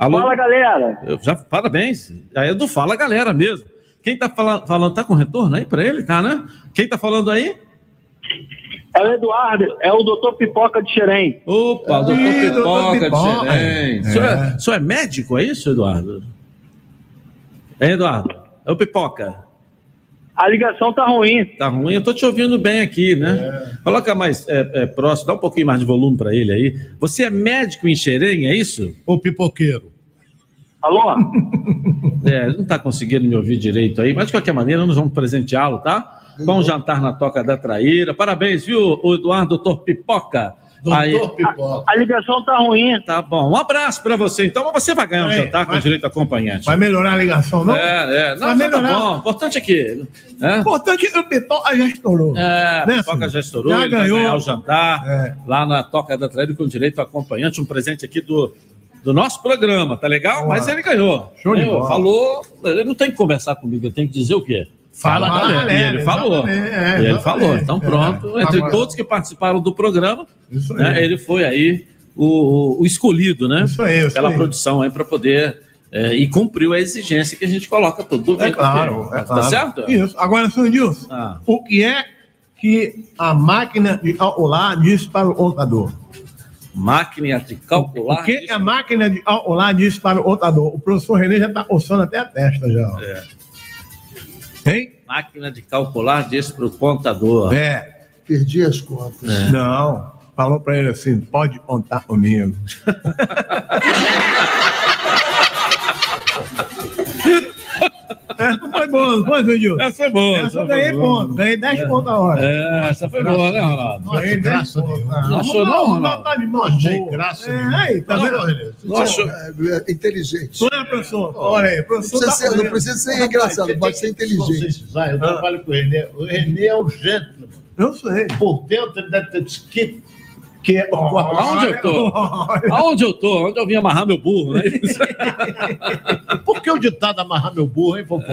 Alô? Fala, galera! Eu já, parabéns. Aí é do Fala Galera mesmo. Quem tá fala- falando, tá com retorno aí pra ele? Tá, né? Quem tá falando aí? É o Eduardo, é o doutor Pipoca de Xerém. Opa, doutor Ih, doutor Pipoca de Pipoca. Xerém. O senhor é, o senhor é médico, é isso, Eduardo? É, Eduardo? É o Pipoca. A ligação tá ruim. Tá ruim, eu tô te ouvindo bem aqui, né? Coloca mais é, é, próximo, dá um pouquinho mais de volume para ele aí. Você é médico em Xerém, é isso? Ô, pipoqueiro. Alô? É, ele não tá conseguindo me ouvir direito aí, mas de qualquer maneira nós vamos presenteá-lo, tá? Com um jantar na Toca da Traíra. Parabéns, viu, o Eduardo Doutor Pipoca? Aí, Doutor Pipoca. A ligação tá ruim. tá bom, um abraço para você. Então, mas você vai ganhar um Vai, jantar com vai. direito a acompanhante. Vai melhorar a ligação, não? É, é. Não, Vai tá melhorar. bom. O importante é que. Né? Importante que o Pipoca já estourou. É, Né, a filho? já estourou, Já ele vai ganhou. ganhar o jantar É. lá na Toca da Traíra com direito a acompanhante, um presente aqui do, do nosso programa, tá legal? Boa. Mas ele ganhou. Show de bola. Falou, ele não tem que conversar comigo, ele tem que dizer o quê? Fala, galera. galera, E ele falou. é, E ele falou. Então, pronto. É. Entre Agora- todos que participaram do programa, né, ele foi aí o, o escolhido, né? Isso aí, isso Pela aí. produção aí para poder. é, e cumpriu a exigência que a gente coloca todo É claro, é Tá claro. certo? Isso. Agora, senhor Nilson, Ah. o que é que a máquina de calcular diz para o contador? Máquina de calcular. O que a máquina de calcular diz para o contador? O professor Renê já está coçando até a testa já. É. Hein? Máquina de calcular diz para o contador. É. Perdi as contas. É. Não. Falou para ele assim: pode contar comigo. Essa foi boa, não foi, Zundil? Essa foi boa. Essa essa ganhei ponto, ganhei 10 pontos a hora. É, essa foi boa, né, Ronaldo? Ganhei 10 graça pontos. nenhuma. Não achou não, Não, Ronaldo? tá de mão Achei boa. graça É, nenhuma. aí, tá Não, vendo? Não achou? É, é inteligente. Não é, professor? Olha aí, Não professor. precisa, tá ser, não precisa ser engraçado, pode ser inteligente. Eu trabalho com o Renê. O Renê é um gentleman. Eu sei. Por dentro ele deve ter dito que Que é... Aonde eu tô? Aonde eu tô? Onde eu vim amarrar meu burro, né? Por que o ditado amarrar meu burro, hein, Popô?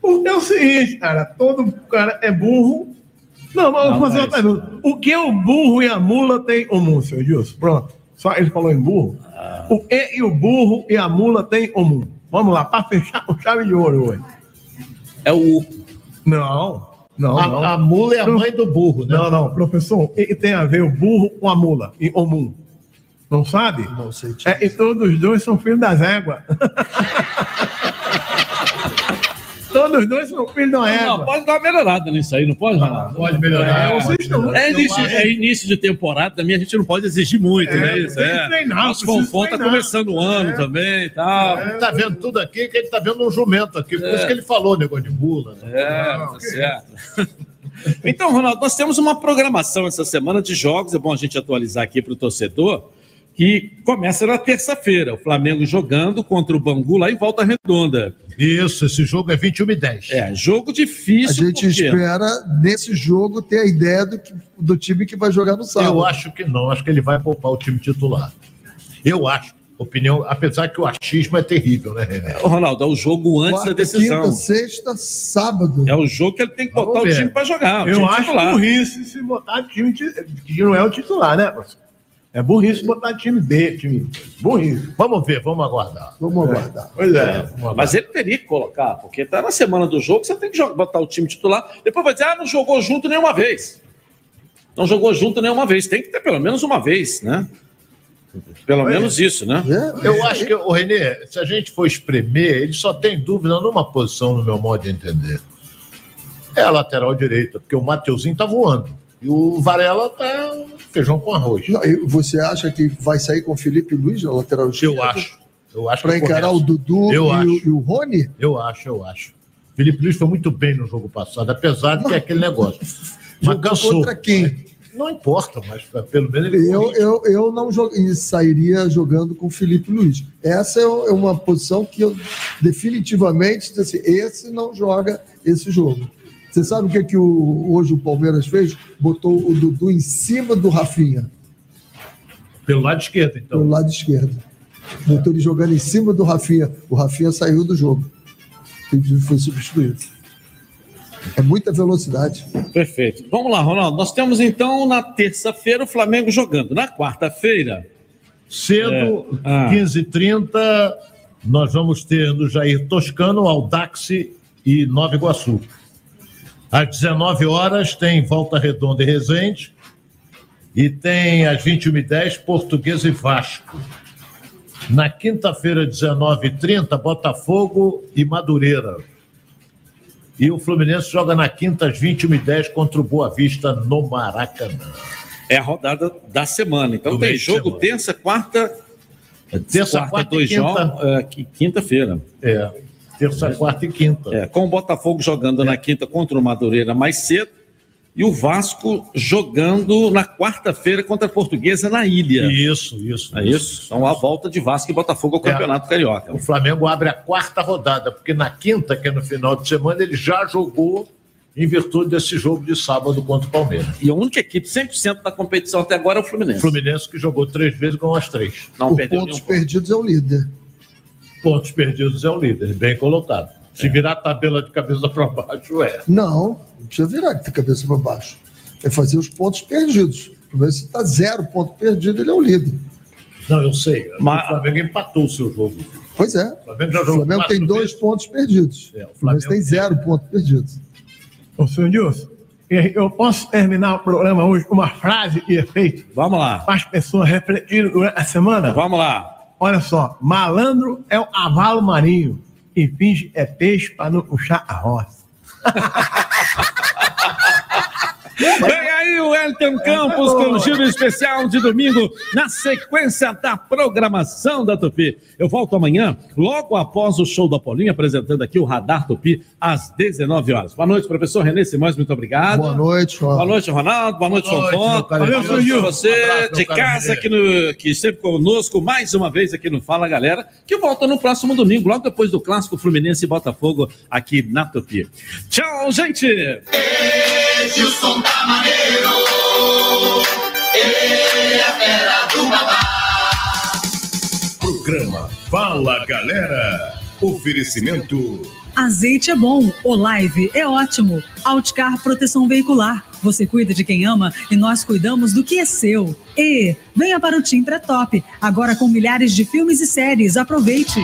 Porque é o seguinte, cara, todo cara é burro. Não, mas Não, vou fazer mas- outra pergunta. O que o burro e a mula têm em comum, senhor Gilson? Pronto. Só ele falou em burro. Ah. O que e o burro e a mula têm em comum? Vamos lá, para fechar com chave de ouro hoje. É o. Não, não, A- não. a mula é a mãe do burro, né? Não, não, professor, o que que tem a ver o burro com a mula e o? Não sabe? Não sei. É, e todos os dois são filhos das éguas. todos os dois são filhos da Não, égua. pode dar uma melhorada nisso aí, não pode, Ronaldo? Pode melhorar. É, vocês estão- É início, é início de temporada também, a gente não pode exigir muito, É, né? Isso é. treinar, Nosso Fonfon tá começando o ano também e tal. Ele tá vendo tudo aqui, que ele tá vendo um jumento aqui. Por isso que ele falou negócio de mula. Né? É, tá certo. Então, Ronaldo, nós temos uma programação essa semana de jogos, é bom a gente atualizar aqui para o torcedor, que começa na terça-feira. O Flamengo jogando contra o Bangu lá em Volta Redonda. Isso, esse jogo é 21 e 10. É, jogo A difícil. gente porque- espera, nesse jogo, ter a ideia do, do time que vai jogar no sábado. Eu acho que não, acho que ele vai poupar o time titular. Eu acho, opinião, apesar que o achismo é terrível, né, René? Ô, Ronaldo, é o jogo antes Quarta, da decisão. Quinta, sexta, sábado. É o jogo que ele tem que botar o time para jogar. o Eu time acho titular. burrice se botar time ti- que não é o titular, né, professor? É burrice botar time B, time. Burrice. Vamos ver, vamos aguardar. Vamos aguardar. Pois é. Mas ele teria que colocar, porque tá na semana do jogo, você tem que jogar- botar o time titular. Depois vai dizer, ah, não jogou junto nenhuma vez. Não jogou junto nenhuma vez. Tem que ter pelo menos uma vez, né? Pelo menos isso, né? Eu acho que, o Renê, se a gente for espremer, ele só tem dúvida numa posição, no meu modo de entender. É a lateral direita, porque o Mateuzinho tá voando. E o Varela tá feijão com arroz. Não, você acha que vai sair com o Felipe Luiz na lateral esquerda? Eu acho. Eu acho Para é encarar o Dudu Eu e, o, acho. e o Rony? Eu acho, eu acho. Felipe Luiz foi muito bem no jogo passado, apesar de que é aquele negócio. Mas cansou. contra quem? Não importa, mas pelo menos ele. Eu, eu, eu não jogo, e sairia jogando com o Felipe Luiz. Essa é é uma posição que eu definitivamente, assim, esse não joga esse jogo. Você sabe o que, que o, hoje o Palmeiras fez? Botou o Dudu em cima do Rafinha, Pelo lado esquerdo, então. pelo lado esquerdo. Botou ele jogando em cima do Rafinha. O Rafinha saiu do jogo. Ele foi substituído. É muita velocidade. Perfeito. Vamos lá, Ronaldo. Nós temos então na terça-feira o Flamengo jogando. Na quarta-feira. Cedo, É. Ah. 15h30, nós vamos ter no Jair Toscano, Aldax e Nova Iguaçu. Às 19 horas tem Volta Redonda e Resende. E tem às 21h10, Portuguesa e Vasco. Na quinta-feira, 19h30, Botafogo e Madureira. E o Fluminense joga na quinta, às 21h10, contra o Boa Vista, no Maracanã. É a rodada da semana. Então Do tem jogo semana. terça, quarta. terça, quarta e dois quinta. jogos. é, qui- Quinta-feira. É. Terça, quarta e quinta. É, com o Botafogo jogando na quinta contra o Madureira mais cedo. E o Vasco jogando na quarta-feira contra a Portuguesa na ilha. Isso, isso. É isso. Então a volta de Vasco e Botafogo ao É. Campeonato Carioca. O Flamengo abre a quarta rodada, porque na quinta, que é no final de semana, ele já jogou em virtude desse jogo de sábado contra o Palmeiras. E a única equipe 100% da competição até agora é o Fluminense. O Fluminense que jogou três vezes ganhou as três. Não Por perdeu pontos nenhum. perdidos é o líder. Pontos perdidos é o líder, bem colocado. Se virar a tabela de cabeça para baixo, é. Não, não precisa virar de cabeça para baixo. É fazer os pontos perdidos. Porque Se está zero ponto perdido, ele é o líder. Não, eu sei. Mas- O Flamengo empatou o seu jogo. Pois é. O Flamengo já O Flamengo tem dois vezes. pontos perdidos. É, o o Fluminense Flamengo tem zero ponto perdido. Ô, senhor Nilson, eu posso terminar o programa hoje com uma frase e efeito Vamos lá. para as pessoas refletirem durante a semana? Vamos lá. Olha só, malandro é o cavalo marinho e finge é peixe para não puxar a roça. Vem aí o Elton Campos com o giro especial de domingo na sequência da programação da Tupi. Eu volto amanhã, logo após o show da Paulinha, apresentando aqui o Radar Tupi às 19 horas. Boa noite, professor Renê Simões, muito obrigado. Boa noite, Ronaldo. Boa noite, Ronaldo. Boa noite, Boa noite, Fonfon. Valeu, Edilson. Silvio. Um Você abraço, de casa aqui no, que esteve conosco mais uma vez aqui no Fala Galera, que volta no próximo domingo, logo depois do clássico Fluminense e Botafogo aqui na Tupi. Tchau, gente! Edilson tá maneiro. Ele é a fera do babá. Programa Fala Galera. Oferecimento. Azeite é bom, o Live é ótimo. Outcar Proteção Veicular. Você cuida de quem ama e nós cuidamos do que é seu. E venha para o Tim Pré-Top, agora com milhares de filmes e séries. Aproveite!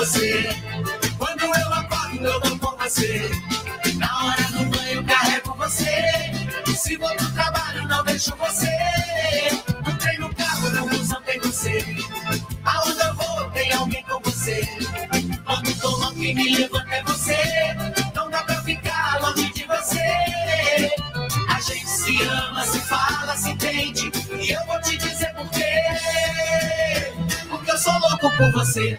você. Quando eu acordo, eu dou com você. Na hora do banho, carrego você. Se vou pro trabalho, não deixo você. No trem, no carro, na busão, tem você. Aonde eu vou, tem alguém com você. Quando tô louco e me levanta é você. Não dá pra ficar longe de você. A gente se ama, se fala, se entende. E eu vou te dizer por quê. Porque eu sou louco por você.